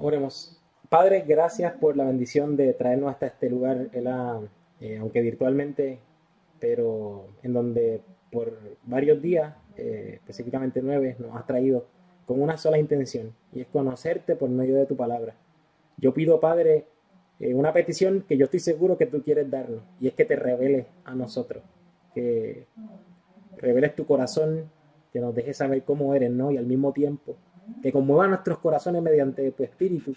Oremos. Padre, gracias por la bendición de traernos hasta este lugar, eh, aunque virtualmente, pero en donde por varios días, eh, específicamente nueve, nos has traído con una sola intención, y es conocerte por medio de tu palabra. Yo pido, Padre, eh, una petición que yo estoy seguro que tú quieres darnos, y es que te reveles a nosotros, que reveles tu corazón, que nos dejes saber cómo eres, ¿no? Y al mismo tiempo, que conmueva nuestros corazones mediante tu espíritu,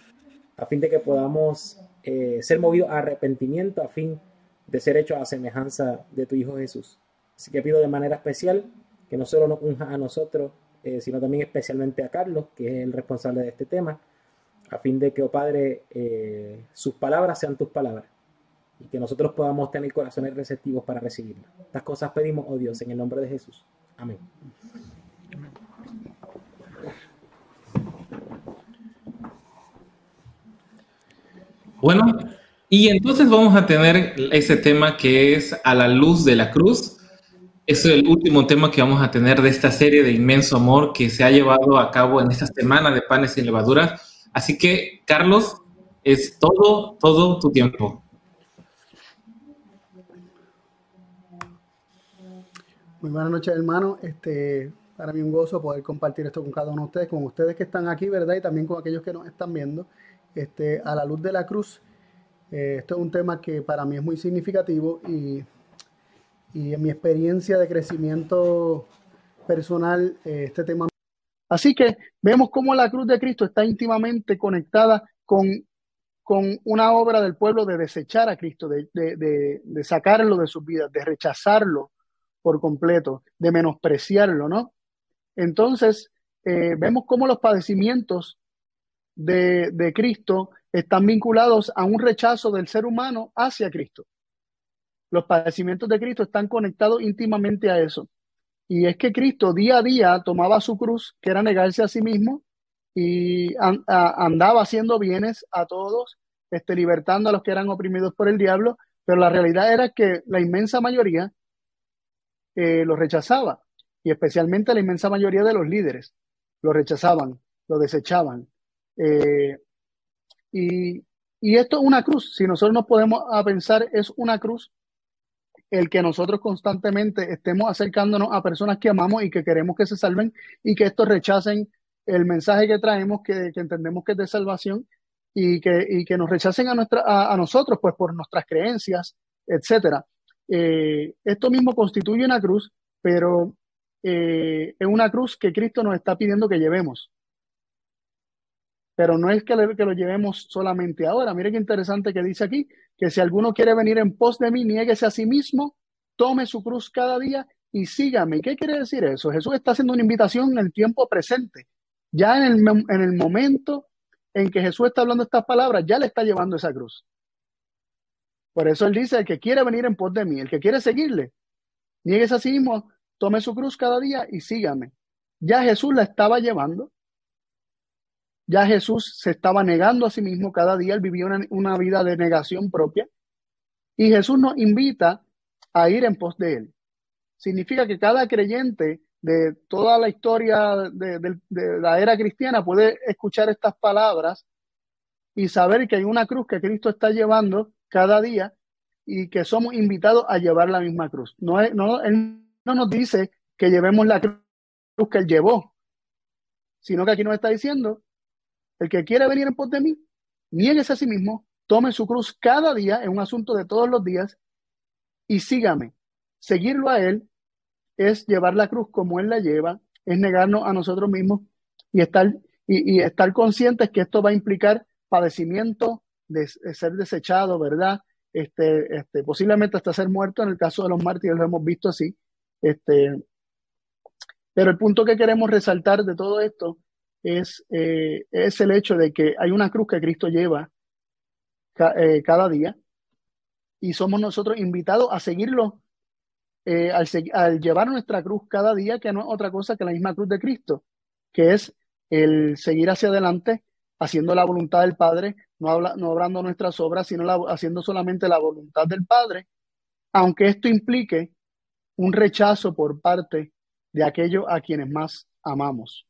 a fin de que podamos eh, ser movidos a arrepentimiento, a fin de ser hechos a semejanza de tu Hijo Jesús. Así que pido de manera especial que no solo nos unja a nosotros, eh, sino también especialmente a Carlos, que es el responsable de este tema, a fin de que, oh Padre, eh, sus palabras sean tus palabras y que nosotros podamos tener corazones receptivos para recibirlas. Estas cosas pedimos, oh Dios, en el nombre de Jesús. Amén. Bueno, y entonces vamos a tener ese tema que es a la luz de la cruz. Es el último tema que vamos a tener de esta serie de inmenso amor que se ha llevado a cabo en esta semana de panes y levaduras. Así que, Carlos, es todo, todo tu tiempo. Muy buenas noches, hermano. Este, para mí un gozo poder compartir esto con cada uno de ustedes, con ustedes que están aquí, ¿verdad? Y también con aquellos que nos están viendo este, a la luz de la cruz. Eh, esto es un tema que para mí es muy significativo y, en mi experiencia de crecimiento personal, eh, este tema. Así que vemos cómo la cruz de Cristo está íntimamente conectada con, con una obra del pueblo de desechar a Cristo, de, de sacarlo de sus vidas, de rechazarlo por completo, de menospreciarlo, ¿no? Entonces, eh, vemos cómo los padecimientos de, Cristo están vinculados a un rechazo del ser humano hacia Cristo. Los padecimientos de Cristo están conectados íntimamente a eso. Y es que Cristo día a día tomaba su cruz, que era negarse a sí mismo, y andaba haciendo bienes a todos, este, libertando a los que eran oprimidos por el diablo, pero la realidad era que la inmensa mayoría eh, lo rechazaba, y especialmente la inmensa mayoría de los líderes lo rechazaban, lo desechaban, eh, y, esto es una cruz. Si nosotros nos podemos pensar, es una cruz el que nosotros constantemente estemos acercándonos a personas que amamos y que queremos que se salven y que estos rechacen el mensaje que traemos, que, entendemos que es de salvación y que, que nos rechacen a, nuestra, a, nosotros, pues por nuestras creencias, etcétera. Eh, esto mismo constituye una cruz, pero eh, es una cruz que Cristo nos está pidiendo que llevemos. Pero no es que, lo llevemos solamente ahora. Mire qué interesante que dice aquí, que si alguno quiere venir en pos de mí, niéguese a sí mismo, tome su cruz cada día y sígame. ¿Qué quiere decir eso? Jesús está haciendo una invitación en el tiempo presente. Ya en el, en el momento en que Jesús está hablando estas palabras, ya le está llevando esa cruz. Por eso él dice, el que quiere venir en pos de mí, el que quiere seguirle, nieguese a sí mismo, tome su cruz cada día y sígame. Ya Jesús la estaba llevando ya Jesús se estaba negando a sí mismo cada día, él vivía una, vida de negación propia. Y Jesús nos invita a ir en pos de él. Significa que cada creyente de toda la historia de, la era cristiana puede escuchar estas palabras y saber que hay una cruz que Cristo está llevando cada día y que somos invitados a llevar la misma cruz. No, no, él no nos dice que llevemos la cruz que él llevó, sino que aquí nos está diciendo el que quiere venir en pos de mí, nieguese a sí mismo, tome su cruz cada día, es un asunto de todos los días, y sígame. Seguirlo a Él es llevar la cruz como Él la lleva, es negarnos a nosotros mismos y estar, y, estar conscientes que esto va a implicar padecimiento, de, ser desechado, ¿verdad? Este, este, posiblemente hasta ser muerto, en el caso de los mártires lo hemos visto así. Este, pero el punto que queremos resaltar de todo esto es, eh, es el hecho de que hay una cruz que Cristo lleva eh, cada día y somos nosotros invitados a seguirlo eh, al, llevar nuestra cruz cada día, que no es otra cosa que la misma cruz de Cristo, que es el seguir hacia adelante haciendo la voluntad del Padre, no, no obrando nuestras obras, sino haciendo solamente la voluntad del Padre, aunque esto implique un rechazo por parte de aquellos a quienes más amamos.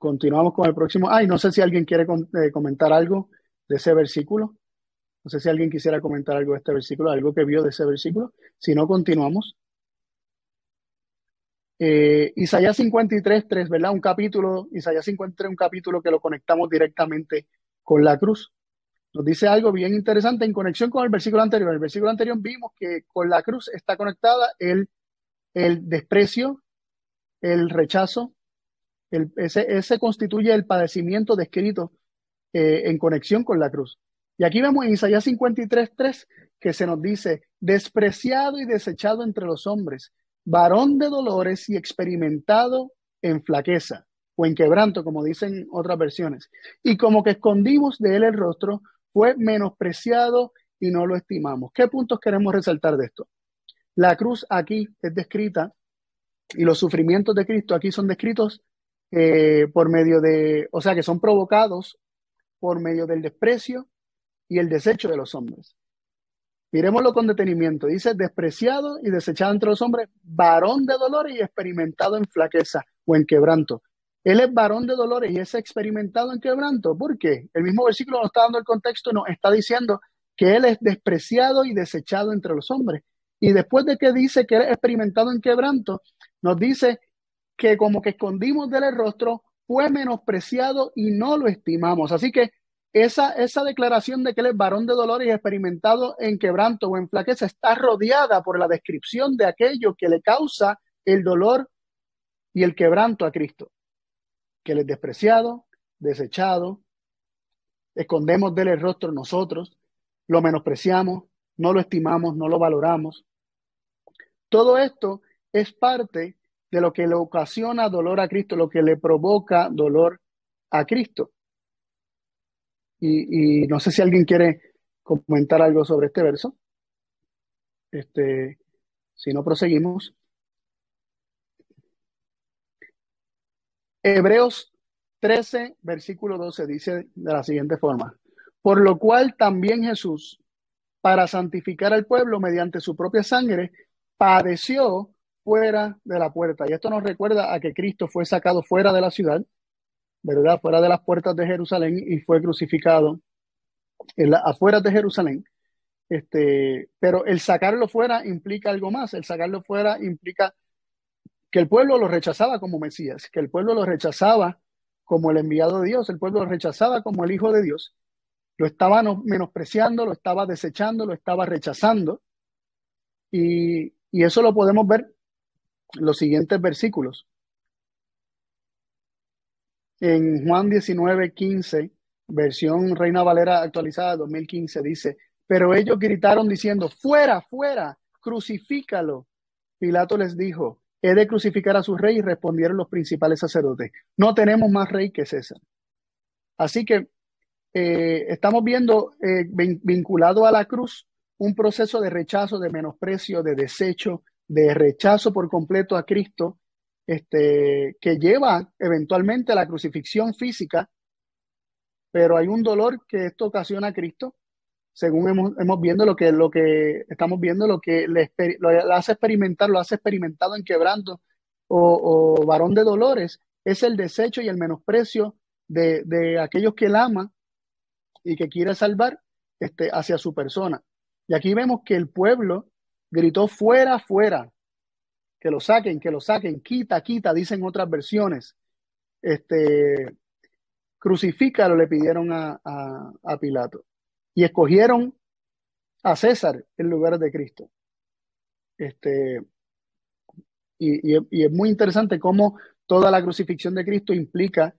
Continuamos con el próximo. Ay, no sé si alguien quiere eh, comentar algo de ese versículo. No sé si alguien quisiera comentar algo de este versículo, algo que vio de ese versículo. Si no, continuamos. Eh, Isaías 53, 3, ¿verdad? Un capítulo, Isaías 53, un capítulo que lo conectamos directamente con la cruz. Nos dice algo bien interesante en conexión con el versículo anterior. En el versículo anterior vimos que con la cruz está conectada el, el desprecio, el rechazo, ese, constituye el padecimiento descrito eh, en conexión con la cruz. Y aquí vemos en Isaías 53, 3 que se nos dice, despreciado y desechado entre los hombres, varón de dolores y experimentado en flaqueza o en quebranto, como dicen otras versiones. Y como que escondimos de él el rostro, fue menospreciado y no lo estimamos. ¿Qué puntos queremos resaltar de esto? La cruz aquí es descrita y los sufrimientos de Cristo aquí son descritos eh, por medio de, o sea, que son provocados por medio del desprecio y el desecho de los hombres. Miremoslo con detenimiento. Dice, despreciado y desechado entre los hombres, varón de dolores y experimentado en flaqueza o en quebranto. Él es varón de dolores y es experimentado en quebranto. ¿Por qué? El mismo versículo nos está dando el contexto, nos está diciendo que él es despreciado y desechado entre los hombres. Y después de que dice que él es experimentado en quebranto, nos dice que como que escondimos del rostro, fue menospreciado y no lo estimamos. Así que esa, esa declaración de que él es varón de dolores y experimentado en quebranto o en flaqueza está rodeada por la descripción de aquello que le causa el dolor y el quebranto a Cristo. Que él es despreciado, desechado, escondemos del rostro nosotros, lo menospreciamos, no lo estimamos, no lo valoramos. Todo esto es parte de lo que le ocasiona dolor a Cristo, lo que le provoca dolor a Cristo. Y, no sé si alguien quiere comentar algo sobre este verso. Este, si no, proseguimos. Hebreos 13, versículo 12 dice de la siguiente forma, por lo cual también Jesús, para santificar al pueblo mediante su propia sangre, padeció fuera de la puerta. Y esto nos recuerda a que Cristo fue sacado fuera de la ciudad ¿verdad? Fuera de las puertas de Jerusalén y fue crucificado en la, afuera de Jerusalén. Este, pero el sacarlo fuera implica algo más. El sacarlo fuera implica que el pueblo lo rechazaba como Mesías, que el pueblo lo rechazaba como el enviado de Dios, el pueblo lo rechazaba como el Hijo de Dios. Lo estaba menospreciando, lo estaba desechando, lo estaba rechazando. Y, eso lo podemos ver los siguientes versículos en Juan 19, 15, versión Reina Valera actualizada 2015, dice, pero ellos gritaron diciendo, fuera, fuera, crucifícalo. Pilato les dijo, he de crucificar a su rey y respondieron los principales sacerdotes, no tenemos más rey que César. Así que eh, estamos viendo eh, vinculado a la cruz un proceso de rechazo, de menosprecio, de desecho, de rechazo por completo a Cristo este, que lleva eventualmente a la crucifixión física, pero hay un dolor que esto ocasiona a Cristo, según hemos, hemos viendo lo que, lo que estamos viendo, lo que le, lo hace experimentar, lo hace experimentado en quebranto o, varón de dolores, es el desecho y el menosprecio de, de aquellos que él ama y que quiere salvar este, hacia su persona. Y aquí vemos que el pueblo gritó fuera, fuera, que lo saquen, que lo saquen, quita, quita, dicen otras versiones. Este, crucifícalo, le pidieron a, a, Pilato. Y escogieron a César en lugar de Cristo. Este, y, y, es muy interesante cómo toda la crucifixión de Cristo implica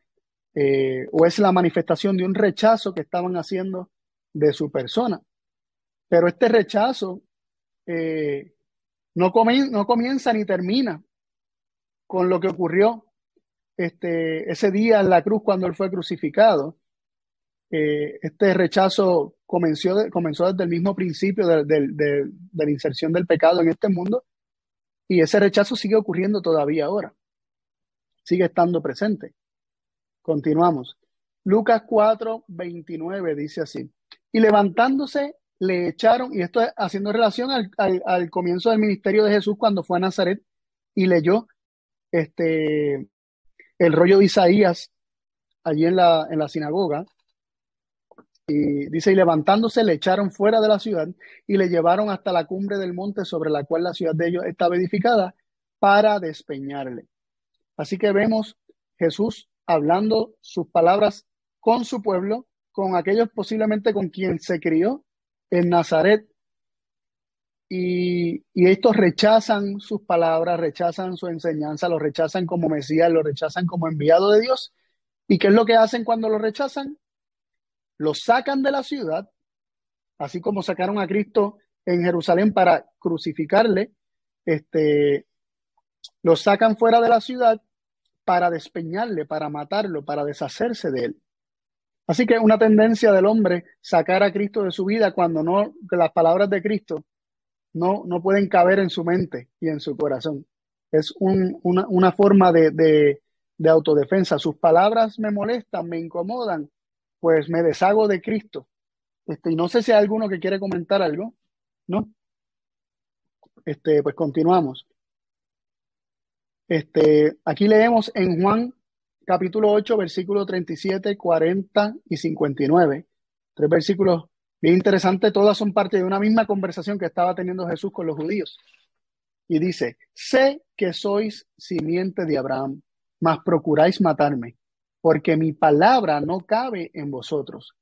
eh, o es la manifestación de un rechazo que estaban haciendo de su persona. Pero este rechazo eh, no, no comienza ni termina con lo que ocurrió este, ese día en la cruz cuando él fue crucificado. Eh, este rechazo comenzó, comenzó desde el mismo principio de, de, la inserción del pecado en este mundo y ese rechazo sigue ocurriendo todavía ahora. Sigue estando presente. Continuamos. Lucas 4, 29 dice así. Y levantándose le echaron, y esto haciendo relación al, comienzo del ministerio de Jesús cuando fue a Nazaret y leyó este, el rollo de Isaías allí en la, en la sinagoga. Y dice, y levantándose le echaron fuera de la ciudad y le llevaron hasta la cumbre del monte sobre la cual la ciudad de ellos estaba edificada para despeñarle. Así que vemos Jesús hablando sus palabras con su pueblo, con aquellos posiblemente con quien se crió en Nazaret. Y, y estos rechazan sus palabras, rechazan su enseñanza, lo rechazan como Mesías, lo rechazan como enviado de Dios. ¿Y qué es lo que hacen cuando lo rechazan? Lo sacan de la ciudad, así como sacaron a Cristo en Jerusalén para crucificarle, este, lo sacan fuera de la ciudad para despeñarle, para matarlo, para deshacerse de él. Así que una tendencia del hombre sacar a Cristo de su vida cuando no las palabras de Cristo no, no pueden caber en su mente y en su corazón. Es una, una, forma de, de, de autodefensa. Sus palabras me molestan, me incomodan, pues me deshago de Cristo. Este, y no sé si hay alguno que quiere comentar algo, ¿no? Este, pues continuamos. Este, aquí leemos en Juan capítulo 8, versículos 37, 40 y 59. Tres versículos bien interesantes, todas son parte de una misma conversación que estaba teniendo Jesús con los judíos. Y dice, sé que sois simiente de Abraham, mas procuráis matarme, porque mi palabra no cabe en vosotros.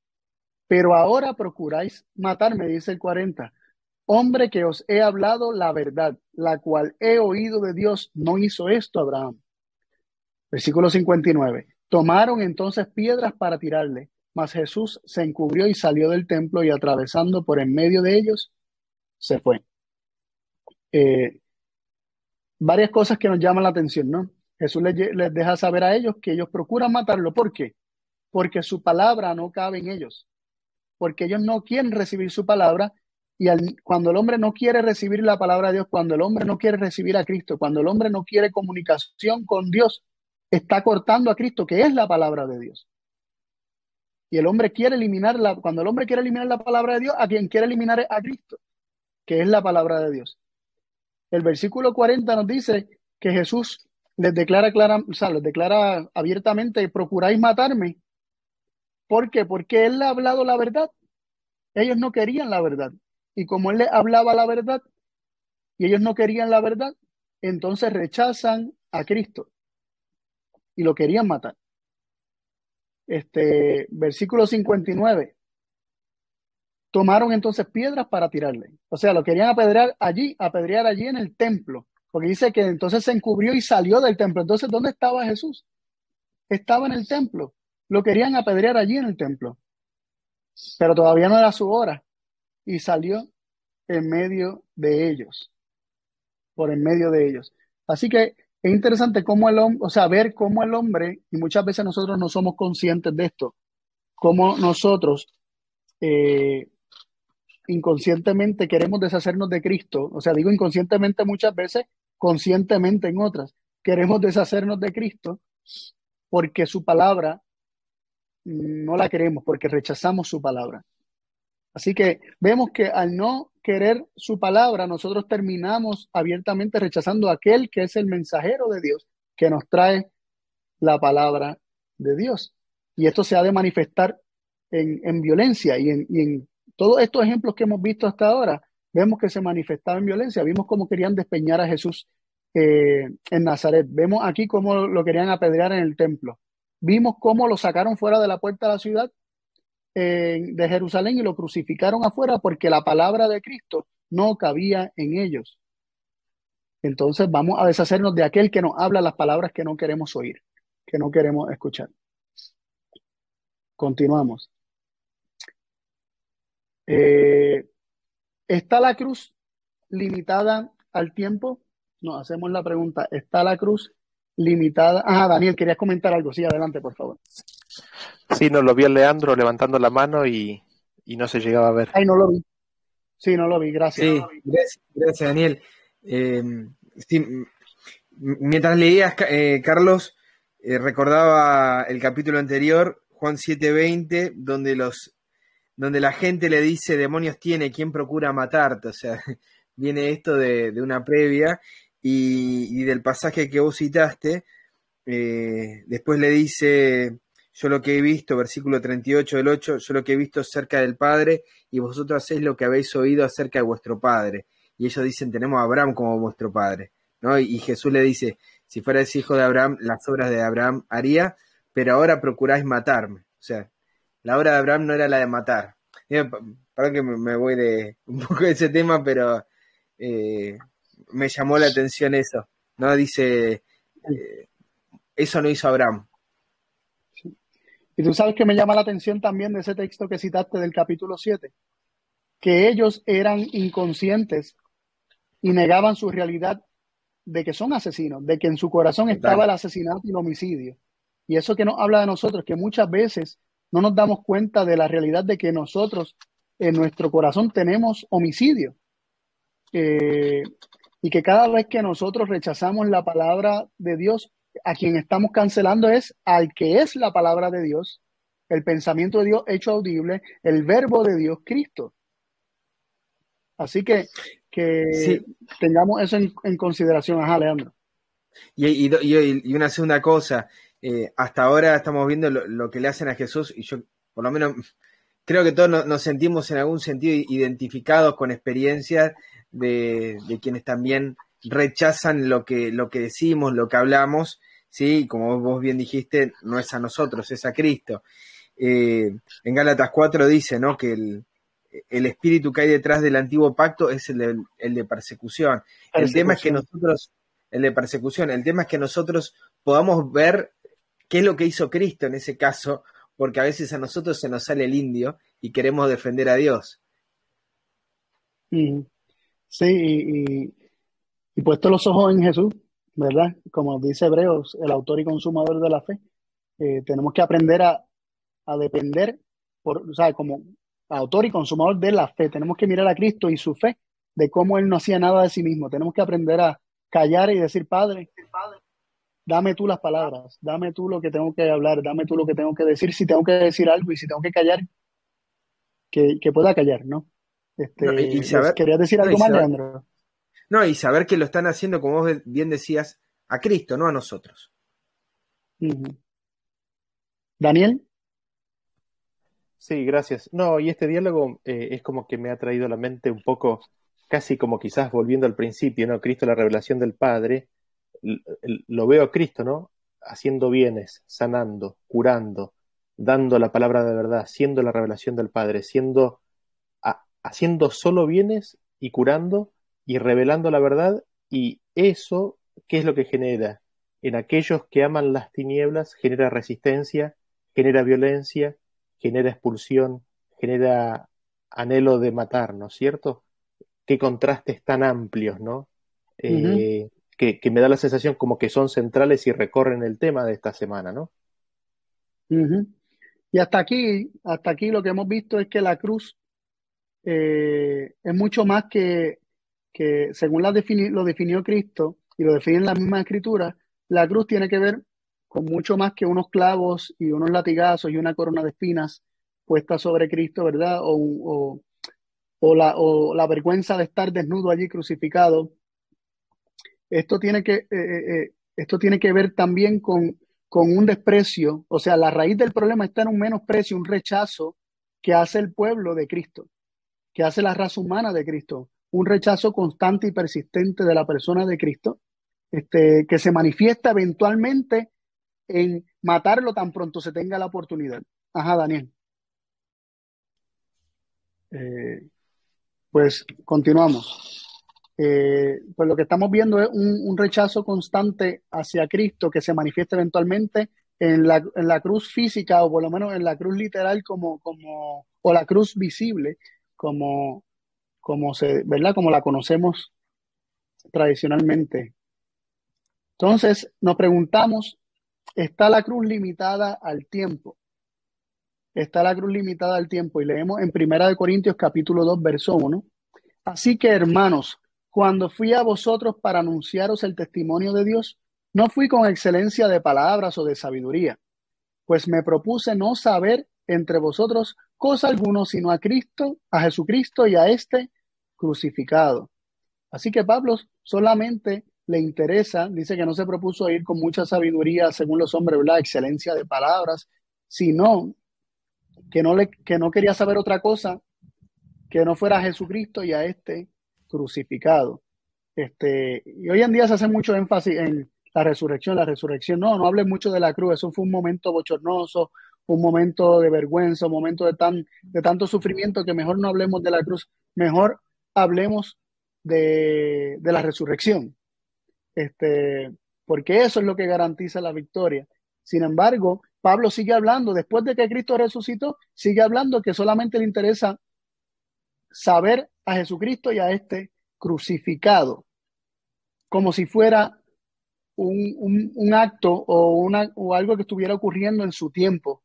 Pero ahora procuráis matarme, dice el 40, Hombre que os he hablado la verdad, la cual he oído de Dios, no hizo esto Abraham. Versículo 59. Tomaron entonces piedras para tirarle, mas Jesús se encubrió y salió del templo y atravesando por en medio de ellos, se fue. Eh, varias cosas que nos llaman la atención, ¿no? Jesús les, les deja saber a ellos que ellos procuran matarlo. ¿Por qué? Porque su palabra no cabe en ellos. Porque ellos no quieren recibir su palabra y cuando el hombre no quiere recibir la palabra de Dios, cuando el hombre no quiere recibir a Cristo, cuando el hombre no quiere comunicación con Dios, está cortando a Cristo, que es la palabra de Dios. Y el hombre quiere eliminar la, cuando el hombre quiere eliminar la palabra de Dios, a quien quiere eliminar es a Cristo, que es la palabra de Dios. El versículo 40 nos dice que Jesús les declara clara, les declara abiertamente, procuráis matarme. ¿Por qué? Porque él ha hablado la verdad. Ellos no querían la verdad. Y como él le hablaba la verdad y ellos no querían la verdad, entonces rechazan a Cristo y lo querían matar. Este versículo 59. Tomaron entonces piedras para tirarle. O sea, lo querían apedrear allí, apedrear allí en el templo. Porque dice que entonces se encubrió y salió del templo. Entonces, ¿dónde estaba Jesús? Estaba en el templo. Lo querían apedrear allí en el templo. Pero todavía no era su hora y salió en medio de ellos, por en medio de ellos. Así que es interesante cómo el hombre, o sea, ver cómo el hombre, y muchas veces nosotros no somos conscientes de esto, cómo nosotros eh, inconscientemente queremos deshacernos de Cristo, o sea, digo inconscientemente muchas veces, conscientemente en otras, queremos deshacernos de Cristo porque su palabra no la queremos, porque rechazamos su palabra. Así que vemos que al no querer su palabra, nosotros terminamos abiertamente rechazando a aquel que es el mensajero de Dios, que nos trae la palabra de Dios. Y esto se ha de manifestar en, violencia y en, todos estos ejemplos que hemos visto hasta ahora, vemos que se manifestaba en violencia. Vimos cómo querían despeñar a Jesús eh, en Nazaret. Vemos aquí cómo lo querían apedrear en el templo. Vimos cómo lo sacaron fuera de la puerta de la ciudad de Jerusalén y lo crucificaron afuera porque la palabra de Cristo no cabía en ellos. Entonces vamos a deshacernos de aquel que nos habla las palabras que no queremos oír, que no queremos escuchar. Continuamos. Eh, ¿Está la cruz limitada al tiempo? Nos hacemos la pregunta, ¿está la cruz limitada? Ah, Daniel, querías comentar algo. Sí, adelante, por favor. Sí, no lo vi a Leandro levantando la mano y, no se llegaba a ver. Ay, no lo vi. Sí, no lo vi, gracias. Sí, gracias, Daniel. Eh, mientras leías, eh, Carlos, eh, recordaba el capítulo anterior, Juan 7:20, donde los donde la gente le dice demonios tiene, ¿quién procura matarte? O sea, viene esto de, una previa y, y, del pasaje que vos citaste, después le dice yo lo que he visto, versículo 38 del 8, yo lo que he visto cerca del Padre y vosotros hacéis lo que habéis oído acerca de vuestro Padre. Y ellos dicen, tenemos a Abraham como vuestro Padre. ¿no? Y, Jesús le dice, si fueras hijo de Abraham, las obras de Abraham haría, pero ahora procuráis matarme. O sea, la obra de Abraham no era la de matar. Perdón que me voy de un poco de ese tema, pero eh, me llamó la atención eso. ¿no? Dice, eh, eso no hizo Abraham. Y tú sabes que me llama la atención también de ese texto que citaste del capítulo 7, que ellos eran inconscientes y negaban su realidad de que son asesinos, de que en su corazón estaba el asesinato y el homicidio. Y eso que nos habla de nosotros, que muchas veces no nos damos cuenta de la realidad de que nosotros en nuestro corazón tenemos homicidio. Eh, y que cada vez que nosotros rechazamos la palabra de Dios, a quien estamos cancelando es al que es la palabra de Dios, el pensamiento de Dios hecho audible, el verbo de Dios, Cristo. Así que, que tengamos eso en, consideración. Ajá, Leandro. Y, y, una segunda cosa, eh, hasta ahora estamos viendo lo, que le hacen a Jesús y yo, por lo menos, creo que todos nos, sentimos en algún sentido identificados con experiencias de, de quienes también rechazan lo que, lo que decimos, lo que hablamos, ¿sí? Como vos bien dijiste, no es a nosotros, es a Cristo. Eh, en Gálatas 4 dice, ¿no? Que el, el, espíritu que hay detrás del antiguo pacto es el de, el de persecución. El tema es que nosotros, el de persecución, el tema es que nosotros podamos ver qué es lo que hizo Cristo en ese caso, porque a veces a nosotros se nos sale el indio y queremos defender a Dios. Sí, y, y puesto los ojos en Jesús, ¿verdad? Como dice Hebreos, el autor y consumador de la fe, eh, tenemos que aprender a, depender, por, o sea, como autor y consumador de la fe, tenemos que mirar a Cristo y su fe, de cómo Él no hacía nada de sí mismo. Tenemos que aprender a callar y decir, Padre, dame tú las palabras, dame tú lo que tengo que hablar, dame tú lo que tengo que decir, si tengo que decir algo y si tengo que callar, que, pueda callar, ¿no? Este, ¿Querías decir algo más, Leandro? No, y saber que lo están haciendo, como vos bien decías, a Cristo, no a nosotros. Daniel. Sí, gracias. No, y este diálogo eh, es como que me ha traído a la mente un poco, casi como quizás volviendo al principio, ¿no? Cristo, la revelación del Padre, lo veo a Cristo, ¿no? Haciendo bienes, sanando, curando, dando la palabra de verdad, siendo la revelación del Padre, siendo, haciendo solo bienes y curando y revelando la verdad y eso, ¿qué es lo que genera? En aquellos que aman las tinieblas genera resistencia, genera violencia, genera expulsión, genera anhelo de matar, ¿no es cierto? Qué contrastes tan amplios, ¿no? Eh, que, me da la sensación como que son centrales y recorren el tema de esta semana, ¿no? Y hasta aquí, hasta aquí lo que hemos visto es que la cruz eh, es mucho más que que según lo definió Cristo y lo define en la misma escritura, la cruz tiene que ver con mucho más que unos clavos y unos latigazos y una corona de espinas puesta sobre Cristo, ¿verdad? O, la, o la, vergüenza de estar desnudo allí crucificado. Esto tiene que, eh, eh, eh, esto tiene que ver también con, con un desprecio, o sea, la raíz del problema está en un menosprecio, un rechazo que hace el pueblo de Cristo, que hace la raza humana de Cristo un rechazo constante y persistente de la persona de Cristo, este, que se manifiesta eventualmente en matarlo tan pronto se tenga la oportunidad. Ajá, Daniel. Eh, pues continuamos. Eh, pues lo que estamos viendo es un, rechazo constante hacia Cristo que se manifiesta eventualmente en la, en la, cruz física o por lo menos en la cruz literal como, como o la cruz visible como, como se, ¿verdad? Como la conocemos tradicionalmente. Entonces, nos preguntamos, ¿está la cruz limitada al tiempo? Está la cruz limitada al tiempo y leemos en Primera de Corintios capítulo 2 verso 1. Así que, hermanos, cuando fui a vosotros para anunciaros el testimonio de Dios, no fui con excelencia de palabras o de sabiduría, pues me propuse no saber entre vosotros cosa alguna sino a Cristo, a Jesucristo y a este crucificado. Así que Pablo solamente le interesa, dice que no se propuso ir con mucha sabiduría según los hombres, la excelencia de palabras, sino que no, le, que no quería saber otra cosa que no fuera a Jesucristo y a este crucificado. Este, y hoy en día se hace mucho énfasis en la resurrección, la resurrección. No, no hable mucho de la cruz, eso fue un momento bochornoso, un momento de vergüenza, un momento de, tan, de tanto sufrimiento que mejor no hablemos de la cruz, mejor hablemos de, de la resurrección. Este, porque eso es lo que garantiza la victoria. Sin embargo, Pablo sigue hablando, después de que Cristo resucitó, sigue hablando que solamente le interesa saber a Jesucristo y a este crucificado, como si fuera un, un, acto o, una, o algo que estuviera ocurriendo en su tiempo,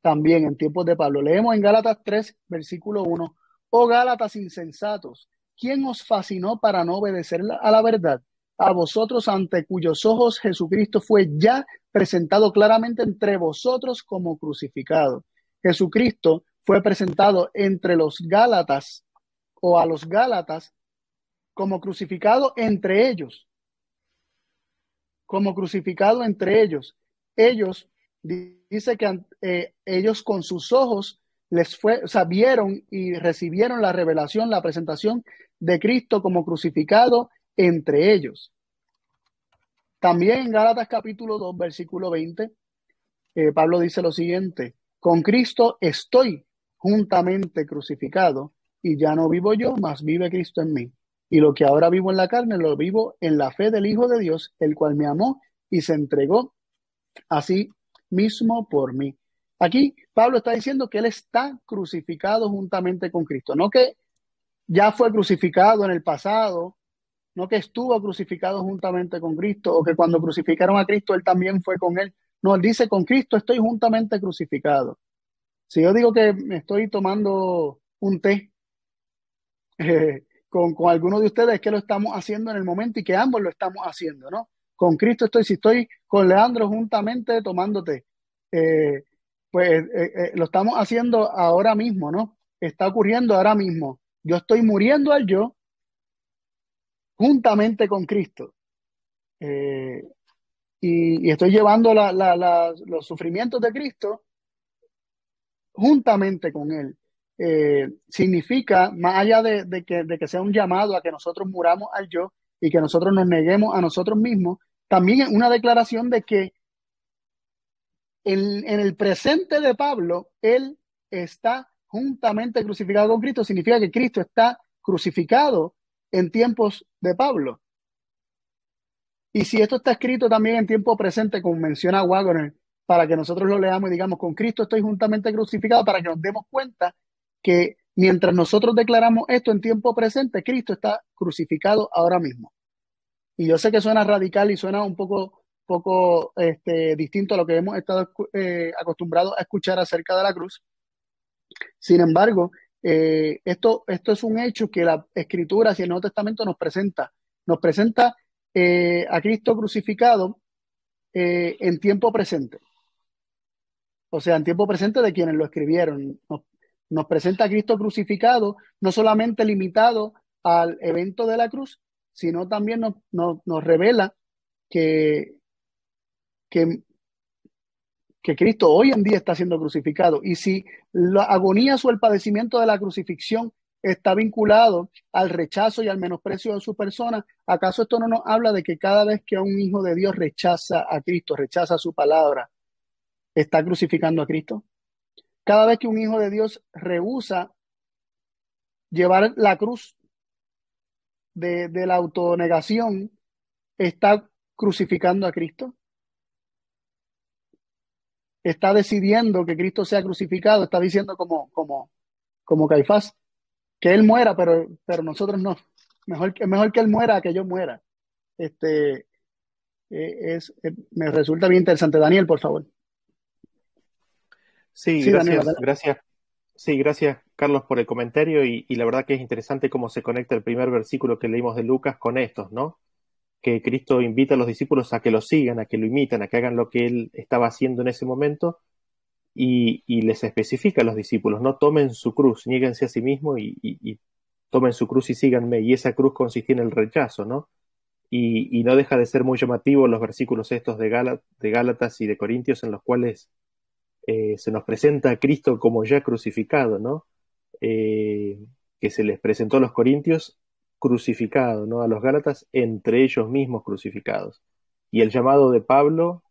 también en tiempos de Pablo. Leemos en Gálatas 3, versículo 1, oh Gálatas insensatos, ¿quién os fascinó para no obedecer a la verdad? A vosotros ante cuyos ojos Jesucristo fue ya presentado claramente entre vosotros como crucificado. Jesucristo fue presentado entre los Gálatas o a los Gálatas como crucificado entre ellos. Como crucificado entre ellos. Ellos, dice que eh, ellos con sus ojos les fue, o y recibieron la revelación, la presentación de Cristo como crucificado entre ellos. También en Gálatas capítulo 2, versículo 20, eh, Pablo dice lo siguiente, con Cristo estoy juntamente crucificado, y ya no vivo yo, mas vive Cristo en mí. Y lo que ahora vivo en la carne, lo vivo en la fe del Hijo de Dios, el cual me amó y se entregó así mismo por mí. Aquí Pablo está diciendo que él está crucificado juntamente con Cristo, no que ya fue crucificado en el pasado, no que estuvo crucificado juntamente con Cristo o que cuando crucificaron a Cristo él también fue con él. No, él dice, con Cristo estoy juntamente crucificado. Si yo digo que me estoy tomando un té con, con alguno de ustedes, es que lo estamos haciendo en el momento y que ambos lo estamos haciendo, ¿no? Con Cristo estoy, si estoy con Leandro juntamente tomando té, eh, pues eh, lo estamos haciendo ahora mismo, ¿no? Está ocurriendo ahora mismo. Yo estoy muriendo al yo juntamente con Cristo. y, estoy llevando los sufrimientos de Cristo juntamente con Él. Eh, significa, más allá de, que, de que sea un llamado a que nosotros muramos al yo y que nosotros nos neguemos a nosotros mismos, también es una declaración de que en, el presente de Pablo, Él está juntamente crucificado con Cristo, significa que Cristo está crucificado en tiempos de Pablo. Y si esto está escrito también en tiempo presente, como menciona Wagner, para que nosotros lo leamos y digamos, con Cristo estoy juntamente crucificado, para que nos demos cuenta que mientras nosotros declaramos esto en tiempo presente, Cristo está crucificado ahora mismo. Y yo sé que suena radical y suena un poco, poco este, distinto a lo que hemos estado eh, acostumbrados a escuchar acerca de la cruz. Sin embargo, eh, esto, esto es un hecho que la Escritura y el Nuevo Testamento nos presenta. Nos presenta eh, a Cristo crucificado en tiempo presente o sea, en tiempo presente de quienes lo escribieron. Nos, presenta a Cristo crucificado, no solamente limitado al evento de la cruz, sino también nos, nos, revela que, que, Cristo hoy en día está siendo crucificado. Y si la agonía o el padecimiento de la crucifixión está vinculado al rechazo y al menosprecio de su persona, ¿acaso esto no nos habla de que cada vez que un hijo de Dios rechaza a Cristo, rechaza su palabra, está crucificando a Cristo. Cada vez que un hijo de Dios rehúsa llevar la cruz de, la autonegación, está crucificando a Cristo. Está decidiendo que Cristo sea crucificado, está diciendo como, como, como Caifás, que él muera, pero, pero nosotros no. Mejor, mejor que él muera que yo muera. Este, eh, es, eh, me resulta bien interesante. Daniel, por favor. Sí, gracias, gracias. Sí, gracias Carlos por el comentario y, la verdad que es interesante cómo se conecta el primer versículo que leímos de Lucas con estos, ¿no? Que Cristo invita a los discípulos a que lo sigan, a que lo imitan, a que hagan lo que él estaba haciendo en ese momento y, les especifica a los discípulos, no tomen su cruz, nieguense a sí mismos y, tomen su cruz y síganme. Y esa cruz consistía en el rechazo, ¿no? Y, no deja de ser muy llamativo los versículos estos de, de Gálatas y de Corintios en los cuales eh, se nos presenta a Cristo como ya crucificado, ¿no? Eh, que se les presentó a los corintios crucificado, ¿no? A los gálatas entre ellos mismos crucificados. Y el llamado de Pablo,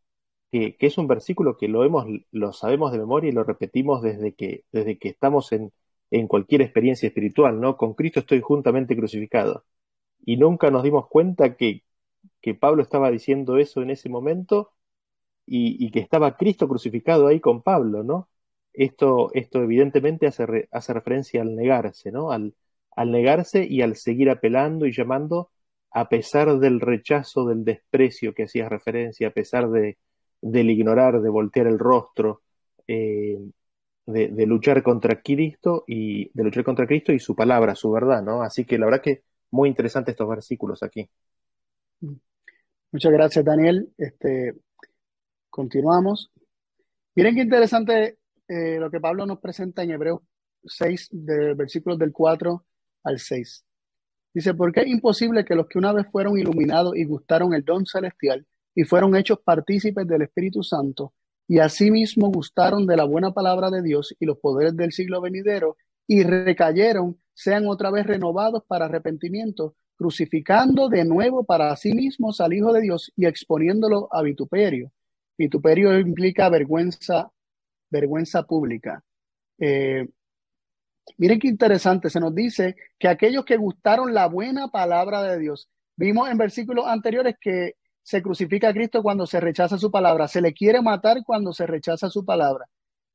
que, es un versículo que lo, hemos, lo sabemos de memoria y lo repetimos desde que, desde que estamos en, en cualquier experiencia espiritual, ¿no? Con Cristo estoy juntamente crucificado. Y nunca nos dimos cuenta que, que Pablo estaba diciendo eso en ese momento y, que estaba Cristo crucificado ahí con Pablo, ¿no? Esto, esto evidentemente hace, hace referencia al negarse, ¿no? Al, al negarse y al seguir apelando y llamando a pesar del rechazo, del desprecio que hacías referencia, a pesar de, del ignorar, de voltear el rostro, eh, de, luchar contra Cristo y de luchar contra Cristo y su palabra, su verdad, ¿no? Así que la verdad que muy interesante estos versículos aquí. Muchas gracias, Daniel. Este, Continuamos. Miren qué interesante eh, lo que Pablo nos presenta en Hebreos 6, de versículos del 4 al 6. Dice, porque es imposible que los que una vez fueron iluminados y gustaron el don celestial y fueron hechos partícipes del Espíritu Santo y asimismo gustaron de la buena palabra de Dios y los poderes del siglo venidero y recayeron, sean otra vez renovados para arrepentimiento, crucificando de nuevo para sí mismos al Hijo de Dios y exponiéndolo a vituperio Vituperio implica vergüenza, vergüenza pública. Eh, miren qué interesante, se nos dice que aquellos que gustaron la buena palabra de Dios, vimos en versículos anteriores que se crucifica a Cristo cuando se rechaza su palabra, se le quiere matar cuando se rechaza su palabra.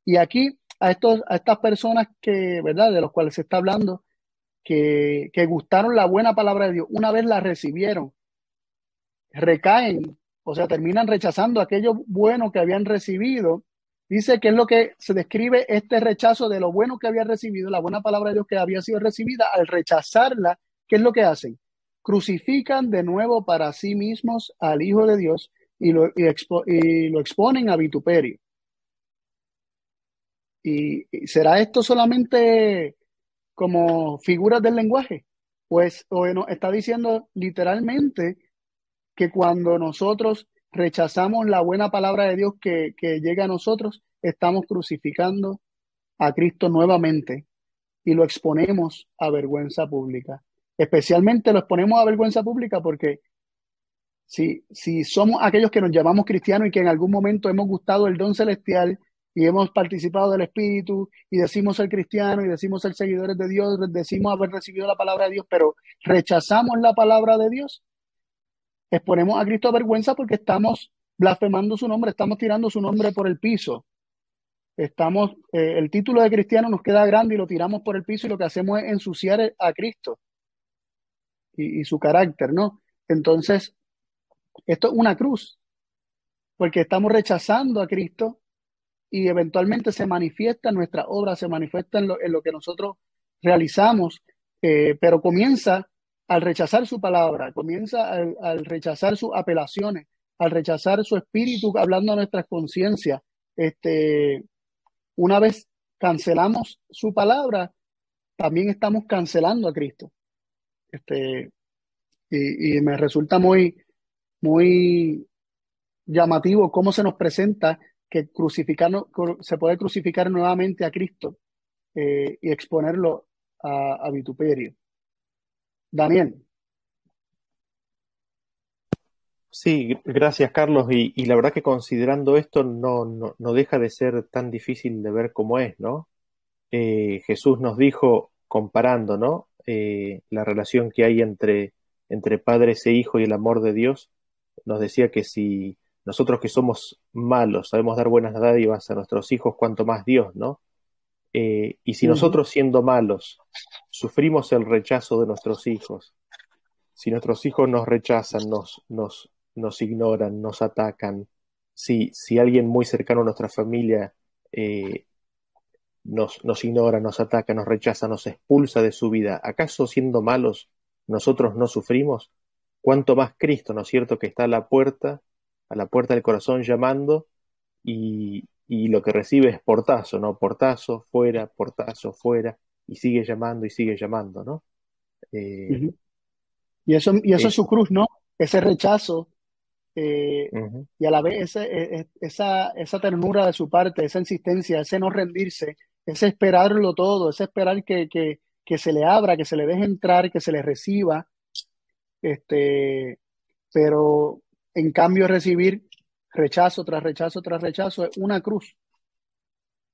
Y aquí a, estos, a estas personas que, ¿verdad? De los cuales se está hablando, que, que gustaron la buena palabra de Dios, una vez la recibieron, recaen o sea, terminan rechazando aquello bueno que habían recibido. Dice que es lo que se describe este rechazo de lo bueno que había recibido, la buena palabra de Dios que había sido recibida, al rechazarla, ¿qué es lo que hacen? Crucifican de nuevo para sí mismos al Hijo de Dios y lo, y lo exponen a vituperio. ¿Y será esto solamente como figuras del lenguaje? Pues bueno, está diciendo literalmente que cuando nosotros rechazamos la buena palabra de Dios que, llega a nosotros, estamos crucificando a Cristo nuevamente y lo exponemos a vergüenza pública. Especialmente lo exponemos a vergüenza pública porque si, si somos aquellos que nos llamamos cristianos y que en algún momento hemos gustado el don celestial y hemos participado del Espíritu y decimos ser cristianos y decimos ser seguidores de Dios, decimos haber recibido la palabra de Dios, pero rechazamos la palabra de Dios, exponemos a Cristo a vergüenza porque estamos blasfemando su nombre, estamos tirando su nombre por el piso. Estamos, eh, el título de cristiano nos queda grande y lo tiramos por el piso y lo que hacemos es ensuciar a Cristo y, su carácter, ¿no? Entonces, esto es una cruz, porque estamos rechazando a Cristo y eventualmente se manifiesta en nuestra obra, se manifiesta en lo, que nosotros realizamos, eh, pero comienza al rechazar su palabra, comienza al, rechazar sus apelaciones, al rechazar su espíritu hablando a nuestras conciencias. Este, una vez cancelamos su palabra, también estamos cancelando a Cristo. Este, y, me resulta muy, muy llamativo cómo se nos presenta que se puede crucificar nuevamente a Cristo eh, y exponerlo a vituperio. Daniel. Sí, gracias Carlos. Y, la verdad que considerando esto no, no, deja de ser tan difícil de ver cómo es, ¿no? Eh, Jesús nos dijo, comparando, ¿no? Eh, la relación que hay entre, entre padres e hijo y el amor de Dios, nos decía que si nosotros que somos malos sabemos dar buenas dádivas a nuestros hijos, cuanto más Dios, ¿no? Eh, y si nosotros siendo malos sufrimos el rechazo de nuestros hijos, si nuestros hijos nos rechazan, nos, nos, nos ignoran, nos atacan, si, si alguien muy cercano a nuestra familia eh, nos, nos ignora, nos ataca, nos rechaza, nos expulsa de su vida, ¿acaso siendo malos nosotros no sufrimos? Cuanto más Cristo, ¿no es cierto?, que está a la puerta, a la puerta del corazón llamando y, y lo que recibe es portazo, ¿no? Portazo, fuera, portazo, fuera, y sigue llamando y sigue llamando, ¿no? Eh, y eso, y eso es su cruz, ¿no? Ese rechazo eh, y a la vez e, e, esa, esa ternura de su parte, esa insistencia, ese no rendirse, ese esperarlo todo, ese esperar que, que, que se le abra, que se le deje entrar, que se le reciba, este, pero en cambio recibir rechazo tras rechazo tras rechazo es una cruz,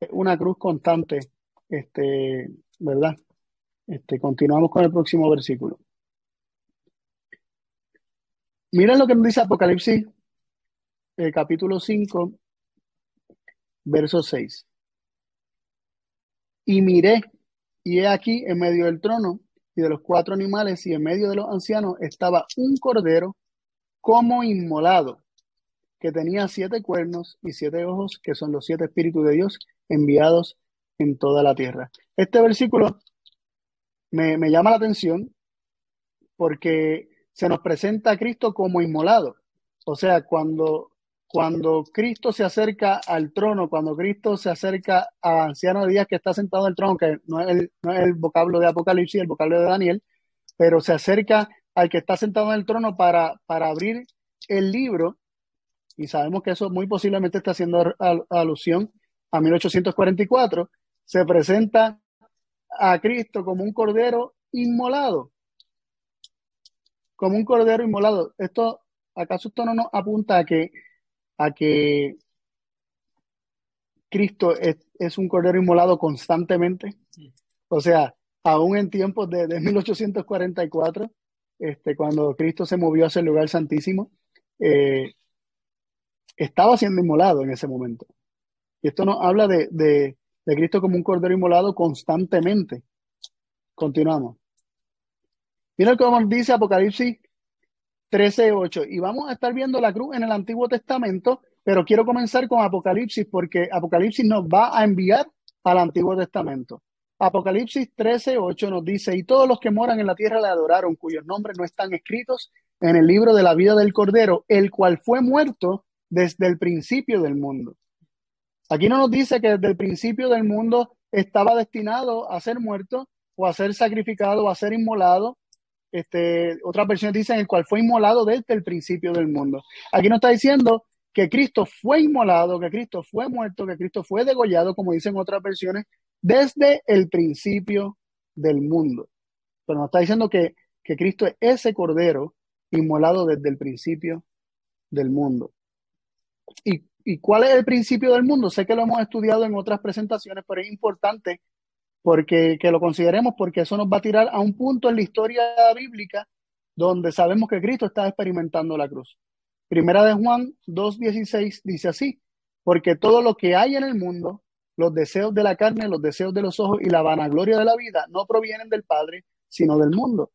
es una cruz constante, este, ¿verdad? Este, continuamos con el próximo versículo. Miren lo que nos dice Apocalipsis, el capítulo 5, verso 6. Y miré, y he aquí en medio del trono y de los cuatro animales y en medio de los ancianos estaba un cordero como inmolado, que tenía siete cuernos y siete ojos, que son los siete espíritus de Dios enviados en toda la tierra. Este versículo me, me llama la atención porque se nos presenta a Cristo como inmolado. O sea, cuando, cuando Cristo se acerca al trono, cuando Cristo se acerca al anciano de días que está sentado en el trono, que no es el, no es el vocablo de Apocalipsis, el vocablo de Daniel, pero se acerca al que está sentado en el trono para, para abrir el libro, y sabemos que eso muy posiblemente está haciendo alusión a 1844, se presenta a Cristo como un cordero inmolado como un cordero inmolado. Esto, ¿acaso esto no nos apunta a que, a que Cristo es, un cordero inmolado constantemente? O sea, aún en tiempos de, 1844, este, cuando Cristo se movió hacia el lugar santísimo, eh, estaba siendo inmolado en ese momento. Y esto nos habla de, de Cristo como un cordero inmolado constantemente. Continuamos. Mira cómo dice Apocalipsis 13:8. Y vamos a estar viendo la cruz en el Antiguo Testamento, pero quiero comenzar con Apocalipsis porque Apocalipsis nos va a enviar al Antiguo Testamento. Apocalipsis 13:8 nos dice, y todos los que moran en la tierra le adoraron, cuyos nombres no están escritos en el libro de la vida del Cordero, el cual fue muerto desde el principio del mundo. Aquí no nos dice que desde el principio del mundo estaba destinado a ser muerto o a ser sacrificado o a ser inmolado este, otras versiones dicen el cual fue inmolado desde el principio del mundo. Aquí nos está diciendo que Cristo fue inmolado, que Cristo fue muerto, que Cristo fue degollado, como dicen otras versiones, desde el principio del mundo. Pero nos está diciendo que, que Cristo es ese cordero inmolado desde el principio del mundo. ¿Y, ¿Y cuál es el principio del mundo? Sé que lo hemos estudiado en otras presentaciones, pero es importante porque que lo consideremos porque eso nos va a tirar a un punto en la historia bíblica donde sabemos que Cristo está experimentando la cruz. Primera de Juan 2.16 dice así, porque todo lo que hay en el mundo, los deseos de la carne, los deseos de los ojos y la vanagloria de la vida no provienen del Padre, sino del mundo.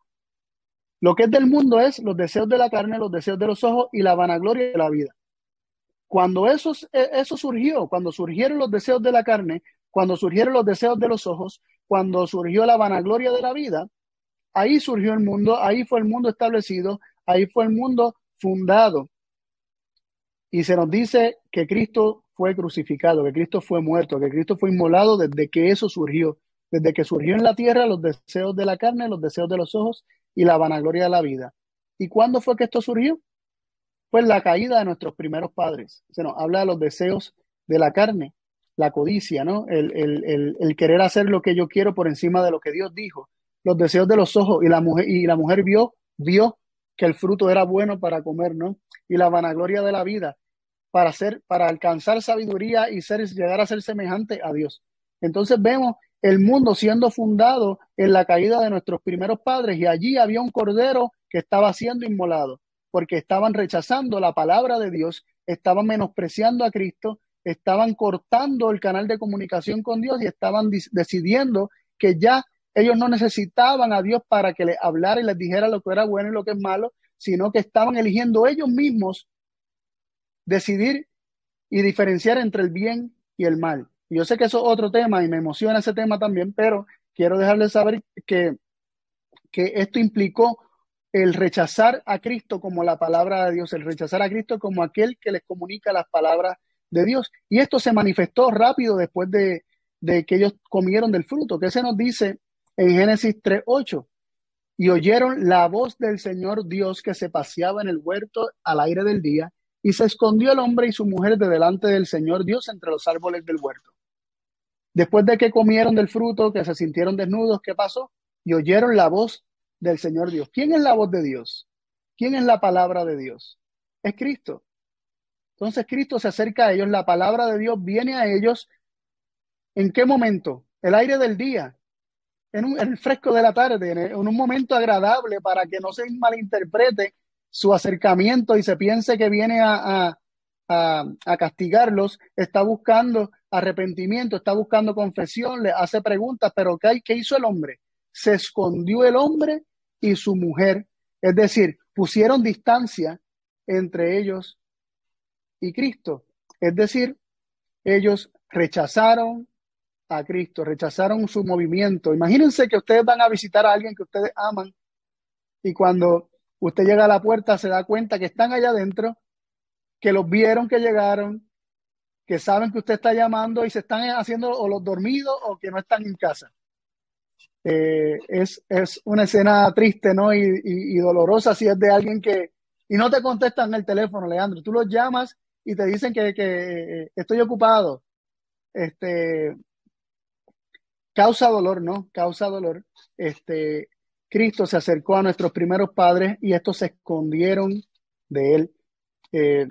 Lo que es del mundo es los deseos de la carne, los deseos de los ojos y la vanagloria de la vida. Cuando eso, eso surgió, cuando surgieron los deseos de la carne, cuando surgieron los deseos de los ojos, cuando surgió la vanagloria de la vida, ahí surgió el mundo, ahí fue el mundo establecido, ahí fue el mundo fundado. Y se nos dice que Cristo fue crucificado, que Cristo fue muerto, que Cristo fue inmolado desde que eso surgió, desde que surgió en la tierra los deseos de la carne, los deseos de los ojos y la vanagloria de la vida. ¿Y cuándo fue que esto surgió? Pues la caída de nuestros primeros padres. Se nos habla de los deseos de la carne, la codicia, ¿no? El, el, querer hacer lo que yo quiero por encima de lo que Dios dijo, los deseos de los ojos y la mujer, y la mujer vio, vio que el fruto era bueno para comer, ¿no? Y la vanagloria de la vida, para ser, para alcanzar sabiduría y ser, llegar a ser semejante a Dios. Entonces vemos el mundo siendo fundado en la caída de nuestros primeros padres y allí había un cordero que estaba siendo inmolado porque estaban rechazando la palabra de Dios, estaban menospreciando a Cristo estaban cortando el canal de comunicación con Dios y estaban decidiendo que ya ellos no necesitaban a Dios para que les hablara y les dijera lo que era bueno y lo que es malo, sino que estaban eligiendo ellos mismos decidir y diferenciar entre el bien y el mal. yo sé que eso es otro tema y me emociona ese tema también, pero quiero dejarles saber que, que esto implicó el rechazar a Cristo como la palabra de Dios, el rechazar a Cristo como aquel que les comunica las palabras de Dios. Y esto se manifestó rápido después de, que ellos comieron del fruto, que se nos dice en Génesis 3.8. Y oyeron la voz del Señor Dios que se paseaba en el huerto al aire del día, Y se escondió el hombre y su mujer de delante del Señor Dios entre los árboles del huerto. Después de que comieron del fruto, que se sintieron desnudos, ¿qué pasó? Y oyeron la voz del Señor Dios. ¿Quién es la voz de Dios? ¿Quién es la palabra de Dios? Es Cristo. Entonces Cristo se acerca a ellos, la palabra de Dios viene a ellos. ¿En qué momento? El aire del día, en, un, el fresco de la tarde, en, un momento agradable para que no se malinterprete su acercamiento y se piense que viene a, a, castigarlos, está buscando arrepentimiento, está buscando confesión, le hace preguntas, pero ¿qué, ¿qué hizo el hombre? Se escondió el hombre y su mujer, es decir, pusieron distancia entre ellos y Cristo, es decir, ellos rechazaron a Cristo, rechazaron su movimiento. Imagínense que ustedes van a visitar a alguien que ustedes aman y cuando usted llega a la puerta se da cuenta que están allá adentro, que los vieron que llegaron, que saben que usted está llamando y se están haciendo o los dormidos o que no están en casa. Eh, es, es, una escena triste, ¿no? Y, y, dolorosa si es de alguien que... Y no te contestan el teléfono, Leandro. Tú los llamas y te dicen que, que estoy ocupado. Este, causa dolor, ¿no? Causa dolor. Este, Cristo se acercó a nuestros primeros padres y estos se escondieron de él. Eh,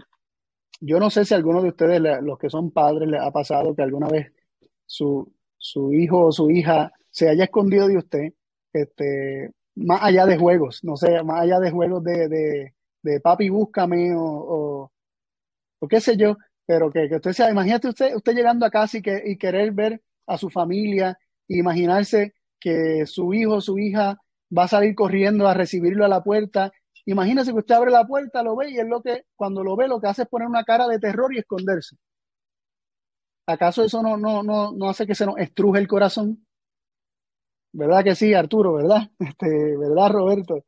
yo no sé si alguno de ustedes, los que son padres, les ha pasado que alguna vez su, su hijo o su hija se haya escondido de usted, este, más allá de juegos, no sé, más allá de juegos de, de, de papi, búscame o, o, qué sé yo, pero que, que usted sea, imagínate usted, usted llegando a casa y, que, y querer ver a su familia imaginarse que su hijo o su hija va a salir corriendo a recibirlo a la puerta. Imagínese que usted abre la puerta, lo ve y es lo que, cuando lo ve, lo que hace es poner una cara de terror y esconderse. ¿Acaso eso no, no, no, no hace que se nos estruje el corazón? ¿Verdad que sí, Arturo? ¿Verdad? Este, ¿Verdad, Roberto?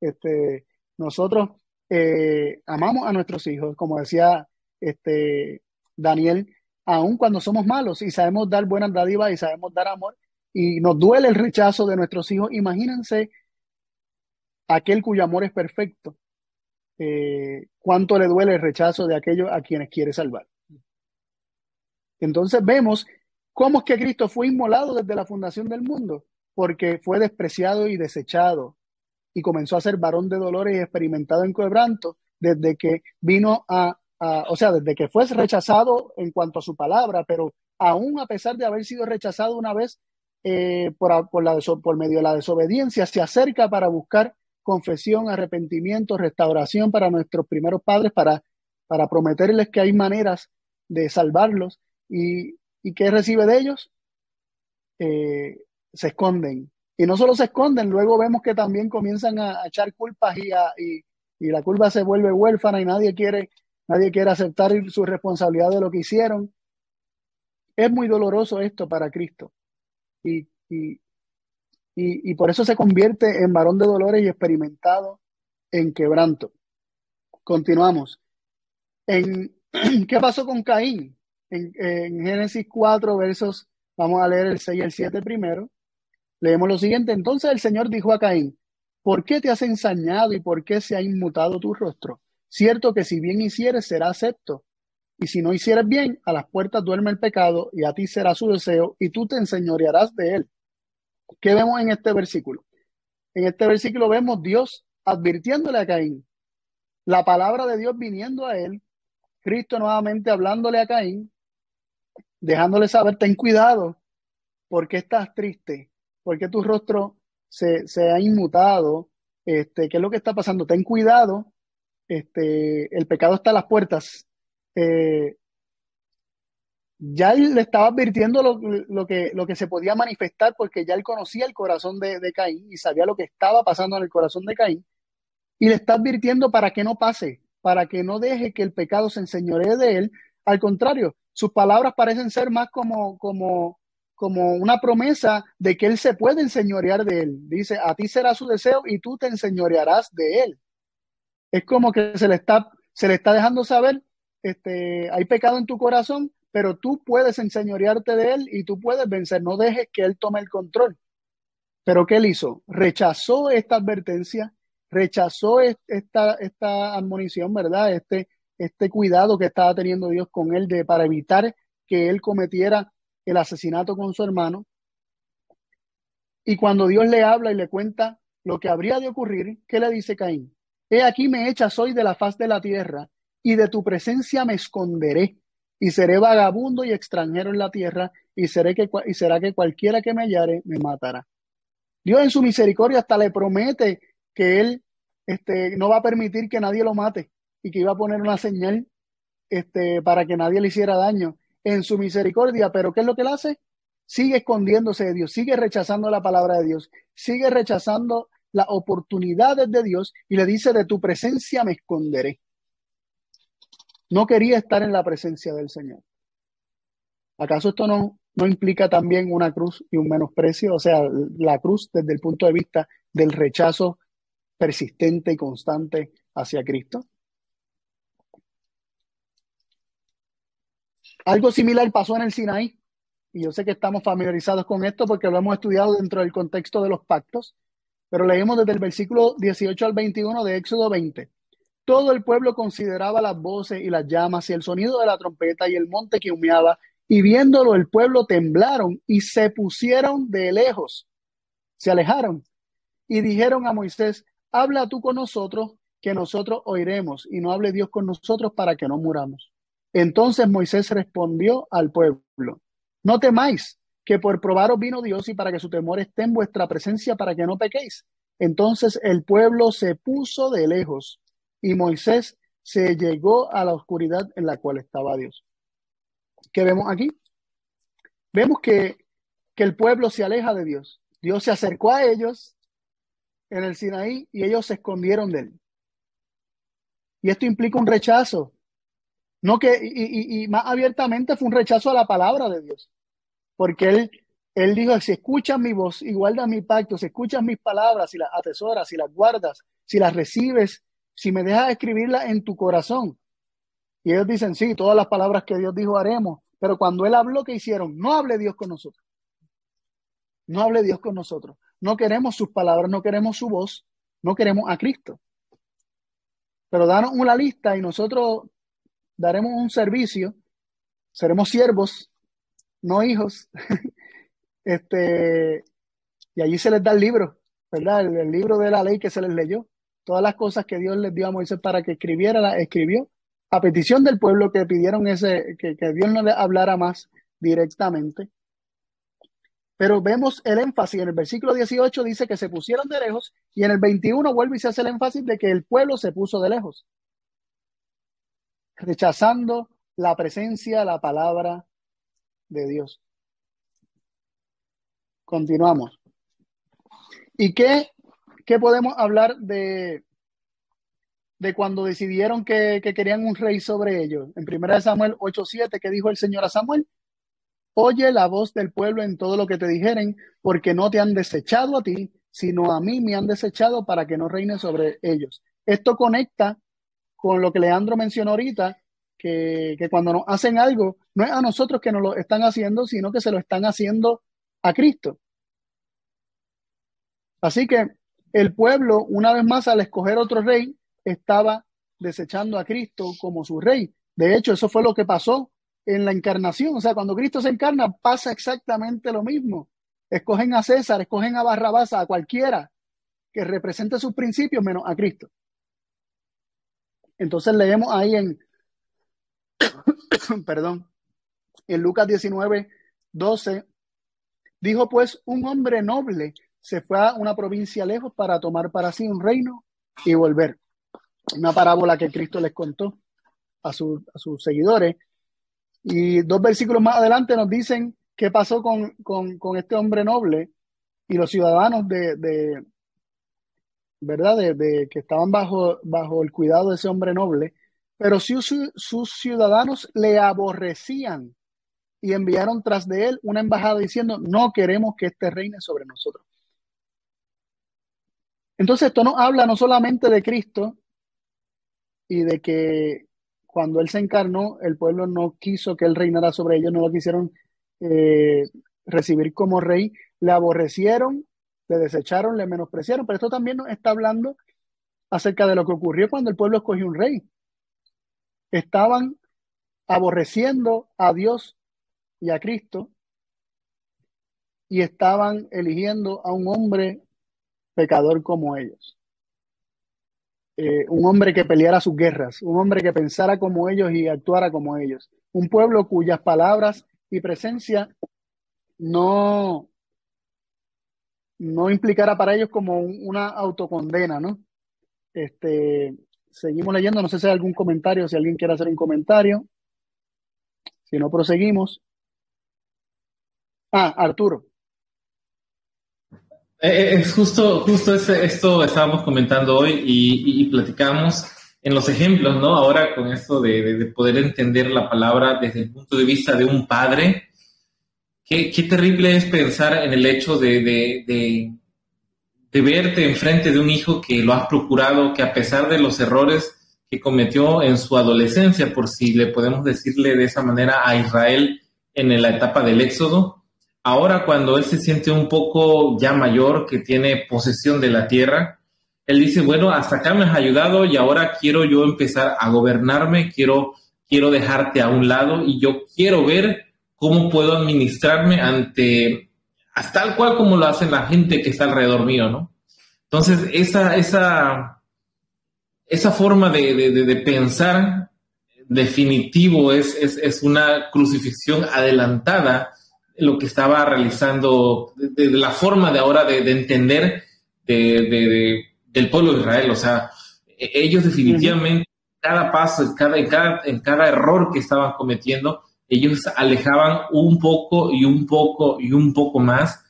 Este, nosotros eh, amamos a nuestros hijos, como decía este, Daniel, aun cuando somos malos y sabemos dar buenas dádivas y sabemos dar amor, y nos duele el rechazo de nuestros hijos, imagínense aquel cuyo amor es perfecto, eh, cuánto le duele el rechazo de aquellos a quienes quiere salvar. Entonces vemos cómo es que Cristo fue inmolado desde la fundación del mundo, porque fue despreciado y desechado y comenzó a ser varón de dolores y experimentado en quebranto desde que vino a, a, o sea, desde que fue rechazado en cuanto a su palabra, pero aún a pesar de haber sido rechazado una vez, eh, por, por, la, por medio de la desobediencia, se acerca para buscar confesión, arrepentimiento, restauración para nuestros primeros padres, para, para prometerles que hay maneras de salvarlos. ¿Y, y qué recibe de ellos? Eh, se esconden. Y no solo se esconden, luego vemos que también comienzan a, echar culpas y, y, y, la culpa se vuelve huérfana y nadie quiere, nadie quiere aceptar su responsabilidad de lo que hicieron. Es muy doloroso esto para Cristo y, y, y, por eso se convierte en varón de dolores y experimentado en quebranto. Continuamos. En, ¿Qué pasó con Caín? En, en, Génesis 4, versos, vamos a leer el 6 y el 7 primero. Leemos lo siguiente. Entonces el Señor dijo a Caín, ¿por qué te has ensañado y por qué se ha inmutado tu rostro? Cierto que si bien hicieres, será acepto, y si no hicieres bien, a las puertas duerme el pecado y a ti será su deseo y tú te enseñorearás de él. ¿Qué vemos en este versículo? En este versículo vemos Dios advirtiéndole a Caín, la palabra de Dios viniendo a él, Cristo nuevamente hablándole a Caín, dejándole saber, ten cuidado, porque estás triste, porque tu rostro se, ha inmutado, este, ¿qué es lo que está pasando? Ten cuidado, este, el pecado está a las puertas, eh, ya él le estaba advirtiendo lo, que, se podía manifestar porque ya él conocía el corazón de, de, Caín y sabía lo que estaba pasando en el corazón de Caín. Y le está advirtiendo para que no pase, para que no deje que el pecado se enseñoree de él. Al contrario, sus palabras parecen ser más como, como, como una promesa de que él se puede enseñorear de él. Dice, a ti será su deseo y tú te enseñorearás de él. Es como que se le está, se le está dejando saber este, hay pecado en tu corazón, pero tú puedes enseñorearte de él y tú puedes vencer. No dejes que él tome el control. Pero ¿qué él hizo? Rechazó esta advertencia, rechazó esta, esta admonición, ¿verdad? Este, este cuidado que estaba teniendo Dios con él de, para evitar que él cometiera el asesinato con su hermano. Y cuando Dios le habla y le cuenta lo que habría de ocurrir, ¿qué le dice Caín? He aquí me echas hoy de la faz de la tierra y de tu presencia me esconderé y seré vagabundo y extranjero en la tierra y, seré que, y será que cualquiera que me hallare me matará. Dios en su misericordia hasta le promete que él este, no va a permitir que nadie lo mate y que iba a poner una señal este, para que nadie le hiciera daño en su misericordia. Pero ¿qué es lo que él hace? Sigue escondiéndose de Dios, sigue rechazando la palabra de Dios, sigue rechazando las oportunidades de Dios y le dice, de tu presencia me esconderé. No quería estar en la presencia del Señor. ¿Acaso esto no, no implica también una cruz y un menosprecio? O sea, la cruz desde el punto de vista del rechazo persistente y constante hacia Cristo. Algo similar pasó en el Sinaí, y yo sé que estamos familiarizados con esto porque lo hemos estudiado dentro del contexto de los pactos, pero leemos desde el versículo 18 al 21 de Éxodo 20. Todo el pueblo consideraba las voces y las llamas y el sonido de la trompeta y el monte que humeaba, y viéndolo el pueblo temblaron y se pusieron de lejos, se alejaron y dijeron a Moisés, habla tú con nosotros, que nosotros oiremos, y no hable Dios con nosotros para que no muramos. Entonces Moisés respondió al pueblo, no temáis, que por probaros vino Dios y para que su temor esté en vuestra presencia para que no pequéis. Entonces el pueblo se puso de lejos y Moisés se llegó a la oscuridad en la cual estaba Dios. ¿Qué vemos aquí? Vemos que, que el pueblo se aleja de Dios. Dios se acercó a ellos en el Sinaí y ellos se escondieron de él. Y esto implica un rechazo. No que, y, más abiertamente fue un rechazo a la palabra de Dios. Porque él, él dijo, si escuchas mi voz y guardas mi pacto, si escuchas mis palabras, si las atesoras, si las guardas, si las recibes, si me dejas escribirlas en tu corazón. Y ellos dicen, sí, todas las palabras que Dios dijo haremos. Pero cuando él habló, ¿qué hicieron? No hable Dios con nosotros. No hable Dios con nosotros. No queremos sus palabras, no queremos su voz, no queremos a Cristo. Pero danos una lista y nosotros daremos un servicio, seremos siervos, no hijos. este, y allí se les da el libro, ¿verdad? El, libro de la ley que se les leyó. Todas las cosas que Dios les dio a Moisés para que escribiera, las escribió. A petición del pueblo que pidieron ese, que, que Dios no le hablara más directamente. Pero vemos el énfasis en el versículo 18 dice que se pusieron de lejos y en el 21 vuelve y se hace el énfasis de que el pueblo se puso de lejos, rechazando la presencia, la palabra de Dios. Continuamos. ¿Y qué, qué podemos hablar de, de cuando decidieron que, que, querían un rey sobre ellos? En 1 Samuel 8:7, que dijo el Señor a Samuel? Oye la voz del pueblo en todo lo que te dijeren, porque no te han desechado a ti, sino a mí me han desechado para que no reine sobre ellos. Esto conecta con lo que Leandro mencionó ahorita, que, que, cuando nos hacen algo, no es a nosotros que nos lo están haciendo, sino que se lo están haciendo a Cristo. Así que el pueblo, una vez más, al escoger otro rey, estaba desechando a Cristo como su rey. De hecho, eso fue lo que pasó en la encarnación. O sea, cuando Cristo se encarna, pasa exactamente lo mismo. Escogen a César, escogen a Barrabás, a cualquiera que represente sus principios menos a Cristo. Entonces leemos ahí en, perdón, en Lucas 19, 12, dijo pues un hombre noble se fue a una provincia lejos para tomar para sí un reino y volver. Una parábola que Cristo les contó a, a sus seguidores y dos versículos más adelante nos dicen qué pasó con, este hombre noble y los ciudadanos de, ¿verdad? De, que estaban bajo, bajo el cuidado de ese hombre noble, pero si sus ciudadanos le aborrecían y enviaron tras de él una embajada diciendo, no queremos que este reine sobre nosotros. Entonces esto nos habla no solamente de Cristo y de que cuando él se encarnó, el pueblo no quiso que él reinara sobre ellos, no lo quisieron eh, recibir como rey, le aborrecieron, le desecharon, le menospreciaron, pero esto también nos está hablando acerca de lo que ocurrió cuando el pueblo escogió un rey. estaban aborreciendo a Dios y a Cristo y estaban eligiendo a un hombre pecador como ellos. Eh, un hombre que peleara sus guerras, un hombre que pensara como ellos y actuara como ellos. Un pueblo cuyas palabras y presencia no, no implicara para ellos como una autocondena, ¿no? Este, seguimos leyendo, no sé si hay algún comentario, si alguien quiere hacer un comentario. Si no, proseguimos. Ah, Arturo. Eh, eh, es justo, justo esto estábamos comentando hoy y, platicamos en los ejemplos, ¿no? Ahora con esto de, poder entender la palabra desde el punto de vista de un padre, qué, terrible es pensar en el hecho de, de, de verte enfrente de un hijo que lo has procurado, que a pesar de los errores que cometió en su adolescencia, por si le podemos decirle de esa manera a Israel en la etapa del Éxodo, Ahora cuando él se siente un poco ya mayor, que tiene posesión de la tierra, él dice, bueno, hasta acá me has ayudado y ahora quiero yo empezar a gobernarme, quiero, quiero dejarte a un lado y yo quiero ver cómo puedo administrarme ante, hasta tal cual como lo hace la gente que está alrededor mío, ¿no? Entonces, esa, esa, esa forma de, pensar definitivo es, es, una crucifixión adelantada lo que estaba realizando, de, la forma de ahora de, entender del pueblo de Israel. O sea, e, ellos definitivamente, cada paso, cada, en, cada, en cada error que estaban cometiendo, ellos alejaban un poco y un poco y un poco más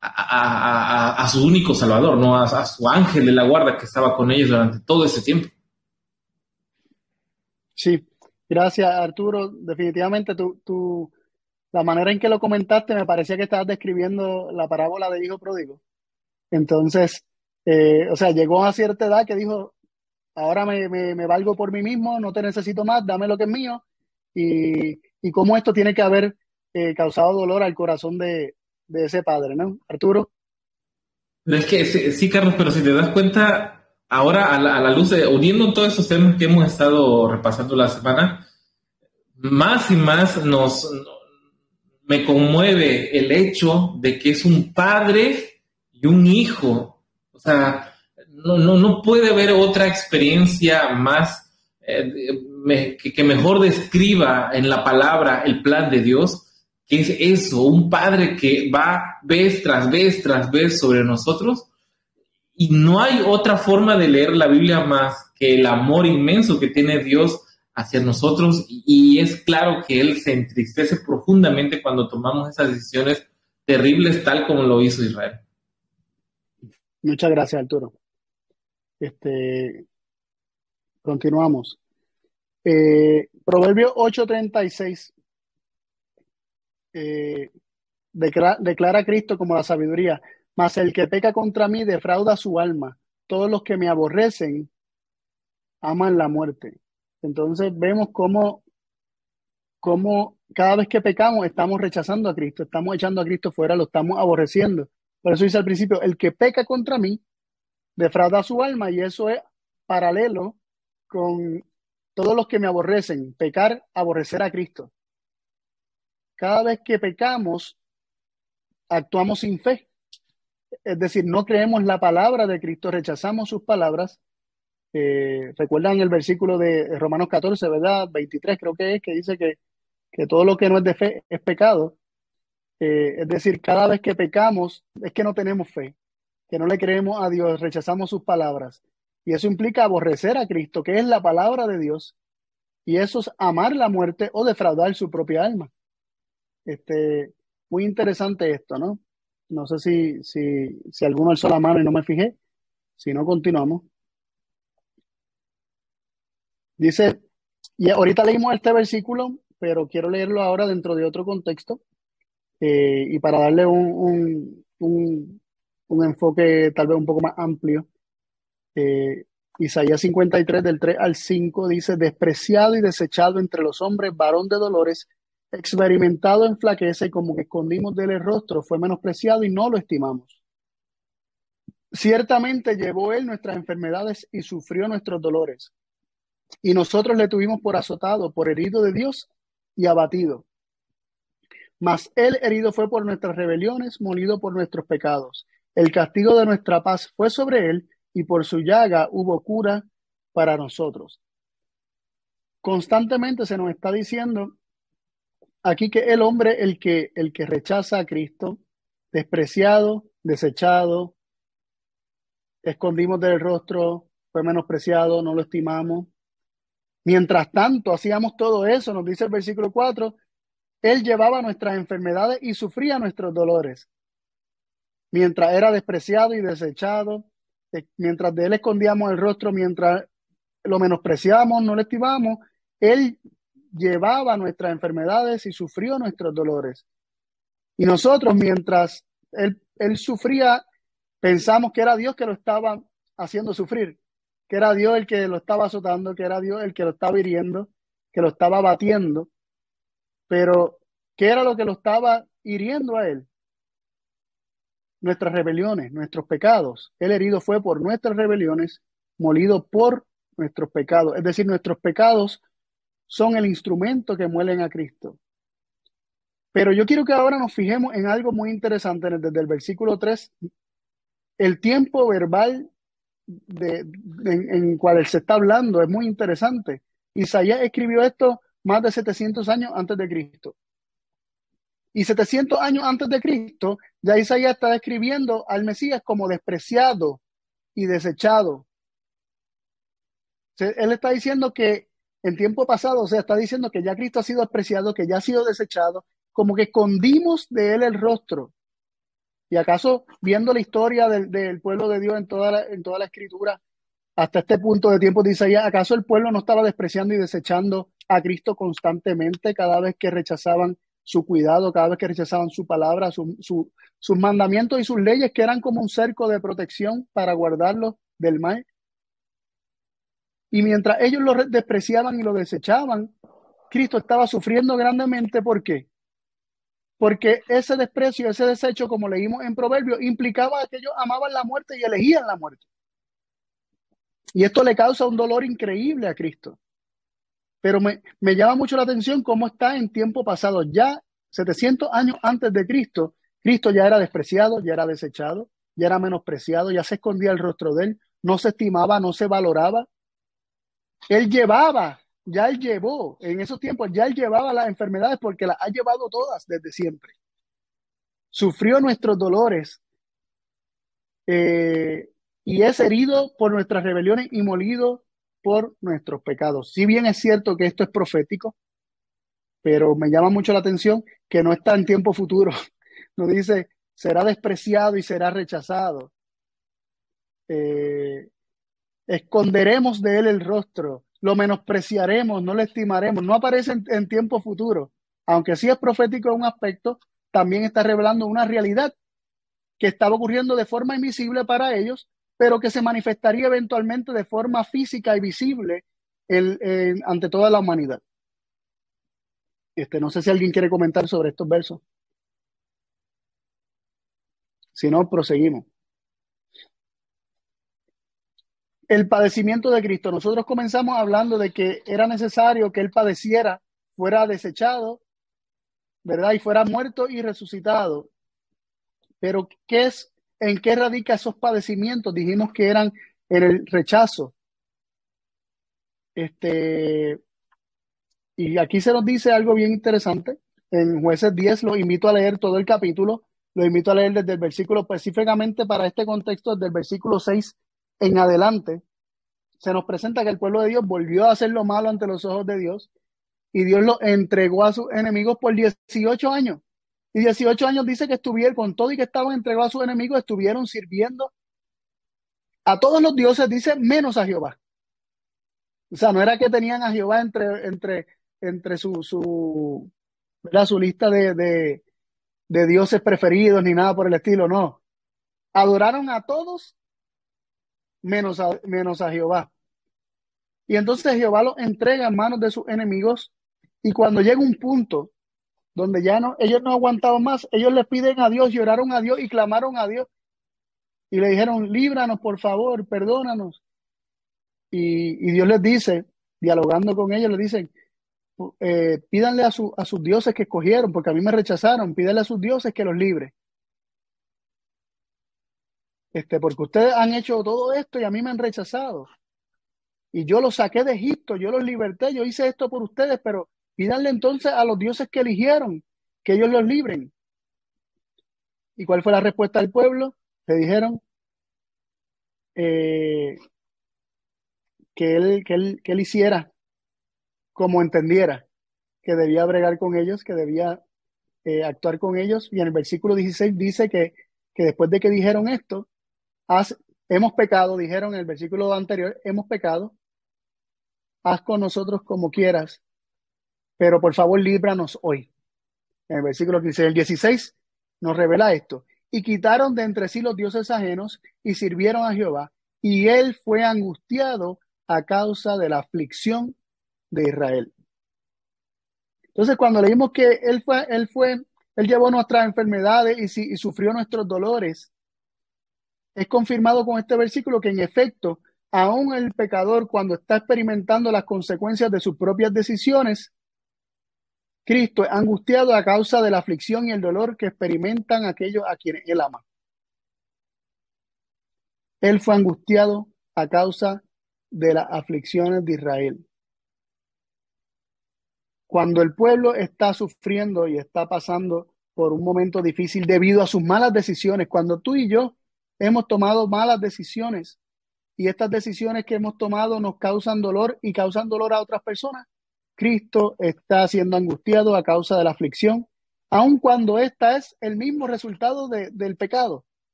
a, su único salvador, ¿no? A, su ángel de la guarda que estaba con ellos durante todo ese tiempo. Sí, gracias Arturo. Definitivamente tú, la manera en que lo comentaste me parecía que estabas describiendo la parábola de hijo pródigo. Entonces, eh, o sea, llegó a cierta edad que dijo, ahora me, me, valgo por mí mismo, no te necesito más, dame lo que es mío. Y, y cómo esto tiene que haber eh, causado dolor al corazón de, ese padre, ¿no? Arturo. Es que sí, Carlos, pero si te das cuenta, ahora a la, a la luz de, uniendo todos esos temas que hemos estado repasando la semana, más y más nos, me conmueve el hecho de que es un padre y un hijo. O sea, no, no, no puede haber otra experiencia más eh, que, mejor describa en la palabra el plan de Dios, que es eso, un padre que va vez tras vez tras vez sobre nosotros. Y no hay otra forma de leer la Biblia más que el amor inmenso que tiene Dios hacia nosotros y, es claro que Él se entristece profundamente cuando tomamos esas decisiones terribles tal como lo hizo Israel. Muchas gracias, Arturo. Este, continuamos. Eh, Proverbio 8:36 eh, declara, declara a Cristo como la sabiduría, mas el que peca contra mí defrauda su alma. Todos los que me aborrecen aman la muerte. Entonces vemos cómo, cómo cada vez que pecamos estamos rechazando a Cristo, estamos echando a Cristo fuera, lo estamos aborreciendo. Por eso dice al principio, el que peca contra mí, defrauda su alma y eso es paralelo con todos los que me aborrecen, pecar, aborrecer a Cristo. Cada vez que pecamos, actuamos sin fe. Es decir, no creemos la palabra de Cristo, rechazamos sus palabras eh, recuerdan el versículo de Romanos 14, ¿verdad? 23 creo que es, que dice que, todo lo que no es de fe es pecado. Eh, es decir, cada vez que pecamos es que no tenemos fe, que no le creemos a Dios, rechazamos sus palabras. Y eso implica aborrecer a Cristo, que es la palabra de Dios. Y eso es amar la muerte o defraudar su propia alma. Este, muy interesante esto, ¿no? No sé si, si, si alguno alzó la mano y no me fijé. Si no, continuamos. Dice, y ahorita leímos este versículo, pero quiero leerlo ahora dentro de otro contexto eh, y para darle un, un, un, enfoque tal vez un poco más amplio. Eh, Isaías 53 del 3 al 5 dice, despreciado y desechado entre los hombres, varón de dolores, experimentado en flaqueza y como que escondimos del rostro, fue menospreciado y no lo estimamos. Ciertamente llevó él nuestras enfermedades y sufrió nuestros dolores y nosotros le tuvimos por azotado, por herido de Dios y abatido. Mas él herido fue por nuestras rebeliones, molido por nuestros pecados. El castigo de nuestra paz fue sobre él, y por su llaga hubo cura para nosotros. Constantemente se nos está diciendo aquí que el hombre, el que, el que rechaza a Cristo, despreciado, desechado, escondimos del rostro, fue menospreciado, no lo estimamos. Mientras tanto, hacíamos todo eso, nos dice el versículo 4, Él llevaba nuestras enfermedades y sufría nuestros dolores. Mientras era despreciado y desechado, mientras de Él escondíamos el rostro, mientras lo menospreciamos, no lo estimamos, Él llevaba nuestras enfermedades y sufrió nuestros dolores. Y nosotros, mientras Él, él sufría, pensamos que era Dios que lo estaba haciendo sufrir que era Dios el que lo estaba azotando, que era Dios el que lo estaba hiriendo, que lo estaba batiendo. Pero, ¿qué era lo que lo estaba hiriendo a él? Nuestras rebeliones, nuestros pecados. El herido fue por nuestras rebeliones, molido por nuestros pecados. Es decir, nuestros pecados son el instrumento que muelen a Cristo. Pero yo quiero que ahora nos fijemos en algo muy interesante desde el versículo 3. El tiempo verbal de, en, cual se está hablando es muy interesante. Isaías escribió esto más de 700 años antes de Cristo. Y 700 años antes de Cristo, ya Isaías está describiendo al Mesías como despreciado y desechado. Él está diciendo que en tiempo pasado, o sea, está diciendo que ya Cristo ha sido despreciado, que ya ha sido desechado, como que escondimos de él el rostro. ¿Y acaso viendo la historia del, pueblo de Dios en toda, la, en toda la escritura, hasta este punto de tiempo dice Isaías, acaso el pueblo no estaba despreciando y desechando a Cristo constantemente cada vez que rechazaban su cuidado, cada vez que rechazaban su palabra, sus mandamientos y sus leyes, que eran como un cerco de protección para guardarlos del mal? Y mientras ellos lo despreciaban y lo desechaban, Cristo estaba sufriendo grandemente. ¿Por qué? porque ese desprecio, ese desecho, como leímos en Proverbios, implicaba que ellos amaban la muerte y elegían la muerte. Y esto le causa un dolor increíble a Cristo. Pero me, me llama mucho la atención cómo está en tiempo pasado. Ya 700 años antes de Cristo, Cristo ya era despreciado, ya era desechado, ya era menospreciado, ya se escondía el rostro de él, no se estimaba, no se valoraba. Él llevaba ya él llevó, en esos tiempos, ya él llevaba las enfermedades porque las ha llevado todas desde siempre. Sufrió nuestros dolores eh, y es herido por nuestras rebeliones y molido por nuestros pecados. Si bien es cierto que esto es profético, pero me llama mucho la atención que no está en tiempo futuro. No dice, será despreciado y será rechazado. Eh, esconderemos de él el rostro lo menospreciaremos, no lo estimaremos, no aparece en, tiempo futuro. Aunque sí es profético un aspecto, también está revelando una realidad que estaba ocurriendo de forma invisible para ellos, pero que se manifestaría eventualmente de forma física y visible ante toda la humanidad. Este, no sé si alguien quiere comentar sobre estos versos. Si no, proseguimos el padecimiento de Cristo. Nosotros comenzamos hablando de que era necesario que Él padeciera, fuera desechado, ¿verdad? Y fuera muerto y resucitado. Pero, ¿qué es, en qué radica esos padecimientos? Dijimos que eran en el rechazo. Este, y aquí se nos dice algo bien interesante. En jueces 10 lo invito a leer todo el capítulo. Lo invito a leer desde el versículo, específicamente para este contexto, desde el versículo 6 en adelante, se nos presenta que el pueblo de Dios volvió a hacer lo malo ante los ojos de Dios y Dios lo entregó a sus enemigos por 18 años. Y 18 años dice que estuvieron, con todo y que estaban entregados a sus enemigos, estuvieron sirviendo a todos los dioses, dice, menos a Jehová. O sea, no era que tenían a Jehová entre, entre, entre su, su, su lista de, de, de dioses preferidos ni nada por el estilo, no. Adoraron a todos menos a, menos a Jehová. Y entonces Jehová los entrega en manos de sus enemigos y cuando llega un punto donde ya no, ellos no aguantaban más, ellos le piden a Dios, lloraron a Dios y clamaron a Dios y le dijeron, líbranos por favor, perdónanos. Y, Dios les dice, dialogando con ellos, le dicen, eh, pídanle a, a sus dioses que escogieron, porque a mí me rechazaron, pídanle a sus dioses que los libre. Este, porque ustedes han hecho todo esto y a mí me han rechazado. Y yo los saqué de Egipto, yo los liberté, yo hice esto por ustedes, pero pídanle entonces a los dioses que eligieron, que ellos los libren. ¿Y cuál fue la respuesta del pueblo? Le dijeron eh, que, él, que, él, que él hiciera como entendiera, que debía bregar con ellos, que debía eh, actuar con ellos. Y en el versículo 16 dice que, que después de que dijeron esto, hemos pecado, dijeron en el versículo anterior, hemos pecado, haz con nosotros como quieras, pero por favor líbranos hoy. En el versículo 15, el 16 nos revela esto. Y quitaron de entre sí los dioses ajenos y sirvieron a Jehová, y él fue angustiado a causa de la aflicción de Israel. Entonces, cuando leímos que él fue, él fue, él llevó nuestras enfermedades y, y sufrió nuestros dolores, es confirmado con este versículo que en efecto, aún el pecador cuando está experimentando las consecuencias de sus propias decisiones, Cristo es angustiado a causa de la aflicción y el dolor que experimentan aquellos a quienes él ama. Él fue angustiado a causa de las aflicciones de Israel. Cuando el pueblo está sufriendo y está pasando por un momento difícil debido a sus malas decisiones, cuando tú y yo hemos tomado malas decisiones y estas decisiones que hemos tomado nos causan dolor y causan dolor a otras personas, Cristo está siendo angustiado a causa de la aflicción, aun cuando esta es el mismo resultado del pecado.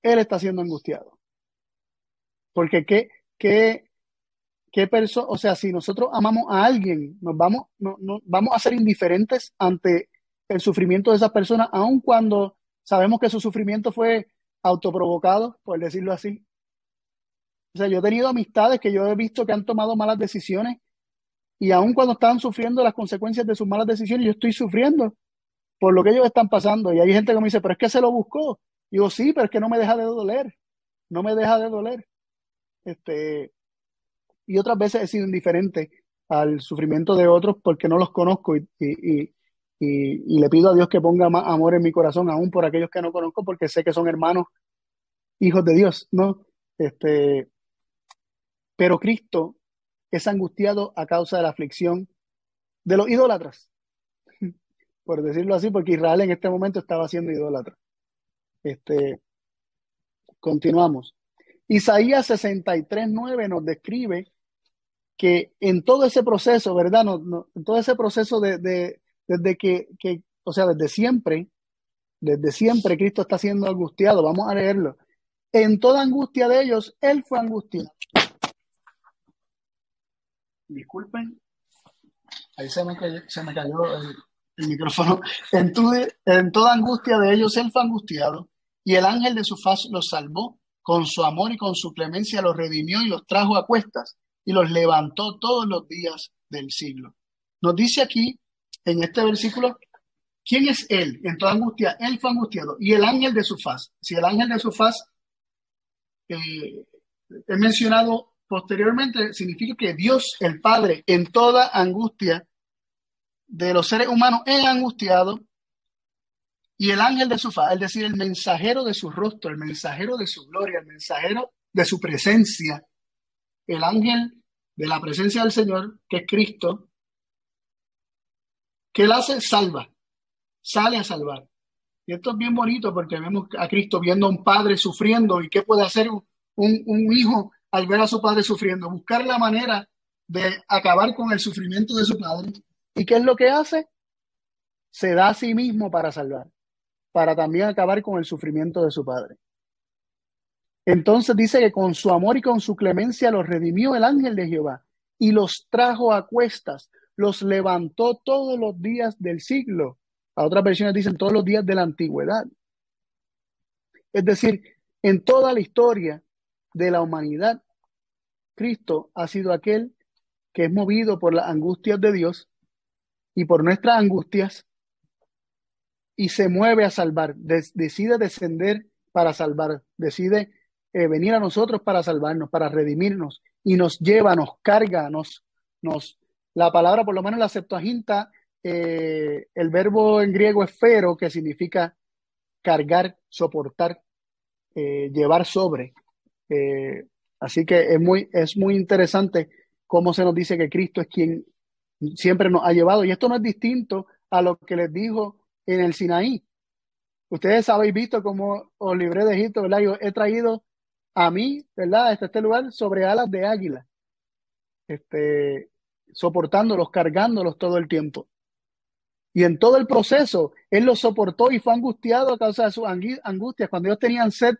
Él está siendo angustiado. Porque qué, qué, qué persona, o sea, si nosotros amamos a alguien, nos vamos, no, no, vamos a ser indiferentes ante el sufrimiento de esa persona, aun cuando sabemos que su sufrimiento fue autoprovocado, por decirlo así. O sea, yo he tenido amistades que yo he visto que han tomado malas decisiones y aun cuando están sufriendo las consecuencias de sus malas decisiones, yo estoy sufriendo por lo que ellos están pasando. Y hay gente que me dice, pero es que se lo buscó. Y digo, sí, pero es que no me deja de doler. No me deja de doler. Este, y otras veces he sido indiferente al sufrimiento de otros porque no los conozco y, y, y, le pido a Dios que ponga más amor en mi corazón, aún por aquellos que no conozco, porque sé que son hermanos, hijos de Dios, ¿no? Este, pero Cristo es angustiado a causa de la aflicción de los idólatras, por decirlo así, porque Israel en este momento estaba siendo idólatra. Este, continuamos. Isaías 63.9 nos describe que en todo ese proceso, ¿verdad? En todo ese proceso de, desde que, o sea, desde siempre, desde siempre Cristo está siendo angustiado. Vamos a leerlo. En toda angustia de ellos, Él fue angustiado. Disculpen, ahí se me cayó, el, micrófono. En, en toda angustia de ellos, Él fue angustiado, y el ángel de su faz los salvó. Con su amor y con su clemencia los redimió y los trajo a cuestas y los levantó todos los días del siglo. Nos dice aquí en este versículo, ¿quién es él? En toda angustia, él fue angustiado. Y el ángel de su faz. Si el ángel de su faz eh, he mencionado posteriormente, significa que Dios, el Padre, en toda angustia de los seres humanos, es angustiado. Y el ángel de su faz, es decir, el mensajero de su rostro, el mensajero de su gloria, el mensajero de su presencia, el ángel de la presencia del Señor, que es Cristo, ¿Qué él hace? Salva, sale a salvar. Y esto es bien bonito porque vemos a Cristo viendo a un padre sufriendo y qué puede hacer un, un hijo al ver a su padre sufriendo, buscar la manera de acabar con el sufrimiento de su padre. ¿Y qué es lo que hace? Se da a sí mismo para salvar, para también acabar con el sufrimiento de su padre. Entonces dice que con su amor y con su clemencia los redimió el ángel de Jehová y los trajo a cuestas los levantó todos los días del siglo. A otras versiones dicen todos los días de la antigüedad. Es decir, en toda la historia de la humanidad, Cristo ha sido aquel que es movido por las angustias de Dios y por nuestras angustias y se mueve a salvar, decide descender para salvar, decide eh, venir a nosotros para salvarnos, para redimirnos. Y nos lleva, nos carga, nos, nos, la palabra, por lo menos la Septuaginta, eh, el verbo en griego es fero, que significa cargar, soportar, eh, llevar sobre. Eh, así que es muy, es muy interesante cómo se nos dice que Cristo es quien siempre nos ha llevado. Y esto no es distinto a lo que les dijo en el Sinaí. Ustedes habéis visto cómo os libré de Egipto, ¿verdad? Yo he traído a mí, ¿verdad? Hasta este lugar sobre alas de águila. Este, soportándolos, cargándolos todo el tiempo. Y en todo el proceso, él los soportó y fue angustiado a causa de sus angustias. Cuando ellos tenían sed,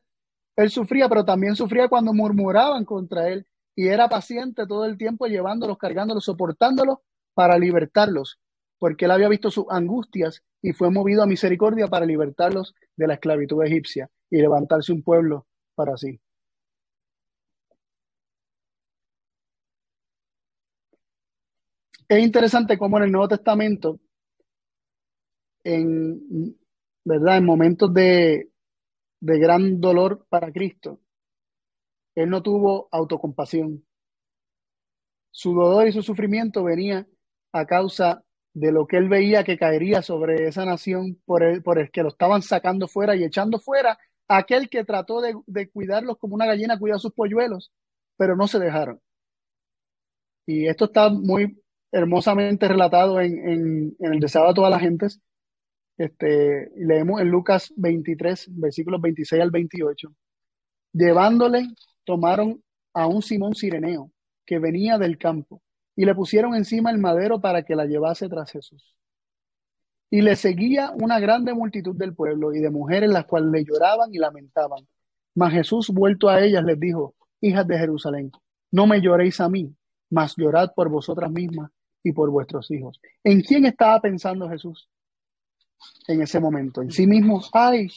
él sufría, pero también sufría cuando murmuraban contra él. Y era paciente todo el tiempo llevándolos, cargándolos, soportándolos para libertarlos, porque él había visto sus angustias y fue movido a misericordia para libertarlos de la esclavitud egipcia y levantarse un pueblo para sí. Es interesante cómo en el Nuevo Testamento, en, ¿verdad? en momentos de, de gran dolor para Cristo, Él no tuvo autocompasión. Su dolor y su sufrimiento venía a causa de lo que él veía que caería sobre esa nación por el, por el que lo estaban sacando fuera y echando fuera, aquel que trató de, de cuidarlos como una gallina cuida sus polluelos, pero no se dejaron. Y esto está muy hermosamente relatado en, el deseado de todas las gentes. Este, leemos en Lucas 23, versículos 26 al 28. Llevándole, tomaron a un Simón Sireneo, que venía del campo, y le pusieron encima el madero para que la llevase tras Jesús. Y le seguía una grande multitud del pueblo y de mujeres las cuales le lloraban y lamentaban. Mas Jesús, vuelto a ellas, les dijo, hijas de Jerusalén, no me lloréis a mí, mas llorad por vosotras mismas y por vuestros hijos. ¿En quién estaba pensando Jesús en ese momento? ¿En sí mismo? Ay,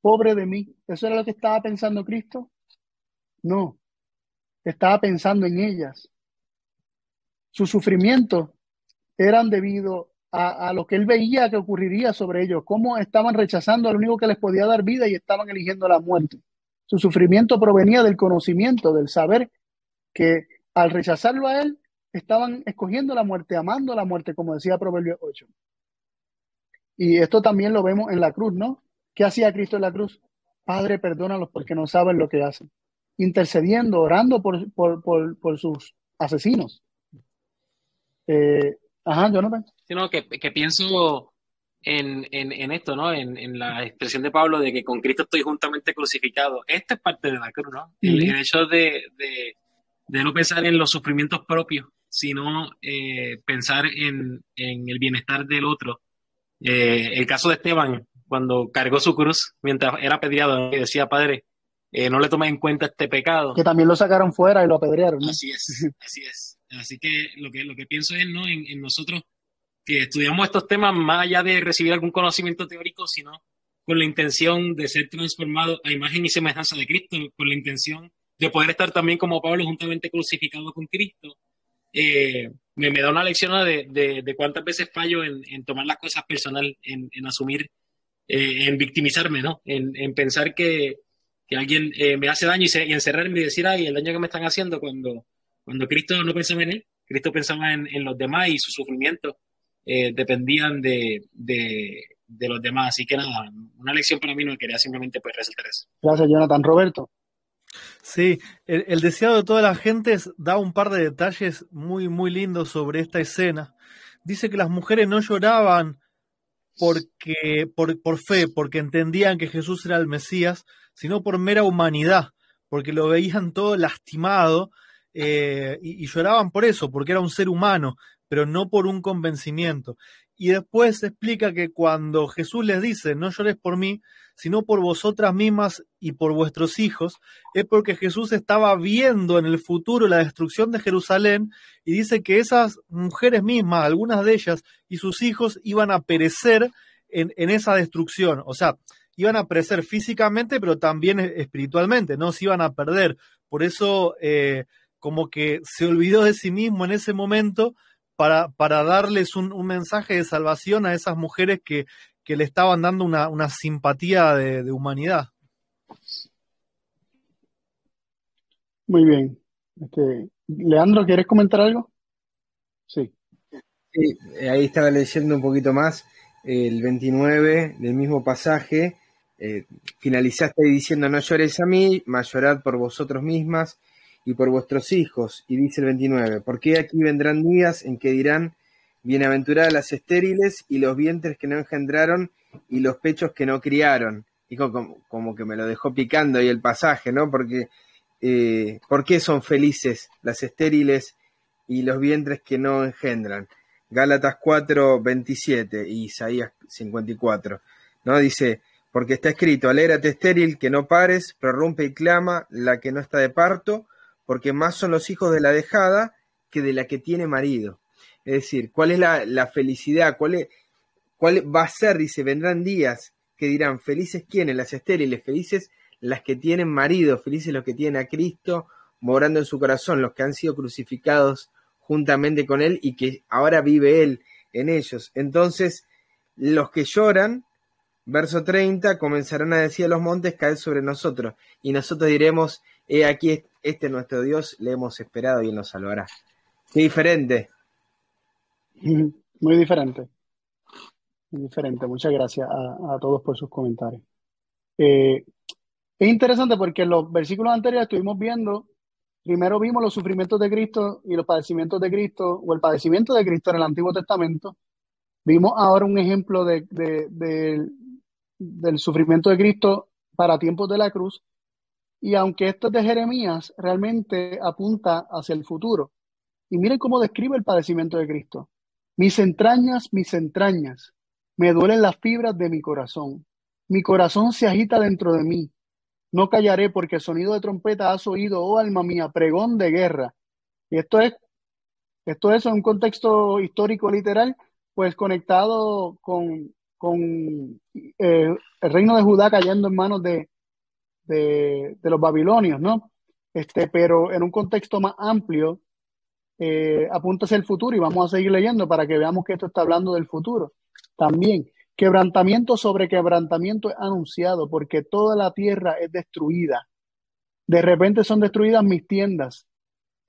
pobre de mí. ¿Eso era lo que estaba pensando Cristo? No, estaba pensando en ellas. Sus sufrimientos eran debido a, lo que él veía que ocurriría sobre ellos, cómo estaban rechazando al único que les podía dar vida y estaban eligiendo la muerte. Su sufrimiento provenía del conocimiento, del saber que al rechazarlo a él, estaban escogiendo la muerte, amando la muerte, como decía Proverbio 8. Y esto también lo vemos en la cruz, ¿no? ¿Qué hacía Cristo en la cruz? Padre, perdónalos porque no saben lo que hacen. Intercediendo, orando por, por, sus asesinos. Eh, ajá, Jonathan. Sino que, que pienso en, en, esto, ¿no? En, la expresión de Pablo de que con Cristo estoy juntamente crucificado. Esta es parte de la cruz, ¿no? El, hecho de, de, no pensar en los sufrimientos propios, sino eh, pensar en, el bienestar del otro. Eh, el caso de Esteban, cuando cargó su cruz mientras era apedreado, y decía, Padre, eh, no le tomé en cuenta este pecado. Que también lo sacaron fuera y lo apedrearon. Así es, así es. Así que lo que, lo que pienso es ¿no? En, en, nosotros que estudiamos estos temas más allá de recibir algún conocimiento teórico, sino con la intención de ser transformado a imagen y semejanza de Cristo, con la intención de poder estar también como Pablo juntamente crucificado con Cristo, eh, me, da una lección de, de, cuántas veces fallo en, tomar las cosas personal, en, asumir, eh, en victimizarme, ¿no? En, pensar que, alguien eh, me hace daño y, encerrarme y decir, ay, el daño que me están haciendo cuando, cuando Cristo no pensaba en él, Cristo pensaba en, los demás y sus sufrimientos dependían de, de, los demás. Así que nada, una lección para mí no quería simplemente pues resaltar eso. Gracias, Jonathan. Roberto. Sí, el, deseado de todas las gentes da un par de detalles muy, muy lindos sobre esta escena. Dice que las mujeres no lloraban porque, por, por fe, porque entendían que Jesús era el Mesías, sino por mera humanidad, porque lo veían todo lastimado eh, y, y, lloraban por eso, porque era un ser humano, pero no por un convencimiento. Y después explica que cuando Jesús les dice, no llores por mí, sino por vosotras mismas y por vuestros hijos, es porque Jesús estaba viendo en el futuro la destrucción de Jerusalén y dice que esas mujeres mismas, algunas de ellas y sus hijos iban a perecer en, esa destrucción. O sea, iban a perecer físicamente, pero también espiritualmente, no se iban a perder. Por eso, eh, como que se olvidó de sí mismo en ese momento para, para darles un, un, mensaje de salvación a esas mujeres que, que le estaban dando una, una simpatía de, humanidad. Muy bien. Este, Leandro, ¿quieres comentar algo? Sí. sí. ahí estaba leyendo un poquito más el 29 del mismo pasaje. Eh, finalizaste diciendo, no llores a mí, mas llorad por vosotros mismas y por vuestros hijos. Y dice el 29, porque aquí vendrán días en que dirán, bienaventuradas las estériles y los vientres que no engendraron y los pechos que no criaron. Y como, que me lo dejó picando ahí el pasaje, ¿no? Porque, eh, ¿por qué son felices las estériles y los vientres que no engendran? Gálatas 4, 27 y Isaías 54, ¿no? Dice, porque está escrito, alégrate estéril, que no pares, prorrumpe y clama la que no está de parto, porque más son los hijos de la dejada que de la que tiene marido. Es decir, ¿cuál es la, felicidad? ¿Cuál, es, ¿Cuál va a ser? Dice, vendrán días que dirán, felices quienes, las estériles, felices las que tienen marido, felices los que tienen a Cristo morando en su corazón, los que han sido crucificados juntamente con Él y que ahora vive Él en ellos. Entonces, los que lloran, verso 30, comenzarán a decir a los montes, caer sobre nosotros, y nosotros diremos, he aquí, este nuestro Dios, le hemos esperado y Él nos salvará. Qué diferente. Muy diferente. Muy diferente. Muchas gracias a, todos por sus comentarios. Eh, es interesante porque en los versículos anteriores estuvimos viendo Primero vimos los sufrimientos de Cristo y los padecimientos de Cristo, o el padecimiento de Cristo en el Antiguo Testamento. Vimos ahora un ejemplo de, del sufrimiento de Cristo para tiempos de la cruz. Y aunque esto es de Jeremías, realmente apunta hacia el futuro. Y miren cómo describe el padecimiento de Cristo. Mis entrañas, mis entrañas, me duelen las fibras de mi corazón. Mi corazón se agita dentro de mí. No callaré porque sonido de trompeta has oído, oh alma mía, pregón de guerra. Y esto es, esto es en un contexto histórico literal, pues conectado con, con eh, el reino de Judá cayendo en manos de, de, los babilonios, ¿no? Este, pero en un contexto más amplio, eh, apunta hacia el futuro y vamos a seguir leyendo para que veamos que esto está hablando del futuro también. Quebrantamiento sobre quebrantamiento es anunciado porque toda la tierra es destruida. De repente son destruidas mis tiendas.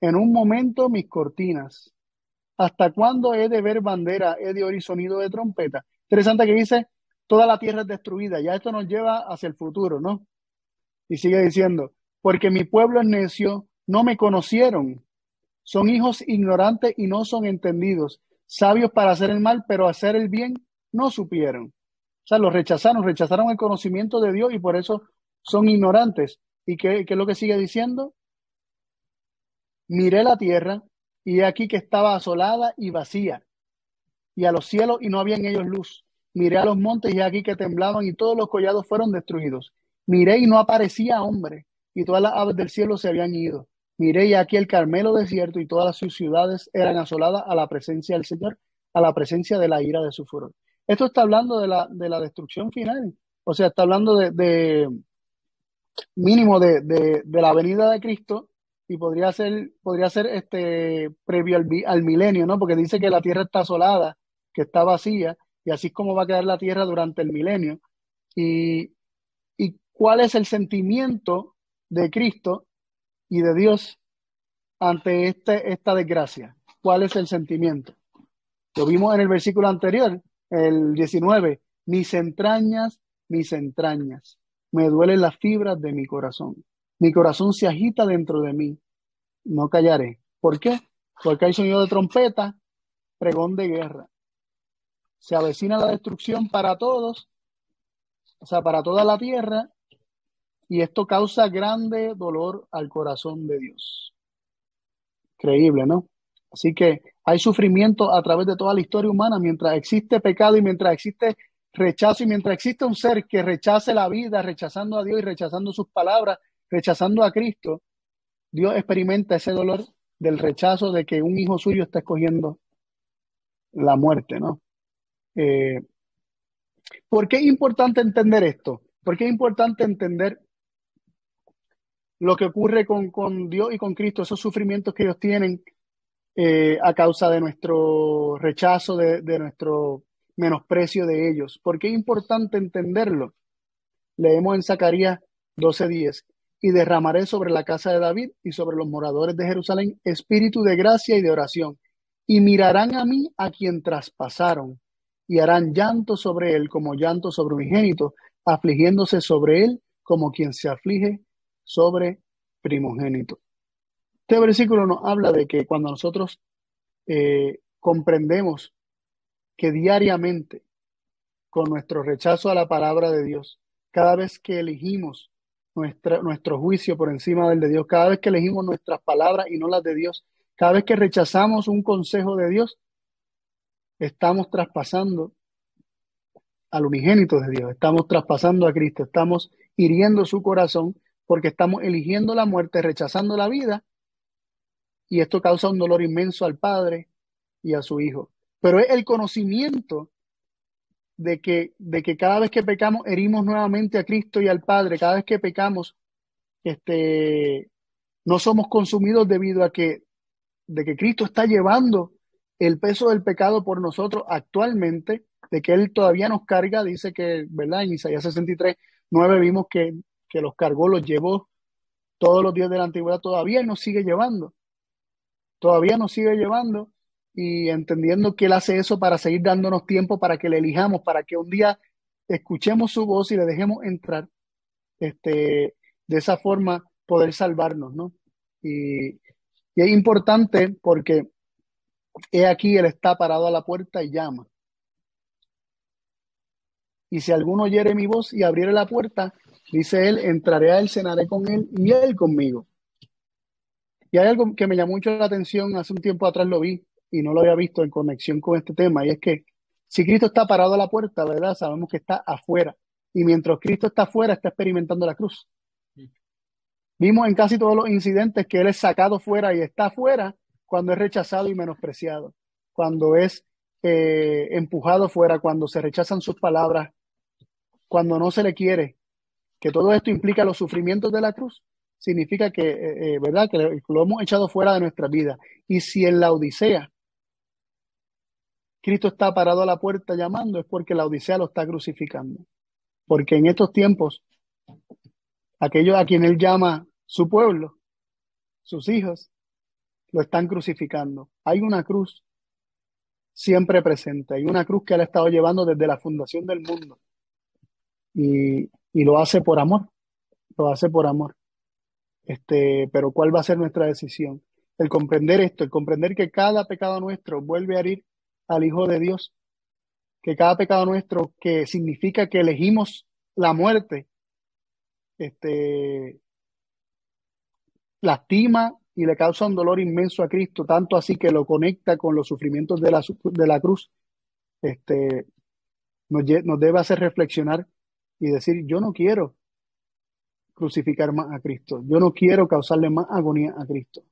En un momento mis cortinas. ¿Hasta cuándo he de ver bandera, he de oír sonido de trompeta? Interesante que dice, toda la tierra es destruida. Ya esto nos lleva hacia el futuro, ¿no? Y sigue diciendo, porque mi pueblo es necio, no me conocieron. Son hijos ignorantes y no son entendidos. Sabios para hacer el mal, pero hacer el bien no supieron. O sea, los rechazaron, rechazaron el conocimiento de Dios y por eso son ignorantes. ¿Y qué, es lo que sigue diciendo? Miré la tierra y he aquí que estaba asolada y vacía, y a los cielos y no había en ellos luz. Miré a los montes y aquí que temblaban y todos los collados fueron destruidos. Miré y no aparecía hombre, y todas las aves del cielo se habían ido. Miré y aquí el Carmelo desierto y todas sus ciudades eran asoladas a la presencia del Señor, a la presencia de la ira de su furor. Esto está hablando de la, de la destrucción final. O sea, está hablando de, mínimo de, la venida de Cristo y podría ser, podría ser este previo al, milenio, ¿no? Porque dice que la tierra está asolada, que está vacía, y así es como va a quedar la tierra durante el milenio. Y, y cuál es el sentimiento de Cristo y de Dios ante este, esta desgracia. ¿Cuál es el sentimiento? Lo vimos en el versículo anterior, el 19, mis entrañas, mis entrañas, me duelen las fibras de mi corazón. Mi corazón se agita dentro de mí. No callaré. ¿Por qué? Porque hay sonido de trompeta, pregón de guerra. Se avecina la destrucción para todos, o sea, para toda la tierra, y esto causa grande dolor al corazón de Dios. Creíble, ¿no? Así que hay sufrimiento a través de toda la historia humana mientras existe pecado y mientras existe rechazo y mientras existe un ser que rechace la vida, rechazando a Dios y rechazando sus palabras, rechazando a Cristo, Dios experimenta ese dolor del rechazo de que un hijo suyo está escogiendo la muerte, ¿no? Eh, ¿Por qué es importante entender esto? ¿Por qué es importante entender lo que ocurre con, con Dios y con Cristo, esos sufrimientos que ellos tienen eh, a causa de nuestro rechazo, de, nuestro menosprecio de ellos. ¿Por qué es importante entenderlo? Leemos en Zacarías 12:10. y derramaré sobre la casa de David y sobre los moradores de Jerusalén espíritu de gracia y de oración, y mirarán a mí a quien traspasaron, y harán llanto sobre él como llanto sobre un ingénito, afligiéndose sobre él como quien se aflige sobre primogénito. Este versículo nos habla de que cuando nosotros eh, comprendemos que diariamente, con nuestro rechazo a la palabra de Dios, cada vez que elegimos nuestra, nuestro juicio por encima del de Dios, cada vez que elegimos nuestras palabras y no las de Dios, cada vez que rechazamos un consejo de Dios, estamos traspasando al unigénito de Dios, estamos traspasando a Cristo, estamos hiriendo su corazón porque estamos eligiendo la muerte, rechazando la vida, y esto causa un dolor inmenso al Padre y a su Hijo. Pero es el conocimiento de que, de que cada vez que pecamos herimos nuevamente a Cristo y al Padre, cada vez que pecamos, este, no somos consumidos debido a que, de que Cristo está llevando el peso del pecado por nosotros actualmente, de que Él todavía nos carga, dice que, ¿verdad? En Isaías 63, 9 vimos que, que los cargó, los llevó todos los días de la antigüedad, todavía nos sigue llevando, todavía nos sigue llevando y entendiendo que Él hace eso para seguir dándonos tiempo para que le elijamos, para que un día escuchemos su voz y le dejemos entrar, este, de esa forma poder salvarnos, ¿no? Y, y es importante porque he aquí, Él está parado a la puerta y llama. Y si alguno oyere mi voz y abriere la puerta, dice él, entraré a él, cenaré con él y él conmigo. Y hay algo que me llamó mucho la atención, hace un tiempo atrás lo vi y no lo había visto en conexión con este tema, y es que si Cristo está parado a la puerta, ¿verdad? Sabemos que está afuera. Y mientras Cristo está afuera, está experimentando la cruz. Vimos en casi todos los incidentes que Él es sacado fuera y está afuera cuando es rechazado y menospreciado, cuando es eh, empujado fuera, cuando se rechazan sus palabras, cuando no se le quiere, que todo esto implica los sufrimientos de la cruz, significa que, eh, eh, ¿verdad? Que lo hemos echado fuera de nuestra vida. Y si en la Odisea Cristo está parado a la puerta llamando, es porque la Odisea lo está crucificando. Porque en estos tiempos, aquellos a quien él llama su pueblo, sus hijos, lo están crucificando. Hay una cruz siempre presente, hay una cruz que él ha estado llevando desde la fundación del mundo y, lo hace por amor, lo hace por amor. Este, pero ¿cuál va a ser nuestra decisión? El comprender esto, el comprender que cada pecado nuestro vuelve a herir al Hijo de Dios, que cada pecado nuestro que significa que elegimos la muerte, este, lastima y le causa un dolor inmenso a Cristo, tanto así que lo conecta con los sufrimientos de la, de la cruz, este, nos, nos debe hacer reflexionar y decir, yo no quiero crucificar más a Cristo, yo no quiero causarle más agonía a Cristo.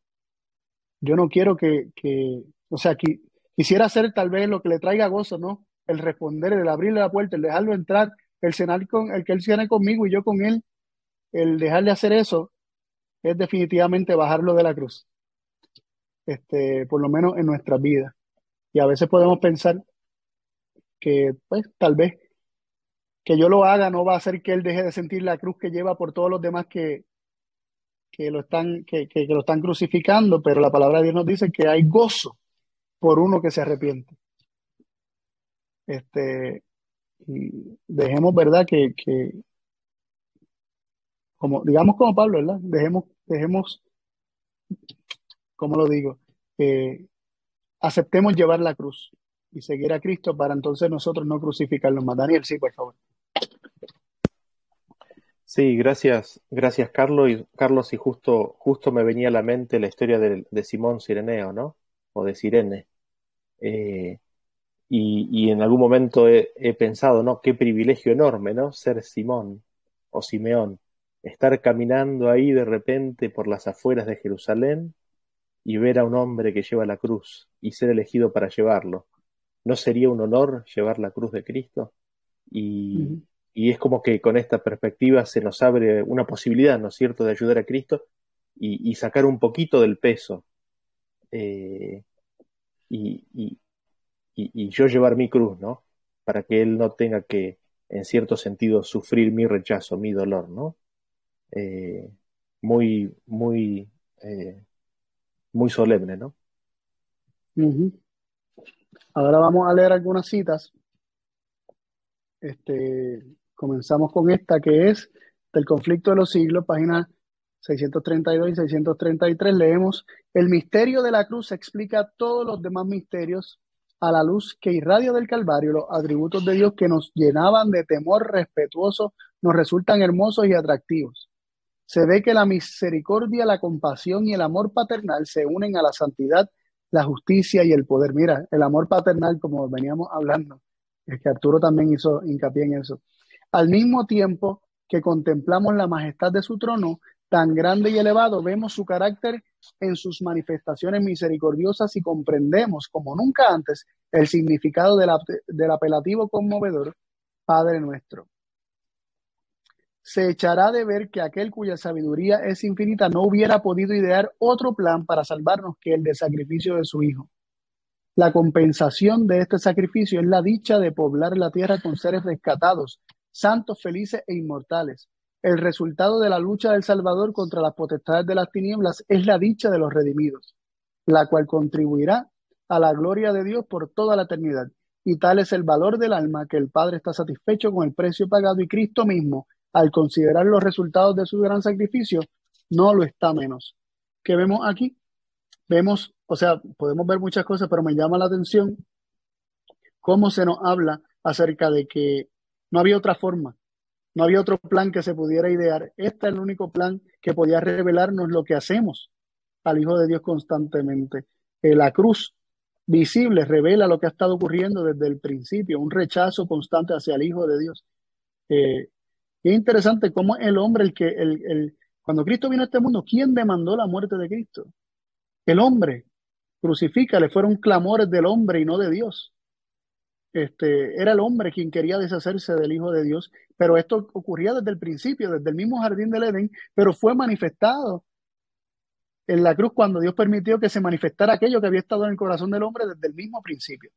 Yo no quiero que, que o sea, que, quisiera hacer tal vez lo que le traiga gozo, ¿no? El responder, el abrirle la puerta, el dejarlo entrar, el cenar con, el que él cene conmigo y yo con él, el dejarle hacer eso, es definitivamente bajarlo de la cruz. Este, por lo menos en nuestras vidas. Y a veces podemos pensar que, pues, tal vez que yo lo haga no va a hacer que él deje de sentir la cruz que lleva por todos los demás que, que lo están, que, que, lo están crucificando, pero la palabra de Dios nos dice que hay gozo por uno que se arrepiente. Este, y dejemos, ¿verdad? Que, que, como, digamos como Pablo, ¿verdad? Dejemos, dejemos, ¿cómo lo digo? aceptemos llevar la cruz y seguir a Cristo para entonces nosotros no crucificarlo más. Daniel, sí, por favor. Sí, gracias, gracias Carlos y Carlos y justo, justo me venía a la mente la historia de, Simón Sireneo, ¿no? O de Sirene. Eh, y, y, en algún momento he, pensado, ¿no? Qué privilegio enorme, ¿no? Ser Simón o Simeón, estar caminando ahí de repente por las afueras de Jerusalén y ver a un hombre que lleva la cruz y ser elegido para llevarlo. ¿No sería un honor llevar la cruz de Cristo? Y, y es como que con esta perspectiva se nos abre una posibilidad, ¿no es cierto?, de ayudar a Cristo y, y sacar un poquito del peso eh, y, y, y, yo llevar mi cruz, ¿no? Para que Él no tenga que, en cierto sentido, sufrir mi rechazo, mi dolor, ¿no? Eh, muy, muy, eh, muy solemne, ¿no? Ahora vamos a leer algunas citas. Este, comenzamos con esta que es del conflicto de los siglos, páginas 632 y 633. Leemos, el misterio de la cruz explica todos los demás misterios a la luz que irradia del Calvario, los atributos de Dios que nos llenaban de temor respetuoso nos resultan hermosos y atractivos. Se ve que la misericordia, la compasión y el amor paternal se unen a la santidad, la justicia y el poder. Mira, el amor paternal, como veníamos hablando, es que Arturo también hizo hincapié en eso. Al mismo tiempo que contemplamos la majestad de su trono, tan grande y elevado, vemos su carácter en sus manifestaciones misericordiosas y comprendemos, como nunca antes, el significado del, apelativo conmovedor Padre nuestro. Se echará de ver que aquel cuya sabiduría es infinita no hubiera podido idear otro plan para salvarnos que el de sacrificio de su Hijo. La compensación de este sacrificio es la dicha de poblar la tierra con seres rescatados, santos, felices e inmortales el resultado de la lucha del Salvador contra las potestades de las tinieblas es la dicha de los redimidos, la cual contribuirá a la gloria de Dios por toda la eternidad. Y tal es el valor del alma que el Padre está satisfecho con el precio pagado y Cristo mismo, al considerar los resultados de su gran sacrificio, no lo está menos. ¿Qué vemos aquí? Vemos, o sea, podemos ver muchas cosas, pero me llama la atención cómo se nos habla acerca de que no había otra forma no había otro plan que se pudiera idear. Este es el único plan que podía revelarnos lo que hacemos al Hijo de Dios constantemente. Eh, la cruz visible revela lo que ha estado ocurriendo desde el principio, un rechazo constante hacia el Hijo de Dios. Eh, es interesante cómo el hombre, el que, el, el, cuando Cristo vino a este mundo, ¿quién demandó la muerte de Cristo? El hombre. Crucifícale, fueron clamores del hombre y no de Dios. Este, era el hombre quien quería deshacerse del Hijo de Dios, pero esto ocurría desde el principio, desde el mismo jardín del Edén, pero fue manifestado en la cruz cuando Dios permitió que se manifestara aquello que había estado en el corazón del hombre desde el mismo principio.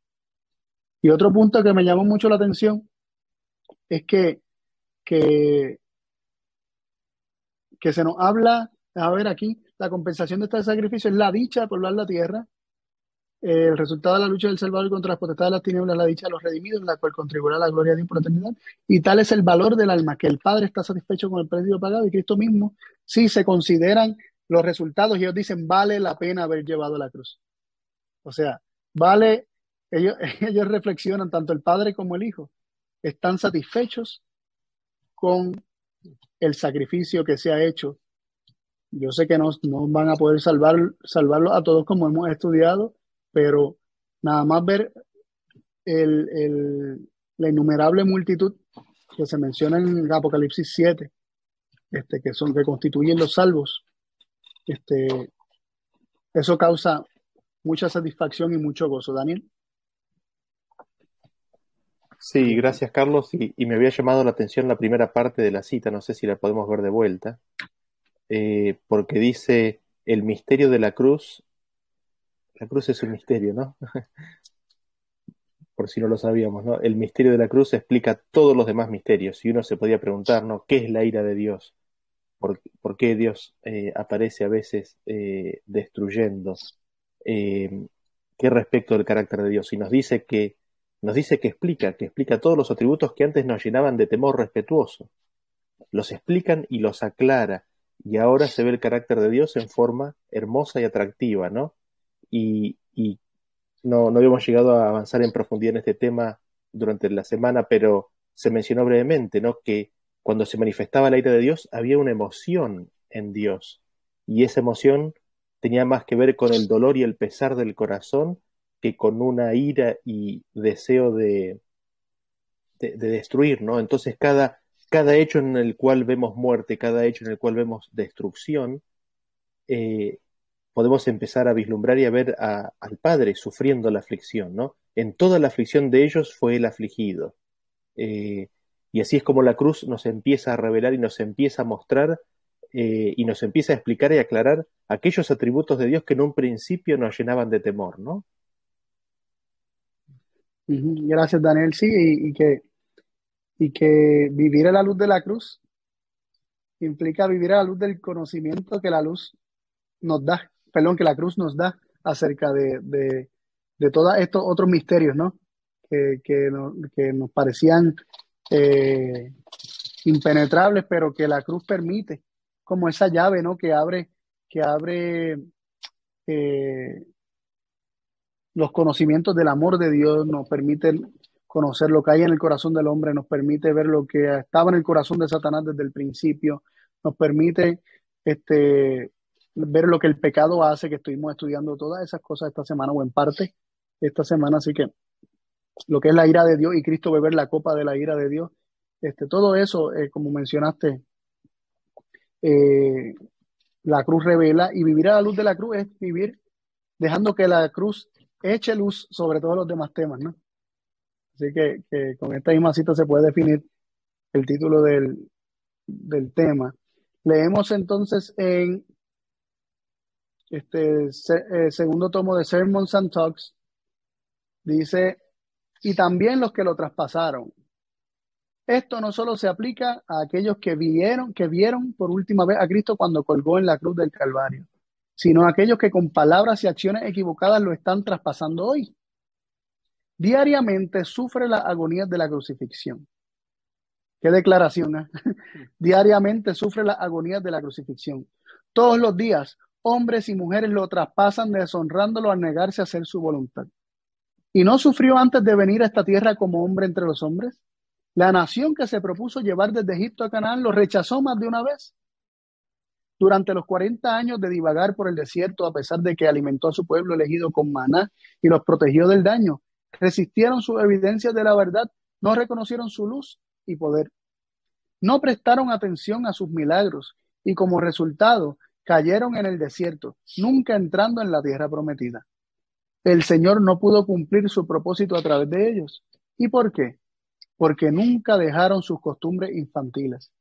Y otro punto que me llamó mucho la atención es que, que, que se nos habla, a ver aquí, la compensación de este sacrificio es la dicha de poblar la tierra, el resultado de la lucha del Salvador contra las potestades de las tinieblas, la dicha de los redimidos, en la cual contribuirá la gloria de Dios por eternidad. Y tal es el valor del alma, que el Padre está satisfecho con el precio pagado y Cristo mismo, si se consideran los resultados ellos dicen, vale la pena haber llevado la cruz. O sea, vale, ellos, ellos reflexionan, tanto el Padre como el Hijo, están satisfechos con el sacrificio que se ha hecho. Yo sé que no, no van a poder salvar, salvarlo a todos como hemos estudiado, pero nada más ver el, la innumerable multitud que se menciona en Apocalipsis 7, este, que son que constituyen los salvos, este, eso causa mucha satisfacción y mucho gozo. Daniel. Sí, gracias Carlos. Y, me había llamado la atención la primera parte de la cita, no sé si la podemos ver de vuelta, eh, porque dice, el misterio de la cruz la cruz es un misterio, ¿no? Por si no lo sabíamos, ¿no? El misterio de la cruz explica todos los demás misterios. Y uno se podía preguntar, ¿no? ¿Qué es la ira de Dios? ¿Por, qué Dios eh, aparece a veces eh, destruyendo? Eh, ¿Qué respecto del carácter de Dios? Y nos dice que nos dice que explica, que explica todos los atributos que antes nos llenaban de temor respetuoso. Los explican y los aclara. Y ahora se ve el carácter de Dios en forma hermosa y atractiva, ¿no? Y, no, no habíamos llegado a avanzar en profundidad en este tema durante la semana, pero se mencionó brevemente, ¿no? Que cuando se manifestaba la ira de Dios había una emoción en Dios y esa emoción tenía más que ver con el dolor y el pesar del corazón que con una ira y deseo de, de, destruir, ¿no? Entonces cada, cada hecho en el cual vemos muerte, cada hecho en el cual vemos destrucción, eh, podemos empezar a vislumbrar y a ver al Padre sufriendo la aflicción, ¿no? En toda la aflicción de ellos fue el afligido. Eh, y así es como la cruz nos empieza a revelar y nos empieza a mostrar eh, y nos empieza a explicar y aclarar aquellos atributos de Dios que en un principio nos llenaban de temor, ¿no? Gracias, Daniel. Sí, y, que, y que vivir a la luz de la cruz implica vivir a la luz del conocimiento que la luz nos da, perdón, que la cruz nos da acerca de, de, de todos estos otros misterios, ¿no? Que, que, nos parecían eh, impenetrables, pero que la cruz permite, como esa llave, ¿no? Que abre, que abre eh, los conocimientos del amor de Dios, nos permite conocer lo que hay en el corazón del hombre, nos permite ver lo que estaba en el corazón de Satanás desde el principio, nos permite este, ver lo que el pecado hace, que estuvimos estudiando todas esas cosas esta semana o en parte esta semana, así que lo que es la ira de Dios y Cristo beber la copa de la ira de Dios, este, todo eso, eh, como mencionaste, eh, la cruz revela y vivir a la luz de la cruz es vivir dejando que la cruz eche luz sobre todos los demás temas, ¿no? Así que, con esta misma cita se puede definir el título del, del tema. Leemos entonces en este eh, segundo tomo de Sermons and Talks, dice, y también los que lo traspasaron. Esto no solo se aplica a aquellos que vieron, que vieron por última vez a Cristo cuando colgó en la cruz del Calvario, sino a aquellos que con palabras y acciones equivocadas lo están traspasando hoy. Diariamente sufre las agonías de la crucifixión. Qué declaración. ¿eh? Diariamente sufre las agonías de la crucifixión. Todos los días, hombres y mujeres lo traspasan deshonrándolo al negarse a hacer su voluntad. ¿Y no sufrió antes de venir a esta tierra como hombre entre los hombres? La nación que se propuso llevar desde Egipto a Canaán lo rechazó más de una vez. Durante los 40 años de divagar por el desierto, a pesar de que alimentó a su pueblo elegido con maná y los protegió del daño, resistieron sus evidencias de la verdad, no reconocieron su luz y poder. No prestaron atención a sus milagros y como resultado cayeron en el desierto, nunca entrando en la tierra prometida. El Señor no pudo cumplir su propósito a través de ellos. ¿Y por qué? Porque nunca dejaron sus costumbres infantiles.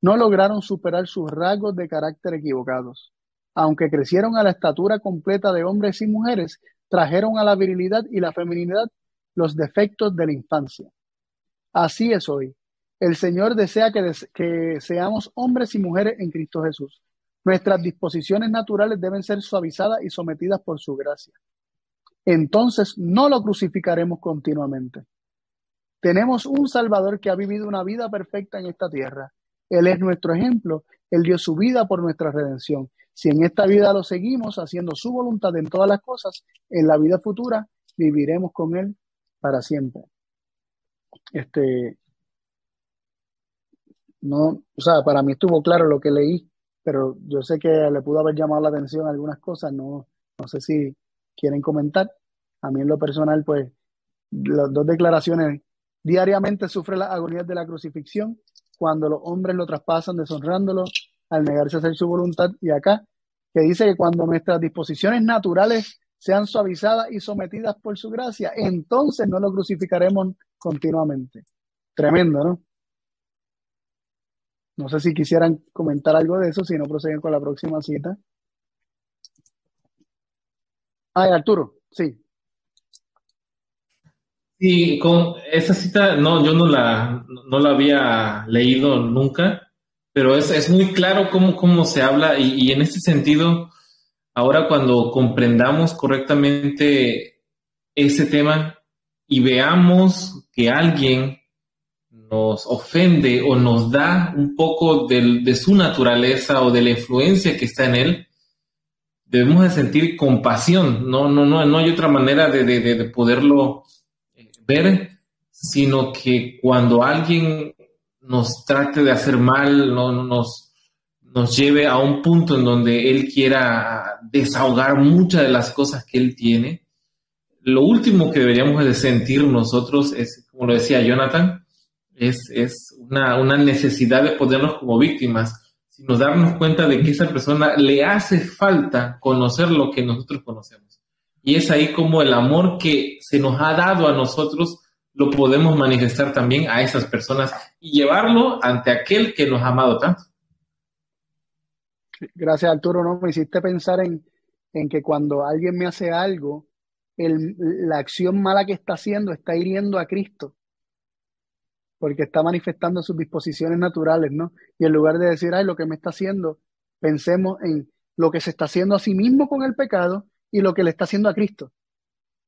No lograron superar sus rasgos de carácter equivocados. Aunque crecieron a la estatura completa de hombres y mujeres, trajeron a la virilidad y la feminidad los defectos de la infancia. Así es hoy. El Señor desea que, que, seamos hombres y mujeres en Cristo Jesús. Nuestras disposiciones naturales deben ser suavizadas y sometidas por su gracia. Entonces no lo crucificaremos continuamente. Tenemos un Salvador que ha vivido una vida perfecta en esta tierra. Él es nuestro ejemplo. Él dio su vida por nuestra redención. Si en esta vida lo seguimos haciendo su voluntad en todas las cosas, en la vida futura viviremos con Él para siempre. Este, no, o sea, para mí estuvo claro lo que leí, pero yo sé que le pudo haber llamado la atención algunas cosas, no, no sé si quieren comentar. A mí en lo personal, pues, las dos declaraciones, diariamente sufre las agonías de la crucifixión, cuando los hombres lo traspasan deshonrándolo al negarse a hacer su voluntad, y acá, que dice que cuando nuestras disposiciones naturales sean suavizadas y sometidas por su gracia, entonces no lo crucificaremos continuamente. Tremendo, ¿no? No sé si quisieran comentar algo de eso, si no proceden con la próxima cita. Ay, Arturo, sí. Sí, con esa cita, no, yo no la, no la había leído nunca, pero es, es muy claro cómo, cómo se habla y, y en ese sentido, Ahora cuando comprendamos correctamente ese tema y veamos que alguien nos ofende o nos da un poco de, su naturaleza o de la influencia que está en él, debemos de sentir compasión. No, no, no, no hay otra manera de, de poderlo eh, ver, sino que cuando alguien nos trate de hacer mal, no, nos, nos lleve a un punto en donde él quiera desahogar muchas de las cosas que él tiene, lo último que deberíamos de sentir nosotros es, como lo decía Jonathan, es, es una, una, necesidad de ponernos como víctimas, sino darnos cuenta de que esa persona le hace falta conocer lo que nosotros conocemos. Y es ahí como el amor que se nos ha dado a nosotros lo podemos manifestar también a esas personas y llevarlo ante aquel que nos ha amado tanto. Gracias, Arturo. No me hiciste pensar en, en que cuando alguien me hace algo, el, la acción mala que está haciendo está hiriendo a Cristo. Porque está manifestando sus disposiciones naturales, ¿no? Y en lugar de decir, ay, lo que me está haciendo, pensemos en lo que se está haciendo a sí mismo con el pecado y lo que le está haciendo a Cristo.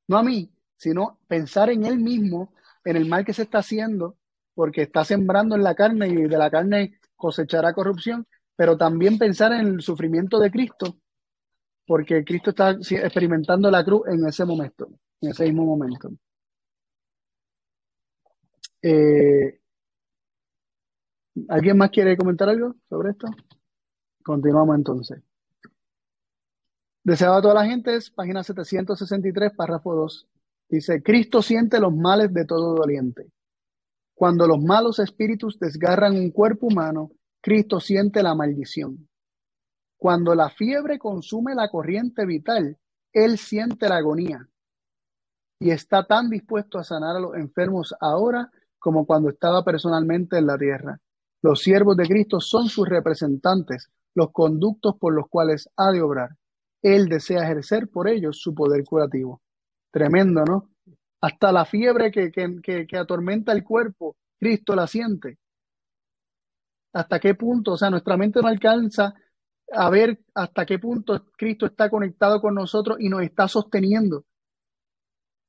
No a mí, sino pensar en él mismo, en el mal que se está haciendo, porque está sembrando en la carne y de la carne cosechará corrupción, pero también pensar en el sufrimiento de Cristo, porque Cristo está experimentando la cruz en ese momento, en ese mismo momento. Eh, ¿Alguien más quiere comentar algo sobre esto? Continuamos entonces. Deseado a toda la gente, es página 763, párrafo 2. Dice, Cristo siente los males de todo doliente. Cuando los malos espíritus desgarran un cuerpo humano, Cristo siente la maldición. Cuando la fiebre consume la corriente vital, Él siente la agonía y está tan dispuesto a sanar a los enfermos ahora como cuando estaba personalmente en la tierra. Los siervos de Cristo son sus representantes, los conductos por los cuales ha de obrar. Él desea ejercer por ellos su poder curativo. Tremendo, ¿no? Hasta la fiebre que, que, que, atormenta el cuerpo, Cristo la siente. ¿Hasta qué punto? O sea, nuestra mente no alcanza a ver hasta qué punto Cristo está conectado con nosotros y nos está sosteniendo.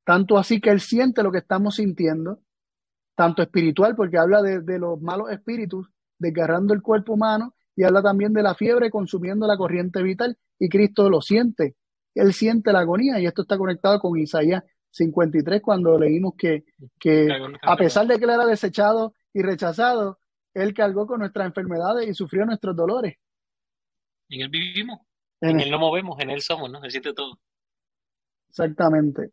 Tanto así que Él siente lo que estamos sintiendo, tanto espiritual, porque habla de, de los malos espíritus desgarrando el cuerpo humano, y habla también de la fiebre consumiendo la corriente vital, y Cristo lo siente. Él siente la agonía, y esto está conectado con Isaías 53, cuando leímos que, que a pesar de que él era desechado y rechazado, él cargó con nuestras enfermedades y sufrió nuestros dolores. En él vivimos, en, él no movemos, en él somos, ¿no? Él siente todo. Exactamente.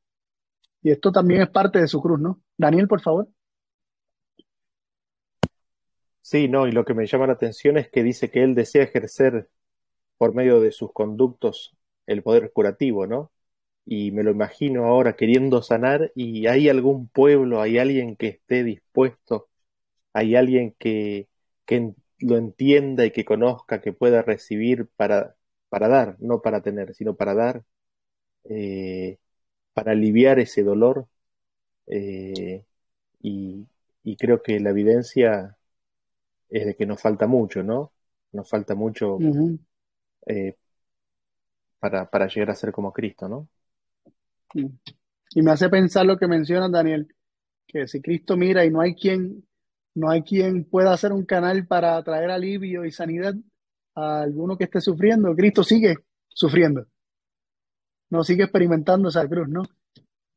Y esto también es parte de su cruz, ¿no? Daniel, por favor. Sí, no, y lo que me llama la atención es que dice que él desea ejercer por medio de sus conductos el poder curativo, ¿no? Y me lo imagino ahora queriendo sanar y hay algún pueblo, hay alguien que esté dispuesto, hay alguien que, que lo entienda y que conozca, que pueda recibir para, para dar, no para tener, sino para dar, eh, para aliviar ese dolor. Eh, y, y creo que la evidencia es de que nos falta mucho, ¿no? Nos falta mucho eh, para, para, llegar a ser como Cristo, ¿no? Y me hace pensar lo que menciona Daniel, que si Cristo mira y no hay quien, no hay quien pueda hacer un canal para traer alivio y sanidad a alguno que esté sufriendo, Cristo sigue sufriendo. No sigue experimentando esa cruz, ¿no?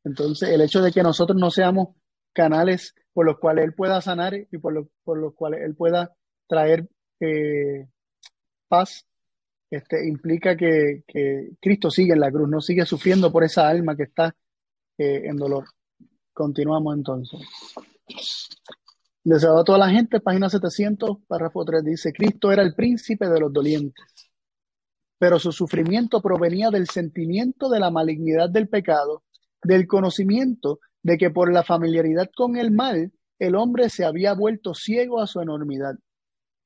Entonces, el hecho de que nosotros no seamos canales por los cuales Él pueda sanar y por, lo, por los cuales Él pueda traer eh, paz, este, implica que, que, Cristo sigue en la cruz, no sigue sufriendo por esa alma que está eh, en dolor. Continuamos entonces. Deseado a toda la gente, página 700, párrafo 3, dice, Cristo era el príncipe de los dolientes, pero su sufrimiento provenía del sentimiento de la malignidad del pecado, del conocimiento de que por la familiaridad con el mal, el hombre se había vuelto ciego a su enormidad.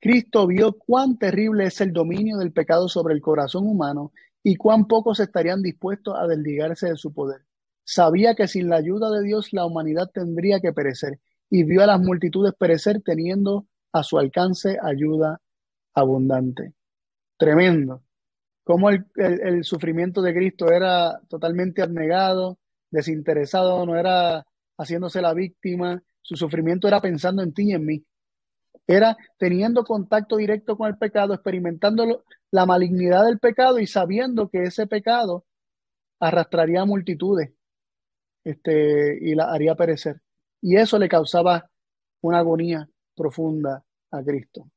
Cristo vio cuán terrible es el dominio del pecado sobre el corazón humano y cuán pocos estarían dispuestos a desligarse de su poder. Sabía que sin la ayuda de Dios la humanidad tendría que perecer y vio a las multitudes perecer teniendo a su alcance ayuda abundante. Tremendo. Cómo el, el sufrimiento de Cristo era totalmente abnegado, desinteresado, no era haciéndose la víctima, su sufrimiento era pensando en ti y en mí. Era teniendo contacto directo con el pecado, experimentando la malignidad del pecado y sabiendo que ese pecado arrastraría multitudes este, y la haría perecer. Y eso le causaba una agonía profunda a Cristo.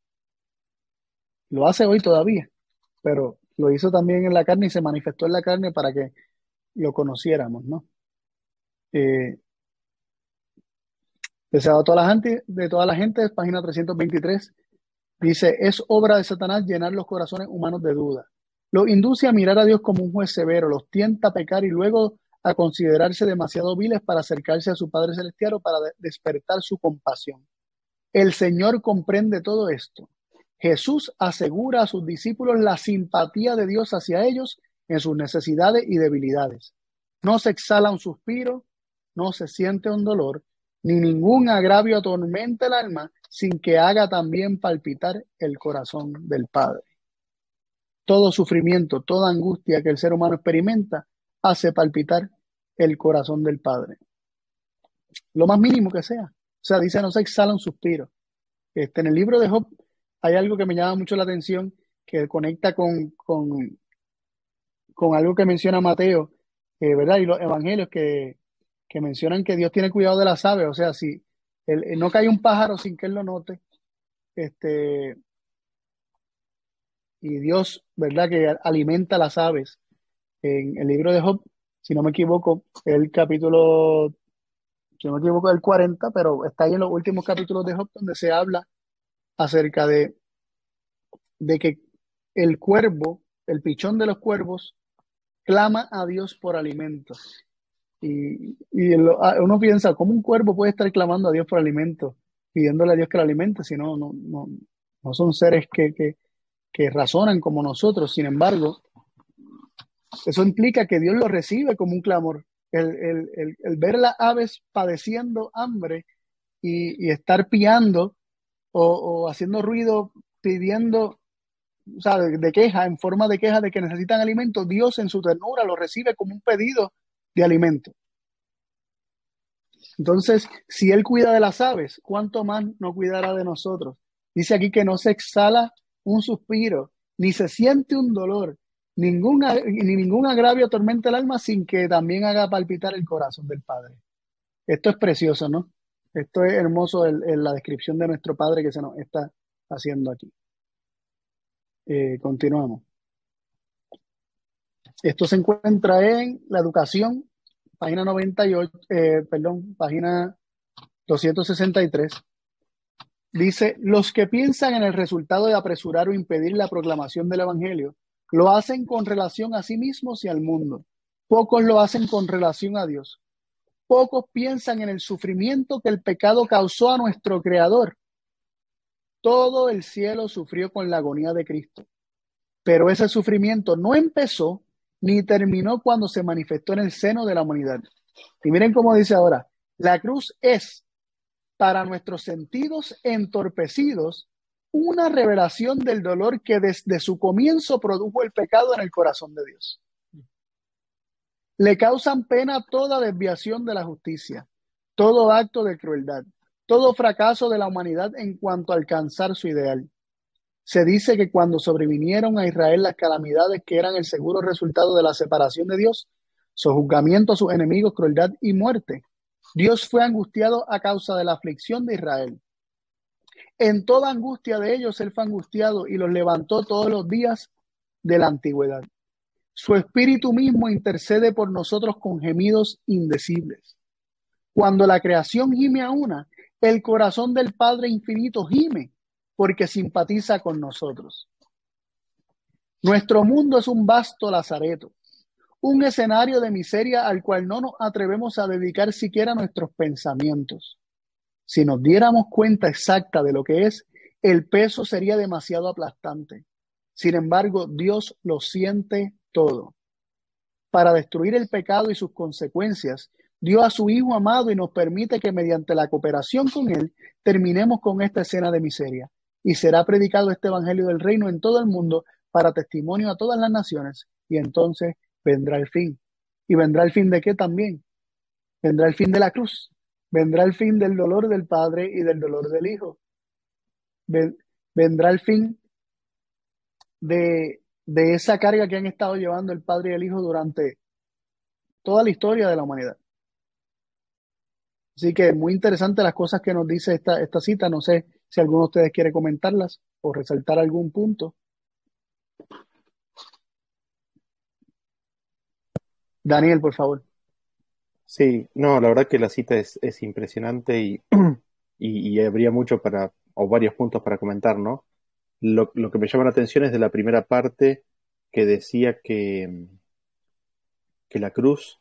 Lo hace hoy todavía, pero lo hizo también en la carne y se manifestó en la carne para que lo conociéramos, ¿no? Eh, deseado toda la gente, de toda la gente, página 323, dice, es obra de Satanás llenar los corazones humanos de duda. Los induce a mirar a Dios como un juez severo, los tienta a pecar y luego a considerarse demasiado viles para acercarse a su Padre Celestial o para despertar su compasión. El Señor comprende todo esto. Jesús asegura a sus discípulos la simpatía de Dios hacia ellos en sus necesidades y debilidades. No se exhala un suspiro, no se siente un dolor, ni ningún agravio atormente el alma sin que haga también palpitar el corazón del Padre. Todo sufrimiento, toda angustia que el ser humano experimenta hace palpitar el corazón del Padre. Lo más mínimo que sea. O sea, dice, no se exhala un suspiro. Este, en el libro de Job hay algo que me llama mucho la atención, que conecta con, con, con algo que menciona Mateo, eh, ¿verdad? Y los evangelios que, que mencionan que Dios tiene cuidado de las aves, o sea, si no cae un pájaro sin que él lo note, este, y Dios, ¿verdad? Que alimenta las aves. En el libro de Job, si no me equivoco, el capítulo, si no me equivoco, el 40, pero está ahí en los últimos capítulos de Job donde se habla acerca de, de que el cuervo, el pichón de los cuervos, clama a Dios por alimentos. Y, uno piensa, ¿cómo un cuervo puede estar clamando a Dios por alimento, pidiéndole a Dios que lo alimente, si no, no, no, son seres que, que, que razonan como nosotros? Sin embargo, eso implica que Dios lo recibe como un clamor. El, ver las aves padeciendo hambre y, estar piando o, haciendo ruido pidiendo, o sea, de, de, queja, en forma de queja de que necesitan alimento, Dios en su ternura lo recibe como un pedido de alimento. Entonces, si Él cuida de las aves, ¿cuánto más no cuidará de nosotros? Dice aquí que no se exhala un suspiro, ni se siente un dolor, ningún, ni ningún agravio atormenta el alma sin que también haga palpitar el corazón del Padre. Esto es precioso, ¿no? Esto es hermoso en, la descripción de nuestro Padre que se nos está haciendo aquí. Eh, continuamos. Esto se encuentra en la educación, página 98, eh, perdón, página 263. Dice, los que piensan en el resultado de apresurar o impedir la proclamación del Evangelio, lo hacen con relación a sí mismos y al mundo. Pocos lo hacen con relación a Dios. Pocos piensan en el sufrimiento que el pecado causó a nuestro Creador. Todo el cielo sufrió con la agonía de Cristo. Pero ese sufrimiento no empezó ni terminó cuando se manifestó en el seno de la humanidad. Y miren cómo dice ahora, la cruz es para nuestros sentidos entorpecidos una revelación del dolor que desde su comienzo produjo el pecado en el corazón de Dios. Le causan pena toda desviación de la justicia, todo acto de crueldad, todo fracaso de la humanidad en cuanto a alcanzar su ideal. Se dice que cuando sobrevinieron a Israel las calamidades que eran el seguro resultado de la separación de Dios, su juzgamiento a sus enemigos, crueldad y muerte, Dios fue angustiado a causa de la aflicción de Israel. En toda angustia de ellos, Él fue angustiado y los levantó todos los días de la antigüedad. Su espíritu mismo intercede por nosotros con gemidos indecibles. Cuando la creación gime a una, el corazón del Padre infinito gime porque simpatiza con nosotros. Nuestro mundo es un vasto lazareto, un escenario de miseria al cual no nos atrevemos a dedicar siquiera nuestros pensamientos. Si nos diéramos cuenta exacta de lo que es, el peso sería demasiado aplastante. Sin embargo, Dios lo siente todo. Para destruir el pecado y sus consecuencias, dio a su Hijo amado y nos permite que mediante la cooperación con Él terminemos con esta escena de miseria y será predicado este Evangelio del Reino en todo el mundo para testimonio a todas las naciones, y entonces vendrá el fin. ¿Y vendrá el fin de qué también? Vendrá el fin de la cruz, vendrá el fin del dolor del Padre y del dolor del Hijo. Vendrá el fin de, de esa carga que han estado llevando el Padre y el Hijo durante toda la historia de la humanidad. Así que muy interesante las cosas que nos dice esta, esta cita. No sé si alguno de ustedes quiere comentarlas o resaltar algún punto. Daniel, por favor. Sí, no, la verdad que la cita es, impresionante y, y, habría mucho para, o varios puntos para comentar, ¿no? Lo, lo, que me llama la atención es de la primera parte que decía que, que la cruz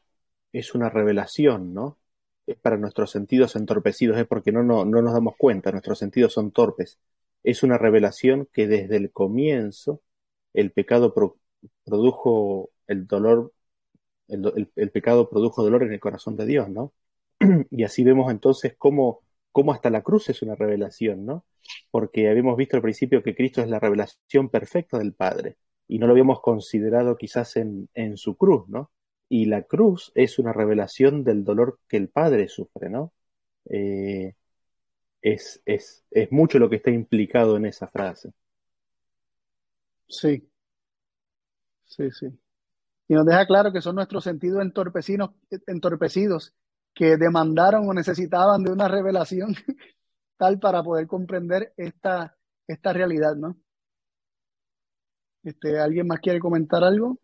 es una revelación, ¿no? Es para nuestros sentidos entorpecidos, es porque no, no, no, nos damos cuenta, nuestros sentidos son torpes. Es una revelación que desde el comienzo el pecado produjo el dolor, el, pecado produjo dolor en el corazón de Dios, ¿no? y así vemos entonces cómo, cómo hasta la cruz es una revelación, ¿no? Porque habíamos visto al principio que Cristo es la revelación perfecta del Padre y no lo habíamos considerado quizás en, en su cruz, ¿no? Y la cruz es una revelación del dolor que el Padre sufre, ¿no? Eh, es, es, es mucho lo que está implicado en esa frase. Sí, sí, sí. Y nos deja claro que son nuestros sentidos entorpecidos, entorpecidos que demandaron o necesitaban de una revelación tal para poder comprender esta, esta realidad, ¿no? Este, ¿Alguien más quiere comentar algo?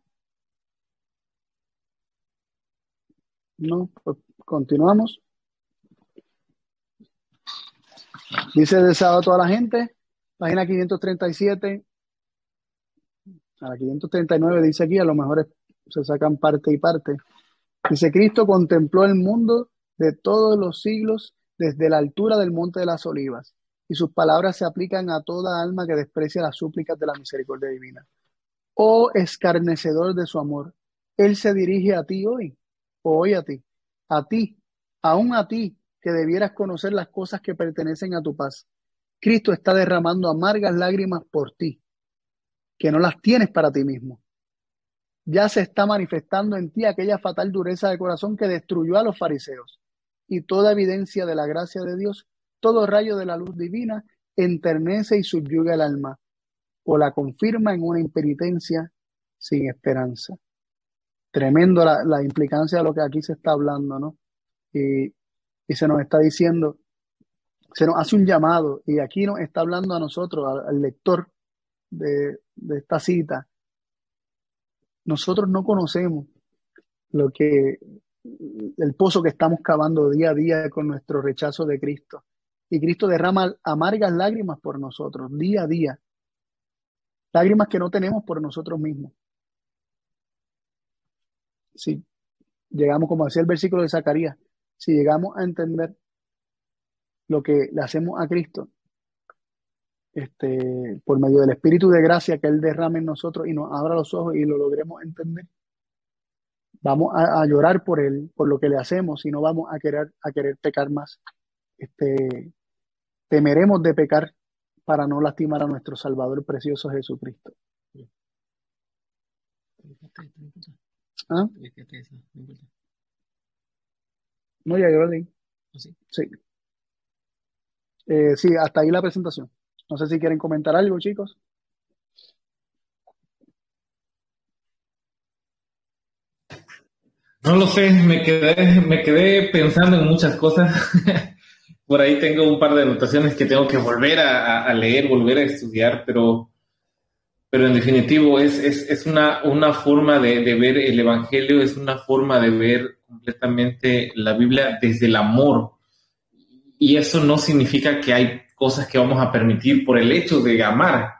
No, pues continuamos. Dice deseado a toda la gente, página 537, a la 539 dice aquí, a lo mejor se sacan parte y parte. Dice, Cristo contempló el mundo de todos los siglos desde la altura del monte de las olivas, y sus palabras se aplican a toda alma que desprecia las súplicas de la misericordia divina. Oh escarnecedor de su amor, Él se dirige a ti hoy, hoy a ti, a ti, aún a ti, que debieras conocer las cosas que pertenecen a tu paz. Cristo está derramando amargas lágrimas por ti, que no las tienes para ti mismo. Ya se está manifestando en ti aquella fatal dureza de corazón que destruyó a los fariseos. Y toda evidencia de la gracia de Dios, todo rayo de la luz divina, enternece y subyuga el alma, o la confirma en una impenitencia sin esperanza. Tremendo la, implicancia de lo que aquí se está hablando, ¿no? Y, se nos está diciendo, se nos hace un llamado y aquí nos está hablando a nosotros, al, lector de, de, esta cita. Nosotros no conocemos lo que el pozo que estamos cavando día a día con nuestro rechazo de Cristo. Y Cristo derrama amargas lágrimas por nosotros, día a día. Lágrimas que no tenemos por nosotros mismos. Si llegamos, como decía el versículo de Zacarías, si llegamos a entender lo que le hacemos a Cristo, este, por medio del Espíritu de gracia que Él derrame en nosotros y nos abra los ojos y lo logremos entender, vamos a, llorar por Él, por lo que le hacemos y no vamos a querer, a querer pecar más. Este, temeremos de pecar para no lastimar a nuestro Salvador precioso Jesucristo. ¿Ah? No, ya yo lo leí. ¿Ah, sí. Sí. Eh, sí, hasta ahí la presentación. No sé si quieren comentar algo, chicos. No lo sé, me quedé, me quedé pensando en muchas cosas. Por ahí tengo un par de anotaciones que tengo que volver a, leer, volver a estudiar, pero, pero en definitivo es, es, una, una forma de, de, ver el Evangelio, es una forma de ver completamente la Biblia desde el amor. Y eso no significa que hay cosas que vamos a permitir por el hecho de amar,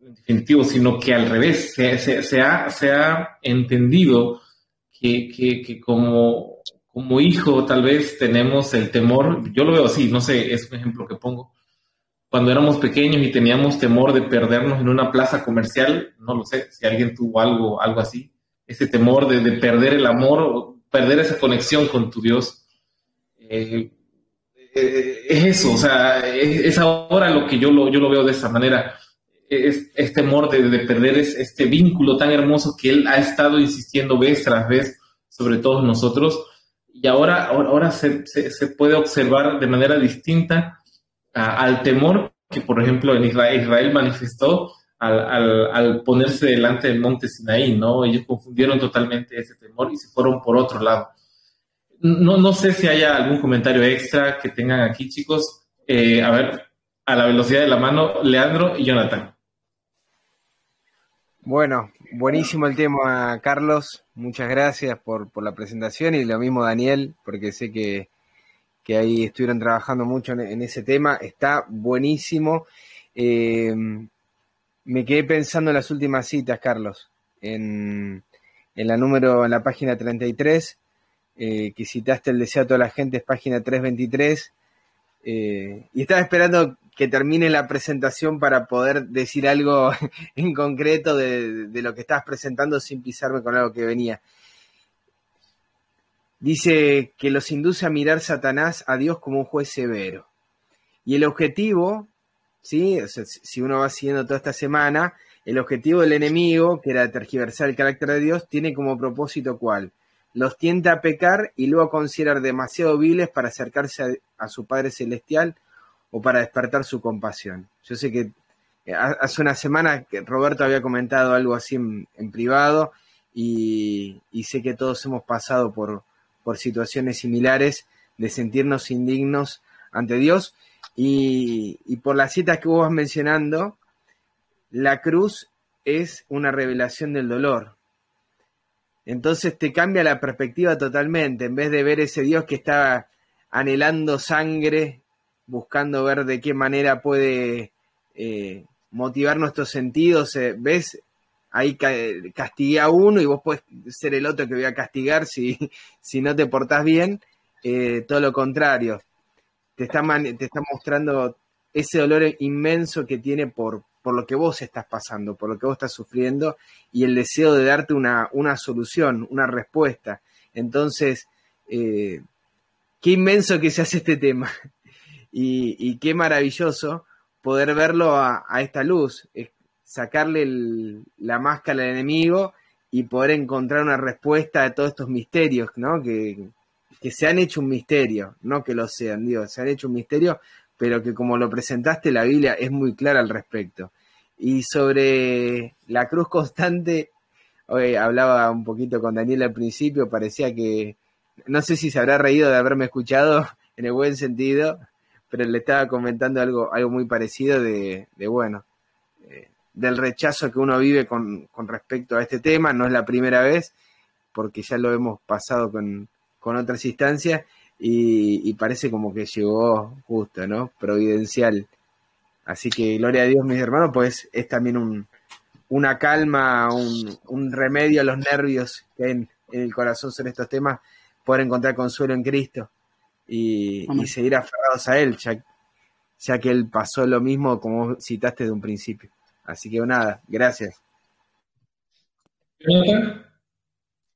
en definitivo, sino que al revés, se, se, ha, se ha, entendido que, que, que, como, como hijo tal vez tenemos el temor, yo lo veo así, no sé, es un ejemplo que pongo. Cuando éramos pequeños y teníamos temor de perdernos en una plaza comercial, no lo sé, si alguien tuvo algo, algo así, ese temor de, perder el amor, perder esa conexión con tu Dios. Eh, eh, es eso, o sea, es, ahora lo que yo lo, yo lo veo de esa manera. Es, este temor de, perder este vínculo tan hermoso que Él ha estado insistiendo vez tras vez sobre todos nosotros. Y ahora, ahora, se, se, puede observar de manera distinta al temor que, por ejemplo, en Israel, Israel manifestó al, al, ponerse delante del monte Sinaí, ¿no? Ellos confundieron totalmente ese temor y se fueron por otro lado. No, no sé si haya algún comentario extra que tengan aquí, chicos. Eh, a ver, a la velocidad de la mano, Leandro y Jonathan. Bueno, buenísimo el tema, Carlos. Muchas gracias por, por la presentación y lo mismo Daniel, porque sé que, que ahí estuvieron trabajando mucho en, en ese tema. Está buenísimo. Eh, me quedé pensando en las últimas citas, Carlos, en, la número, en la página 33, eh, que citaste el deseo a toda la gente, es página 323, eh, y estaba esperando que termine la presentación para poder decir algo en concreto de, de, lo que estabas presentando sin pisarme con algo que venía. Dice que los induce a mirar Satanás a Dios como un juez severo. Y el objetivo, ¿sí? si uno va siguiendo toda esta semana, el objetivo del enemigo, que era tergiversar el carácter de Dios, tiene como propósito cuál? Los tienta a pecar y luego a considerar demasiado viles para acercarse a, su Padre Celestial o para despertar su compasión. Yo sé que eh, hace una semana que Roberto había comentado algo así en, privado y, sé que todos hemos pasado por, por situaciones similares de sentirnos indignos ante Dios y, por las citas que vos vas mencionando, la cruz es una revelación del dolor. Entonces te cambia la perspectiva totalmente. En vez de ver ese Dios que está anhelando sangre, buscando ver de qué manera puede eh, motivar nuestros sentidos, eh, ves, ahí castigué a uno y vos puedes ser el otro que voy a castigar si, si no te portás bien. Eh, todo lo contrario. Te está, te está mostrando ese dolor inmenso que tiene por, por lo que vos estás pasando, por lo que vos estás sufriendo y el deseo de darte una, una solución, una respuesta. Entonces, eh, qué inmenso que se hace este tema y, qué maravilloso poder verlo a, esta luz, sacarle la máscara al enemigo y poder encontrar una respuesta a todos estos misterios, ¿no? Que, que se han hecho un misterio, no que lo sean, Dios, se han hecho un misterio pero que como lo presentaste, la Biblia es muy clara al respecto. Y sobre la cruz constante, hoy hablaba un poquito con Daniel al principio, parecía que, no sé si se habrá reído de haberme escuchado en el buen sentido, pero le estaba comentando algo, algo muy parecido de, bueno, del rechazo que uno vive con, con, respecto a este tema, no es la primera vez, porque ya lo hemos pasado con, con otras instancias, y, parece como que llegó justo, ¿no? Providencial. Así que gloria a Dios, mis hermanos, pues es también un, una calma, un, remedio a los nervios que hay en, el corazón sobre estos temas, poder encontrar consuelo en Cristo y, seguir aferrados a Él, ya, ya, que Él pasó lo mismo como citaste de un principio. Así que nada, gracias.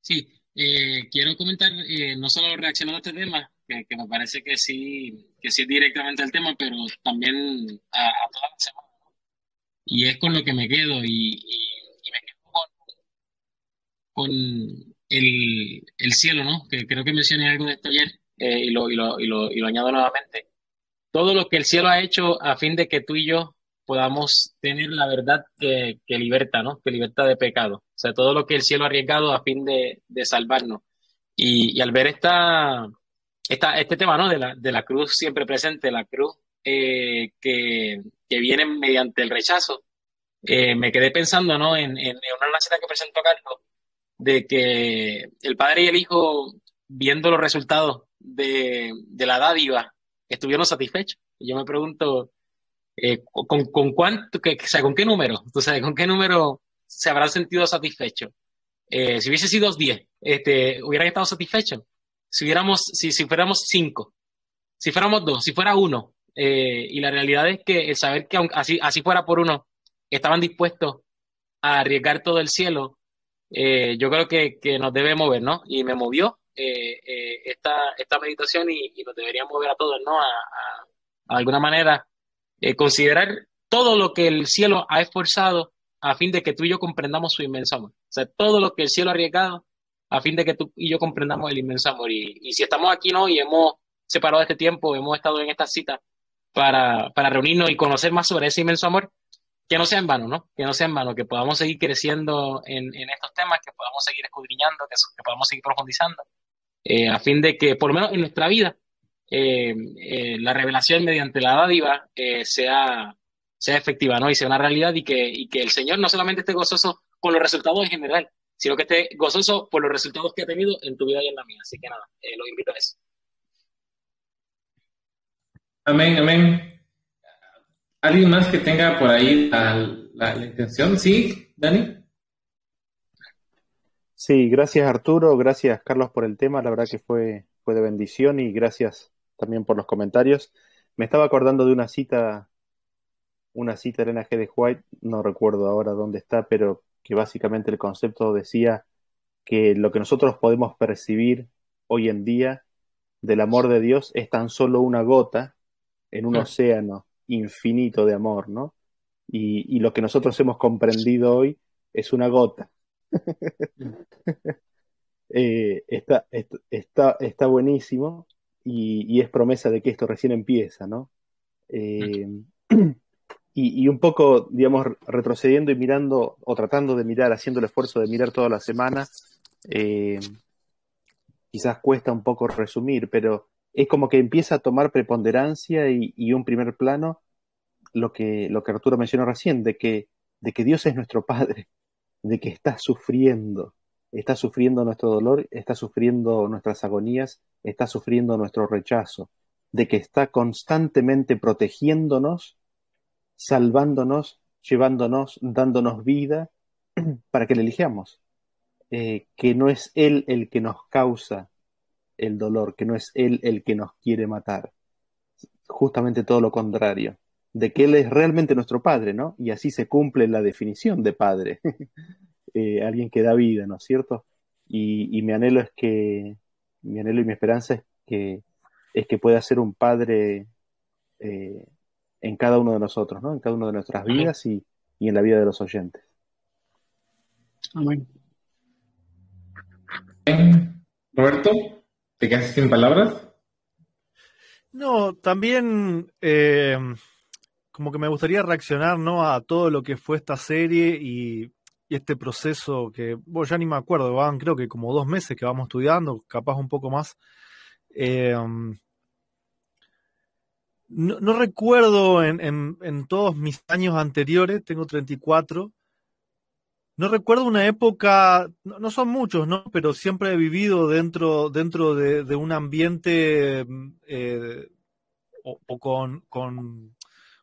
Sí, eh, quiero comentar eh, no solo reaccionando a este tema, que, me parece que sí, que sí es directamente el tema, pero también a, toda la semana. Y es con lo que me quedo y, me quedo con, el, el, cielo, ¿no? Que creo que mencioné algo de esto ayer eh, y, lo, y, lo, y, lo, y lo añado nuevamente. Todo lo que el cielo ha hecho a fin de que tú y yo podamos tener la verdad que, que liberta, ¿no? Que liberta de pecado. O sea, todo lo que el cielo ha arriesgado a fin de, de salvarnos. Y, y, al ver esta, esta, este tema, ¿no? De la, de la cruz siempre presente, la cruz eh, que, que, viene mediante el rechazo, eh, me quedé pensando, ¿no? En, en, una cita que presentó Carlos, de que el padre y el hijo, viendo los resultados de, de la dádiva, estuvieron satisfechos. Y yo me pregunto, eh, ¿con, ¿con, cuánto, que, o sea, con qué número? ¿Tú sabes con qué número se habrán sentido satisfechos? Eh, si hubiese sido 10, este, ¿hubieran estado satisfechos? Si hubiéramos, si, si fuéramos 5, si fuéramos 2, si fuera 1, eh, y la realidad es que el saber que así, así fuera por uno, estaban dispuestos a arriesgar todo el cielo, yo creo que, que, nos debe mover, ¿no? Y me movió esta, esta meditación y, y, nos debería mover a todos, ¿no? A, a, a alguna manera eh, considerar todo lo que el cielo ha esforzado a fin de que tú y yo comprendamos su inmenso amor. O sea, todo lo que el cielo ha arriesgado a fin de que tú y yo comprendamos el inmenso amor. Y, si estamos aquí, ¿no? Y hemos separado este tiempo, hemos estado en esta cita para, para reunirnos y conocer más sobre ese inmenso amor, que no sea en vano, ¿no? Que no sea en vano, que podamos seguir creciendo en, en estos temas, que podamos seguir escudriñando, que, que podamos seguir profundizando, eh, a fin de que, por lo menos en nuestra vida, eh, eh, la revelación mediante la dádiva eh, sea, sea efectiva, ¿no? Y sea una realidad y que, y que el Señor no solamente esté gozoso con los resultados en general, sino que esté gozoso por los resultados que ha tenido en tu vida y en la mía. Así que nada, los invito a eso. Amén, amén. ¿Alguien más que tenga por ahí la, la intención? ¿Sí, Dani? Sí, gracias Arturo, gracias Carlos por el tema, la verdad que fue, fue de bendición y gracias también por los comentarios. Me estaba acordando de una cita, una cita de Elena G. de White, no recuerdo ahora dónde está, pero que básicamente el concepto decía que lo que nosotros podemos percibir hoy en día del amor de Dios es tan solo una gota en un océano infinito de amor, ¿no? Y, y lo que nosotros hemos comprendido hoy es una gota. Eh, está, está, está, buenísimo y, es promesa de que esto recién empieza, ¿no? Eh, y, un poco, digamos, retrocediendo y mirando, o tratando de mirar, haciendo el esfuerzo de mirar toda la semana, eh, quizás cuesta un poco resumir, pero es como que empieza a tomar preponderancia y, un primer plano lo que, lo que Arturo mencionó recién, de que, de que Dios es nuestro Padre, de que está sufriendo, está sufriendo nuestro dolor, está sufriendo nuestras agonías, está sufriendo nuestro rechazo, de que está constantemente protegiéndonos, salvándonos, llevándonos, dándonos vida para que le elijamos, eh, que no es Él el que nos causa el dolor, que no es Él el que nos quiere matar, justamente todo lo contrario, de que Él es realmente nuestro Padre, ¿no? Y así se cumple la definición de Padre. Eh, alguien que da vida, ¿no es cierto? Y, mi anhelo es que, mi anhelo y mi esperanza es que, es que pueda ser un padre eh, en cada uno de nosotros, ¿no? En cada una de nuestras vidas y, en la vida de los oyentes. Amén. Roberto, ¿te quedas sin palabras? No, también eh, como que me gustaría reaccionar ¿no? a todo lo que fue esta serie y y este proceso que, ya ni me acuerdo, van creo que como dos meses que vamos estudiando, capaz un poco más. Eh, no, recuerdo en, todos mis años anteriores, tengo 34, no recuerdo una época, no, son muchos, ¿no? Pero siempre he vivido dentro, dentro de, un ambiente eh, o, con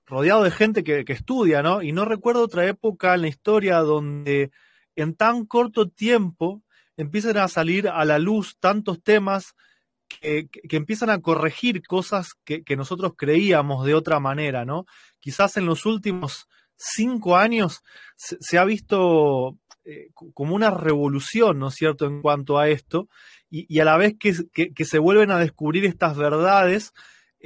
rodeado de gente que, estudia, ¿no? Y no recuerdo otra época en la historia donde en tan corto tiempo empiezan a salir a la luz tantos temas que, empiezan a corregir cosas que, nosotros creíamos de otra manera, ¿no? Quizás en los últimos cinco años se, ha visto eh, como una revolución, ¿no es cierto?, en cuanto a esto, y, a la vez que, se vuelven a descubrir estas verdades,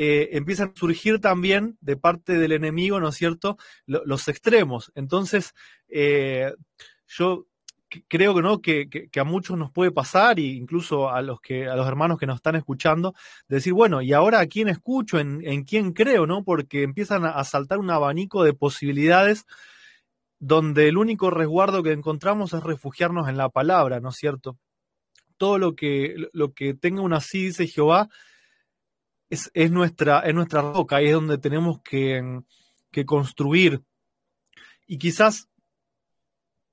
eh, empiezan a surgir también de parte del enemigo, ¿no es cierto?, los extremos. Entonces, eh, yo creo que no que, a muchos nos puede pasar e incluso a los que a los hermanos que nos están escuchando decir bueno y ahora a quién escucho en, quién creo no porque empiezan a, saltar un abanico de posibilidades donde el único resguardo que encontramos es refugiarnos en la palabra no es cierto todo lo que lo que tenga una así dice Jehová es, nuestra, es nuestra roca, es donde tenemos que, construir. Y quizás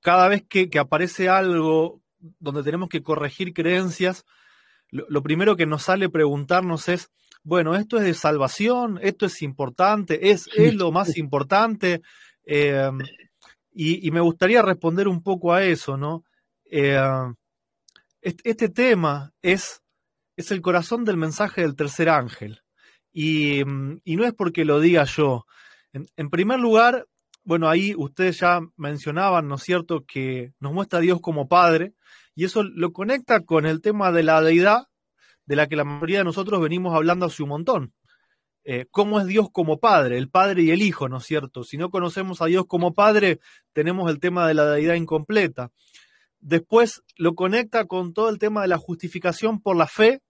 cada vez que, aparece algo donde tenemos que corregir creencias, lo, primero que nos sale preguntarnos es, bueno, esto es de salvación, esto es importante, es, es lo más importante. Em, y, me gustaría responder un poco a eso, ¿no? Em, este, tema es es el corazón del mensaje del tercer ángel. Y, mm, no es porque lo diga yo. En, primer lugar, bueno, ahí ustedes ya mencionaban, ¿no es cierto?, que nos muestra a Dios como Padre, y eso lo conecta con el tema de la deidad, de la que la mayoría de nosotros venimos hablando hace un montón. Eh, ¿Cómo es Dios como Padre? El Padre y el Hijo, ¿no es cierto? Si no conocemos a Dios como Padre, tenemos el tema de la deidad incompleta. Después lo conecta con todo el tema de la justificación por la fe,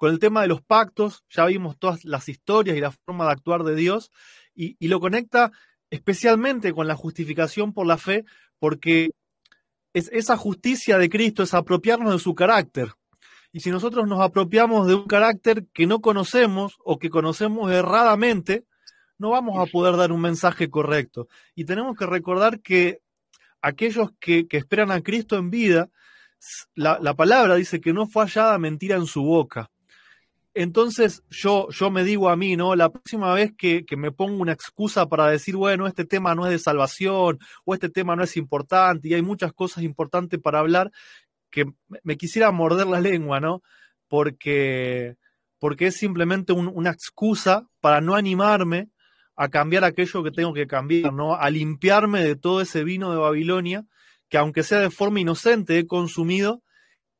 con el tema de los pactos, ya vimos todas las historias y la forma de actuar de Dios, y, lo conecta especialmente con la justificación por la fe, porque es esa justicia de Cristo es apropiarnos de su carácter. Y si nosotros nos apropiamos de un carácter que no conocemos o que conocemos erradamente, no vamos a poder dar un mensaje correcto. Y tenemos que recordar que aquellos que, esperan a Cristo en vida, la, la, palabra dice que no fue hallada mentira en su boca. Entonces yo, yo me digo a mí, ¿no? La próxima vez que, me pongo una excusa para decir, bueno, este tema no es de salvación o este tema no es importante y hay muchas cosas importantes para hablar, que me quisiera morder la lengua, ¿no? Porque, porque es simplemente una excusa para no animarme a cambiar aquello que tengo que cambiar, ¿no? A limpiarme de todo ese vino de Babilonia que aunque sea de forma inocente he consumido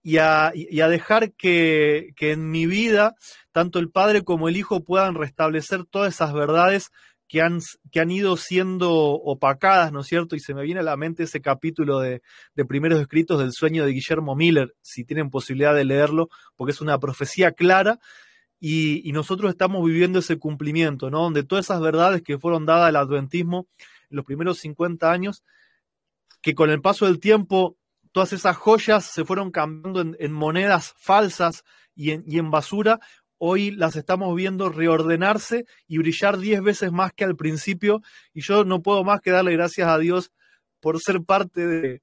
y a, y a dejar que, que en mi vida tanto el Padre como el Hijo puedan restablecer todas esas verdades que han, que han ido siendo opacadas, ¿no es cierto? Y se me viene a la mente ese capítulo de, de, primeros escritos del sueño de Guillermo Miller, si tienen posibilidad de leerlo, porque es una profecía clara y, y nosotros estamos viviendo ese cumplimiento, ¿no? Donde todas esas verdades que fueron dadas al adventismo en los primeros 50 años, que con el paso del tiempo todas esas joyas se fueron cambiando en, monedas falsas y en, basura, hoy las estamos viendo reordenarse y brillar diez veces más que al principio. Y yo no puedo más que darle gracias a Dios por ser parte de,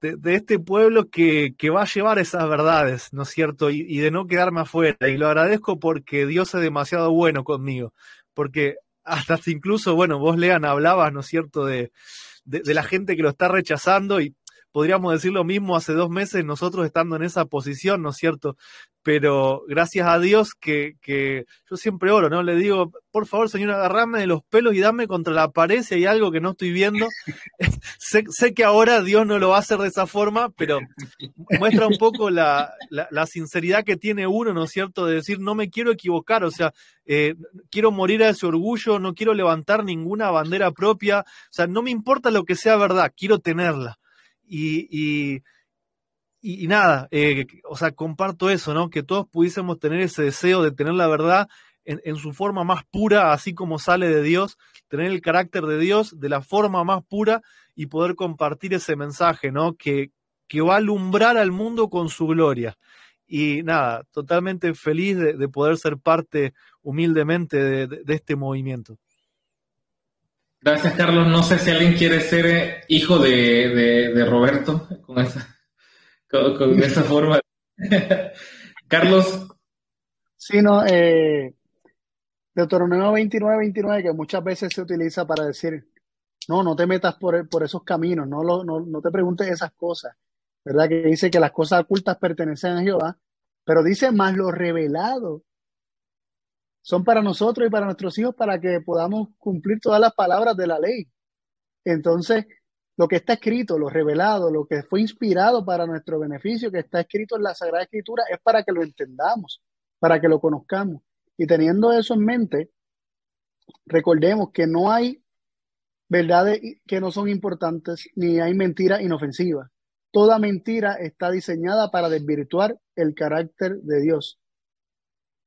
este pueblo que, va a llevar esas verdades, ¿no es cierto? Y, y, de no quedarme afuera. Y lo agradezco porque Dios es demasiado bueno conmigo. Porque hasta incluso, bueno, vos, Lean, hablabas, ¿no es cierto?, de, de, de la gente que lo está rechazando y podríamos decir lo mismo hace dos meses nosotros estando en esa posición, ¿no es cierto? Pero gracias a Dios que, que yo siempre oro, ¿no? Le digo, por favor, Señor, agarrame de los pelos y dame contra la pared si hay algo que no estoy viendo. sé, sé, que ahora Dios no lo va a hacer de esa forma, pero muestra un poco la, la, la, sinceridad que tiene uno, ¿no es cierto? De decir, no me quiero equivocar, o sea, eh, quiero morir a ese orgullo, no quiero levantar ninguna bandera propia, o sea, no me importa lo que sea verdad, quiero tenerla y, y, nada, eh, o sea, comparto eso, ¿no? Que todos pudiésemos tener ese deseo de tener la verdad en, su forma más pura, así como sale de Dios, tener el carácter de Dios de la forma más pura y poder compartir ese mensaje, ¿no? Que, que va a alumbrar al mundo con su gloria. Y nada, totalmente feliz de, de poder ser parte humildemente de, de, de este movimiento. Gracias, Carlos. No sé si alguien quiere ser eh, hijo de, de, de Roberto con esa, con, con esa forma. Carlos. Sí, no, eh, Deuteronomio 29, 29, que muchas veces se utiliza para decir, no, no te metas por, por esos caminos, no, lo, no, no te preguntes esas cosas, ¿verdad? Que dice que las cosas ocultas pertenecen a Jehová, pero dice más lo revelado son para nosotros y para nuestros hijos para que podamos cumplir todas las palabras de la ley. Entonces, lo que está escrito, lo revelado, lo que fue inspirado para nuestro beneficio, que está escrito en la Sagrada Escritura, es para que lo entendamos, para que lo conozcamos. Y teniendo eso en mente, recordemos que no hay verdades que no son importantes, ni hay mentiras inofensivas. Toda mentira está diseñada para desvirtuar el carácter de Dios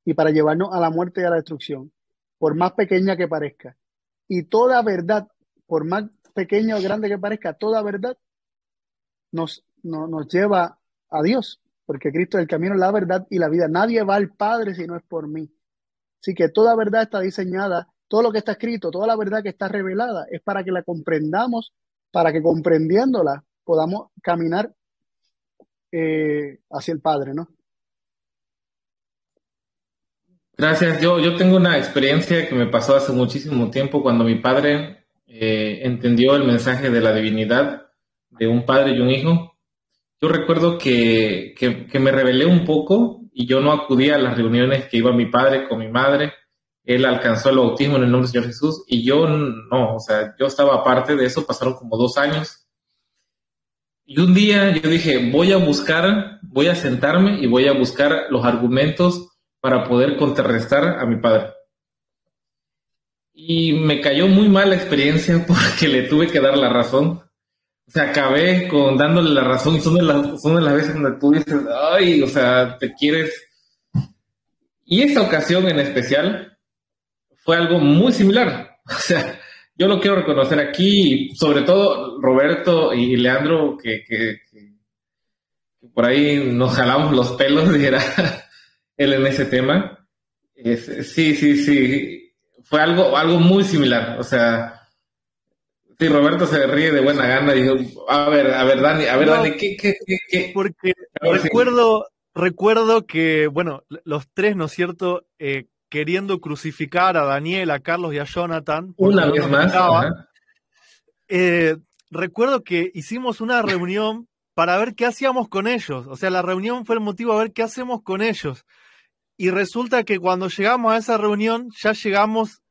y para llevarnos a la muerte y a la destrucción, por más pequeña que parezca. Y toda verdad, por más pequeña o grande que parezca, toda verdad nos, no, nos lleva a Dios, porque Cristo es el camino, la verdad y la vida. Nadie va al Padre si no es por mí. Así que toda verdad está diseñada, todo lo que está escrito, toda la verdad que está revelada es para que la comprendamos, para que comprendiéndola podamos caminar eh, hacia el Padre, ¿no? Gracias. Yo, yo tengo una experiencia que me pasó hace muchísimo tiempo cuando mi padre eh, entendió el mensaje de la divinidad de un padre y un hijo. Yo recuerdo que, que, que me rebelé un poco y yo no acudía a las reuniones que iba mi padre con mi madre. Él alcanzó el bautismo en el nombre del Señor Jesús y yo no, o sea, yo estaba aparte de eso, pasaron como dos años. Y un día yo dije, voy a buscar, voy a sentarme y voy a buscar los argumentos para poder contrarrestar a mi padre. Y me cayó muy mal la experiencia porque le tuve que dar la razón. O sea, acabé con dándole la razón y son de las, son de las veces donde tú dices, ay, o sea, te quieres. Y esta ocasión en especial fue algo muy similar. O sea, yo lo quiero reconocer aquí, sobre todo Roberto y Leandro, que, que, que por ahí nos jalamos los pelos, dijera él en ese tema. Es, sí, sí, sí. Fue algo, algo muy similar. O sea, sí, Roberto se ríe de buena gana y dijo, a ver, a ver, Dani, a ver, no, Dani, ¿qué, qué, qué, qué? Porque recuerdo, sí. recuerdo que, bueno, los tres, ¿no es cierto? Eh, queriendo crucificar a Daniel, a Carlos y a Jonathan. Una vez más. Eh, recuerdo que hicimos una reunión para ver qué hacíamos con ellos. O sea, la reunión fue el motivo a ver qué hacemos con ellos. Y resulta que cuando llegamos a esa reunión, ya llegamos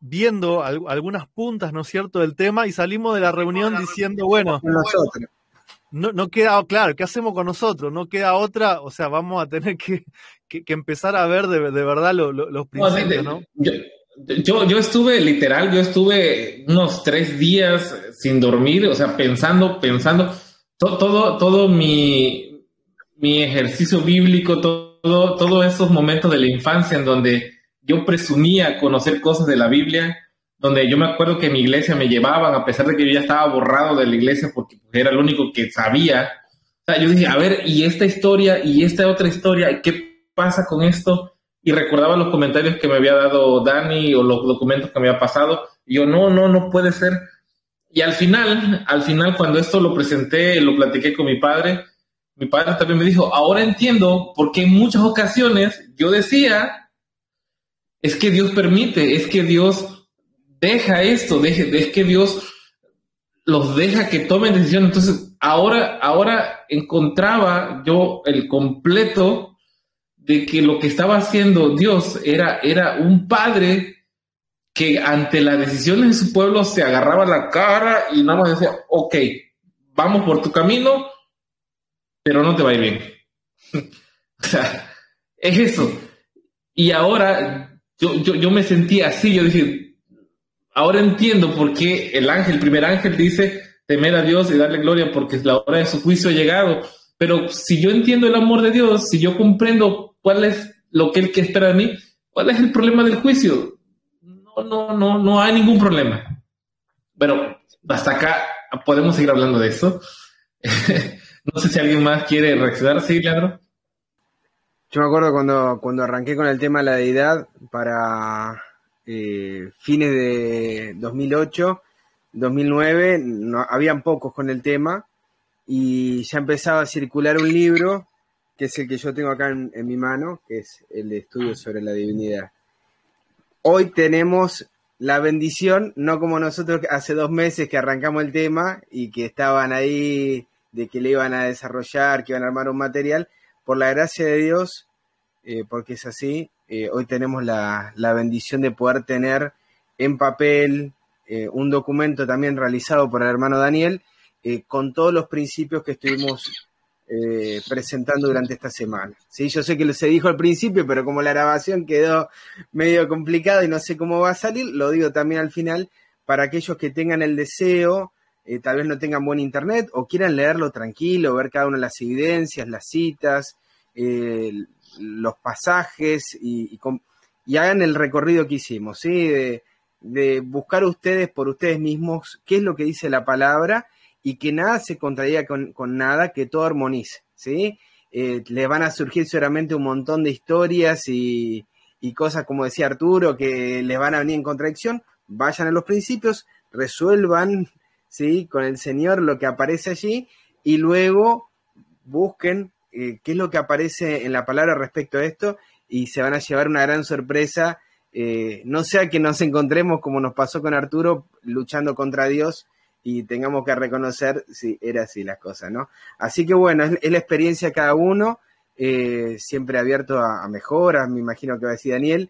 viendo algunas puntas, ¿no es cierto?, del tema y salimos de la reunión diciendo, bueno, nosotros. no, no queda claro, ¿qué hacemos con nosotros? No queda otra, o sea, vamos a tener que, empezar a ver de, verdad los principios, ¿no? Yo, yo, estuve, literal, yo estuve unos tres días sin dormir, o sea, pensando, pensando, todo, todo, mi, mi ejercicio bíblico, todo, todos esos momentos de la infancia en donde yo presumía conocer cosas de la Biblia, donde yo me acuerdo que mi iglesia me llevaban, a pesar de que yo ya estaba borrado de la iglesia porque era el único que sabía. O sea, yo dije, a ver, y esta historia, y esta otra historia, ¿qué pasa con esto? Y recordaba los comentarios que me había dado Dani o los documentos que me había pasado. Y yo, no, no, no puede ser. Y al final, al final, cuando esto lo presenté, lo platiqué con mi padre, mi padre también me dijo, ahora entiendo por qué en muchas ocasiones yo decía, es que Dios permite, es que Dios deja esto, deje, es que Dios los deja que tomen decisiones. Entonces, ahora, ahora encontraba yo el completo de que lo que estaba haciendo Dios era, era un padre que ante las decisiones de su pueblo se agarraba la cara y nada más decía, ok, vamos por tu camino, pero no te va a ir bien. o sea, es eso. Y ahora yo, yo, yo me sentí así, yo dije, ahora entiendo por qué el ángel, el primer ángel dice temer a Dios y darle gloria porque la hora de su juicio ha llegado. Pero si yo entiendo el amor de Dios, si yo comprendo cuál es lo que Él que espera de mí, ¿cuál es el problema del juicio? No, no, no, no hay ningún problema. Pero hasta acá podemos seguir hablando de eso. no sé si alguien más quiere reaccionar. Sí, Leandro. Yo me acuerdo cuando, cuando arranqué con el tema de la deidad para eh, fines de 2008, 2009, no, habían pocos con el tema y ya empezaba a circular un libro, que es el que yo tengo acá en, mi mano, que es el de estudio sobre la divinidad. Hoy tenemos la bendición, no como nosotros hace dos meses que arrancamos el tema y que estaban ahí de que le iban a desarrollar, que iban a armar un material, por la gracia de Dios, eh, porque es así, eh, hoy tenemos la, bendición de poder tener en papel eh, un documento también realizado por el hermano Daniel con todos los principios que estuvimos presentando durante esta semana. ¿sí? Yo sé que se dijo al principio, pero como la grabación quedó medio complicada y no sé cómo va a salir, lo digo también al final para aquellos que tengan el deseo, tal vez no tengan buen internet o quieran leerlo tranquilo, ver cada una de las evidencias, las citas, los pasajes y, y, hagan el recorrido que hicimos, ¿sí? De, buscar ustedes por ustedes mismos qué es lo que dice la palabra y que nada se contradiga con, nada, que todo armonice, ¿sí? Eh, les van a surgir seguramente un montón de historias y, y cosas, como decía Arturo, que les van a venir en contradicción. Vayan a los principios, resuelvan, ¿sí? Con el Señor lo que aparece allí y luego busquen eh, qué es lo que aparece en la palabra respecto a esto y se van a llevar una gran sorpresa. Eh, no sea que nos encontremos como nos pasó con Arturo luchando contra Dios y tengamos que reconocer si era así las cosas, ¿no? Así que bueno, es, la experiencia de cada uno, eh, siempre abierto a, mejoras, me imagino que va a decir Daniel,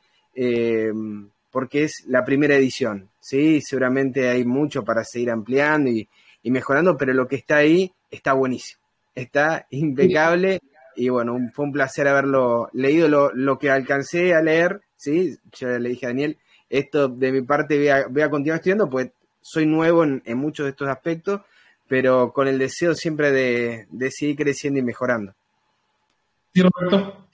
porque es la primera edición, ¿sí? Seguramente hay mucho para seguir ampliando y mejorando, pero lo que está ahí está buenísimo está impecable. Y bueno, fue un placer haberlo leído, lo, que alcancé a leer, ¿sí? Yo le dije a Daniel, esto de mi parte voy a, continuar estudiando, pues soy nuevo en, muchos de estos aspectos, pero con el deseo siempre de, seguir creciendo y mejorando. Sí, Roberto.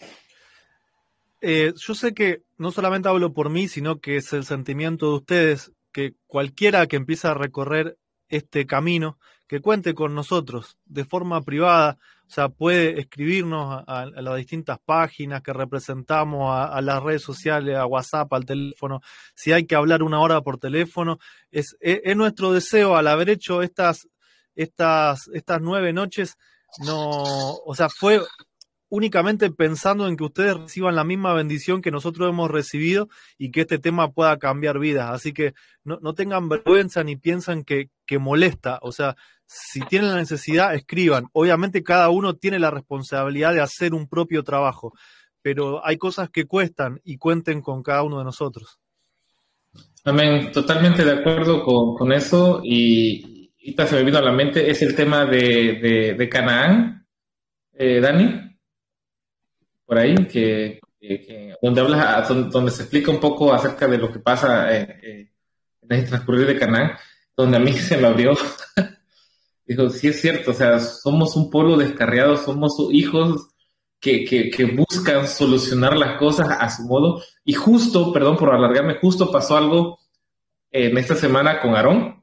Eh, yo sé que no solamente hablo por mí, sino que es el sentimiento de ustedes, que cualquiera que empiece a recorrer este camino, que cuente con nosotros de forma privada, o sea, puede escribirnos a, las distintas páginas que representamos, a, las redes sociales, a WhatsApp, al teléfono, si hay que hablar una hora por teléfono, es, es, nuestro deseo. Al haber hecho estas, estas, estas nueve noches, no, o sea, fue únicamente pensando en que ustedes reciban la misma bendición que nosotros hemos recibido y que este tema pueda cambiar vidas. Así que no, tengan vergüenza ni piensan que, que, molesta. O sea, si tienen la necesidad, escriban. Obviamente cada uno tiene la responsabilidad de hacer un propio trabajo, pero hay cosas que cuestan y cuenten con cada uno de nosotros. Amén, totalmente de acuerdo con, con eso y, ahorita se me vino a la mente, es el tema de, de, Canaán, eh, Dani, por ahí, que, donde habla, donde, se explica un poco acerca de lo que pasa eh, eh, en el transcurrir de Canaán, donde a mí se me abrió. Dijo, sí es cierto, o sea, somos un pueblo descarriado, somos hijos que, que, buscan solucionar las cosas a su modo. Y justo, perdón por alargarme, justo pasó algo en esta semana con Aarón.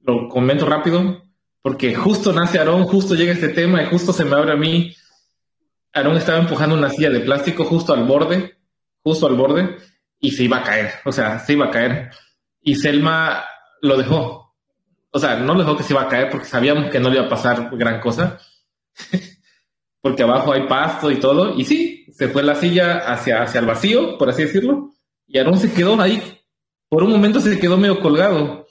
Lo comento rápido, porque justo nace Aarón, justo llega este tema y justo se me abre a mí. Aarón estaba empujando una silla de plástico justo al borde, justo al borde, y se iba a caer, o sea, se iba a caer. Y Selma lo dejó. O sea, no dejó que se iba a caer porque sabíamos que no le iba a pasar gran cosa. porque abajo hay pasto y todo. Y sí, se fue la silla hacia, hacia el vacío, por así decirlo. Y Aarón se quedó ahí por un momento se quedó medio colgado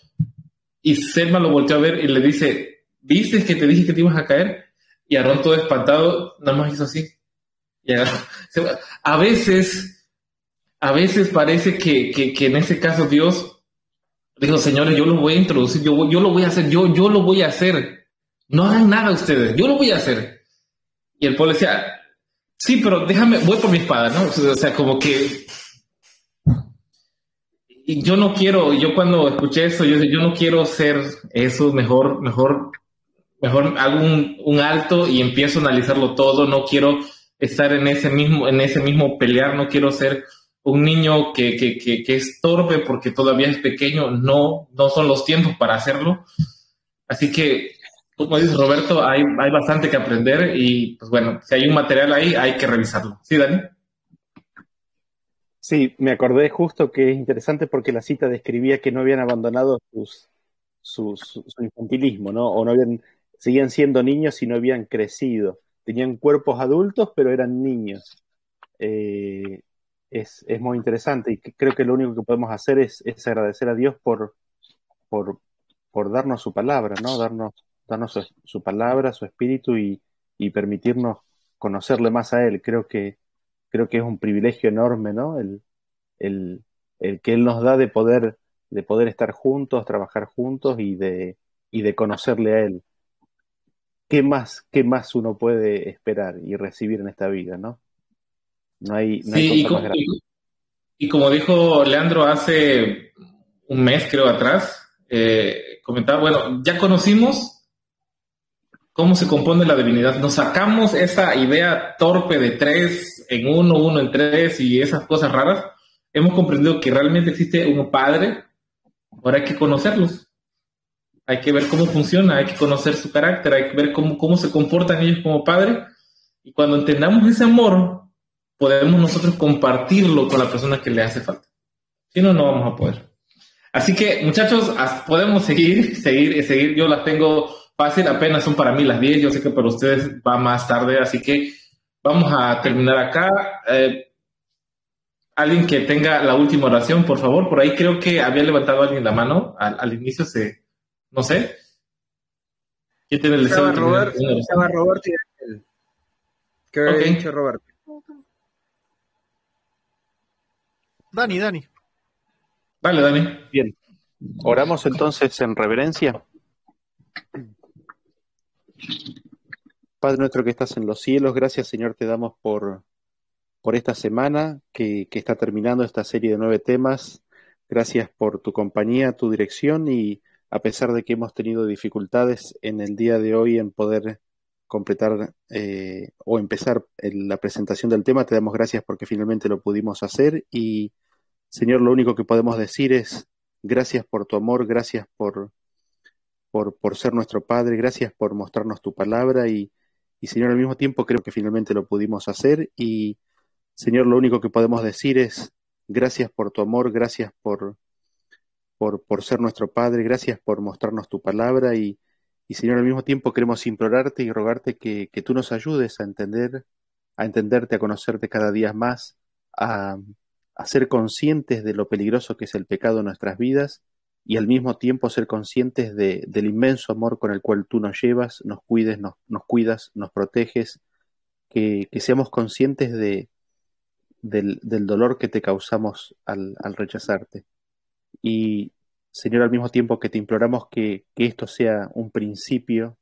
y Selma lo volteó a ver y le dice, ¿viste que te dije que te ibas a caer? Y Aarón todo espantado, nada más hizo así. a veces, a veces parece que, en ese caso Dios dijo, señores, yo lo voy a introducir, yo, yo lo voy a hacer, yo, yo lo voy a hacer. No hagan nada ustedes, yo lo voy a hacer. Y el pueblo decía, sí, pero déjame, voy por mi espada, ¿no? O sea, como que y yo no quiero, yo cuando escuché eso, yo, yo no quiero ser eso, mejor, mejor, mejor hago un, alto y empiezo a analizarlo todo, no quiero estar en ese mismo, en ese mismo pelear, no quiero ser un niño que, que, que, que es torpe porque todavía es pequeño, no, no son los tiempos para hacerlo. Así que, como dice Roberto, hay, hay bastante que aprender y, pues bueno, si hay un material ahí, hay que revisarlo. ¿Sí, Dani? Sí, me acordé justo que es interesante porque la cita describía que no habían abandonado sus, su, su, infantilismo, ¿no? O no habían, seguían siendo niños y no habían crecido. Tenían cuerpos adultos, pero eran niños. Eh, es, es, muy interesante y creo que lo único que podemos hacer es, es agradecer a Dios por, por, por, darnos su palabra, ¿no? Darnos, darnos su, su palabra, su espíritu y, y permitirnos conocerle más a Él. Creo que creo que es un privilegio enorme, ¿no? El, el, el, que Él nos da de poder, de poder estar juntos, trabajar juntos y de, y de conocerle a Él. ¿Qué más, ¿Qué más uno puede esperar y recibir en esta vida, no? No hay, no sí, y, como, y, como dijo Leandro hace un mes, creo, atrás, eh, comentaba, bueno, ya conocimos cómo se compone la divinidad. Nos sacamos esa idea torpe de tres en uno, uno en tres y esas cosas raras. Hemos comprendido que realmente existe un padre. Ahora hay que conocerlos. Hay que ver cómo funciona, hay que conocer su carácter, hay que ver cómo, cómo se comportan ellos como padre. Y cuando entendamos ese amor, podemos nosotros compartirlo con la persona que le hace falta. Si no, no vamos a poder. Así que, muchachos, podemos seguir, seguir, seguir. Yo las tengo fácil, apenas son para mí las 10, yo sé que para ustedes va más tarde, así que vamos a terminar acá. Eh, alguien que tenga la última oración, por favor, por ahí creo que había levantado alguien la mano al, inicio, se, no sé. ¿Quién tiene el deseo? Robert, Robert ¿Qué okay. dicho Robert? Dani, Dani. Vale, Dani. Bien. Oramos entonces en reverencia. Padre nuestro que estás en los cielos, gracias Señor te damos por, por esta semana que, que, está terminando esta serie de nueve temas. Gracias por tu compañía, tu dirección y a pesar de que hemos tenido dificultades en el día de hoy en poder completar eh, o empezar la presentación del tema, te damos gracias porque finalmente lo pudimos hacer y Señor, lo único que podemos decir es gracias por tu amor, gracias por, por, por ser nuestro Padre, gracias por mostrarnos tu palabra y, y Señor, al mismo tiempo creo que finalmente lo pudimos hacer y Señor, lo único que podemos decir es gracias por tu amor, gracias por, por, por ser nuestro Padre, gracias por mostrarnos tu palabra y, y Señor, al mismo tiempo queremos implorarte y rogarte que, que tú nos ayudes a entender, a entenderte, a conocerte cada día más, a, a ser conscientes de lo peligroso que es el pecado en nuestras vidas y al mismo tiempo ser conscientes de, del inmenso amor con el cual tú nos llevas, nos cuides, nos, nos cuidas, nos proteges, que, que seamos conscientes de, del, del, dolor que te causamos al, al rechazarte. Y, Señor, al mismo tiempo que te imploramos que, que esto sea un principio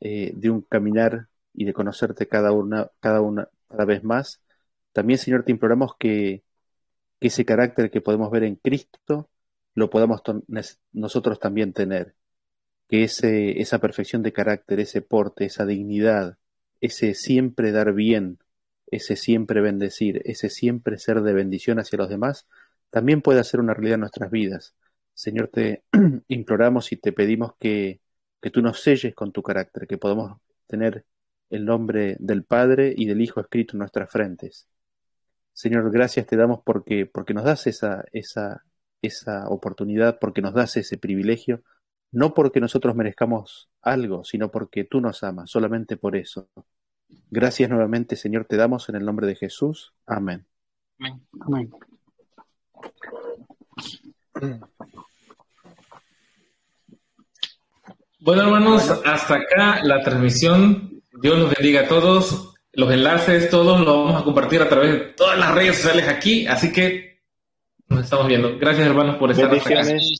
eh, de un caminar y de conocerte cada una, cada una, cada vez más, también, Señor, te imploramos que, que ese carácter que podemos ver en Cristo lo podamos nosotros también tener. Que ese, esa perfección de carácter, ese porte, esa dignidad, ese siempre dar bien, ese siempre bendecir, ese siempre ser de bendición hacia los demás, también puede ser una realidad en nuestras vidas. Señor, te imploramos y te pedimos que, que tú nos selles con tu carácter, que podamos tener el nombre del Padre y del Hijo escrito en nuestras frentes. Señor, gracias te damos porque, porque nos das esa, esa, esa oportunidad, porque nos das ese privilegio, no porque nosotros merezcamos algo, sino porque tú nos amas, solamente por eso. Gracias nuevamente, Señor, te damos en el nombre de Jesús. Amén. Amén. Bueno, hermanos, hasta acá la transmisión. Dios los bendiga a todos. Los enlaces, todos los vamos a compartir a través de todas las redes sociales aquí. Así que nos estamos viendo. Gracias, hermanos, por estar aquí.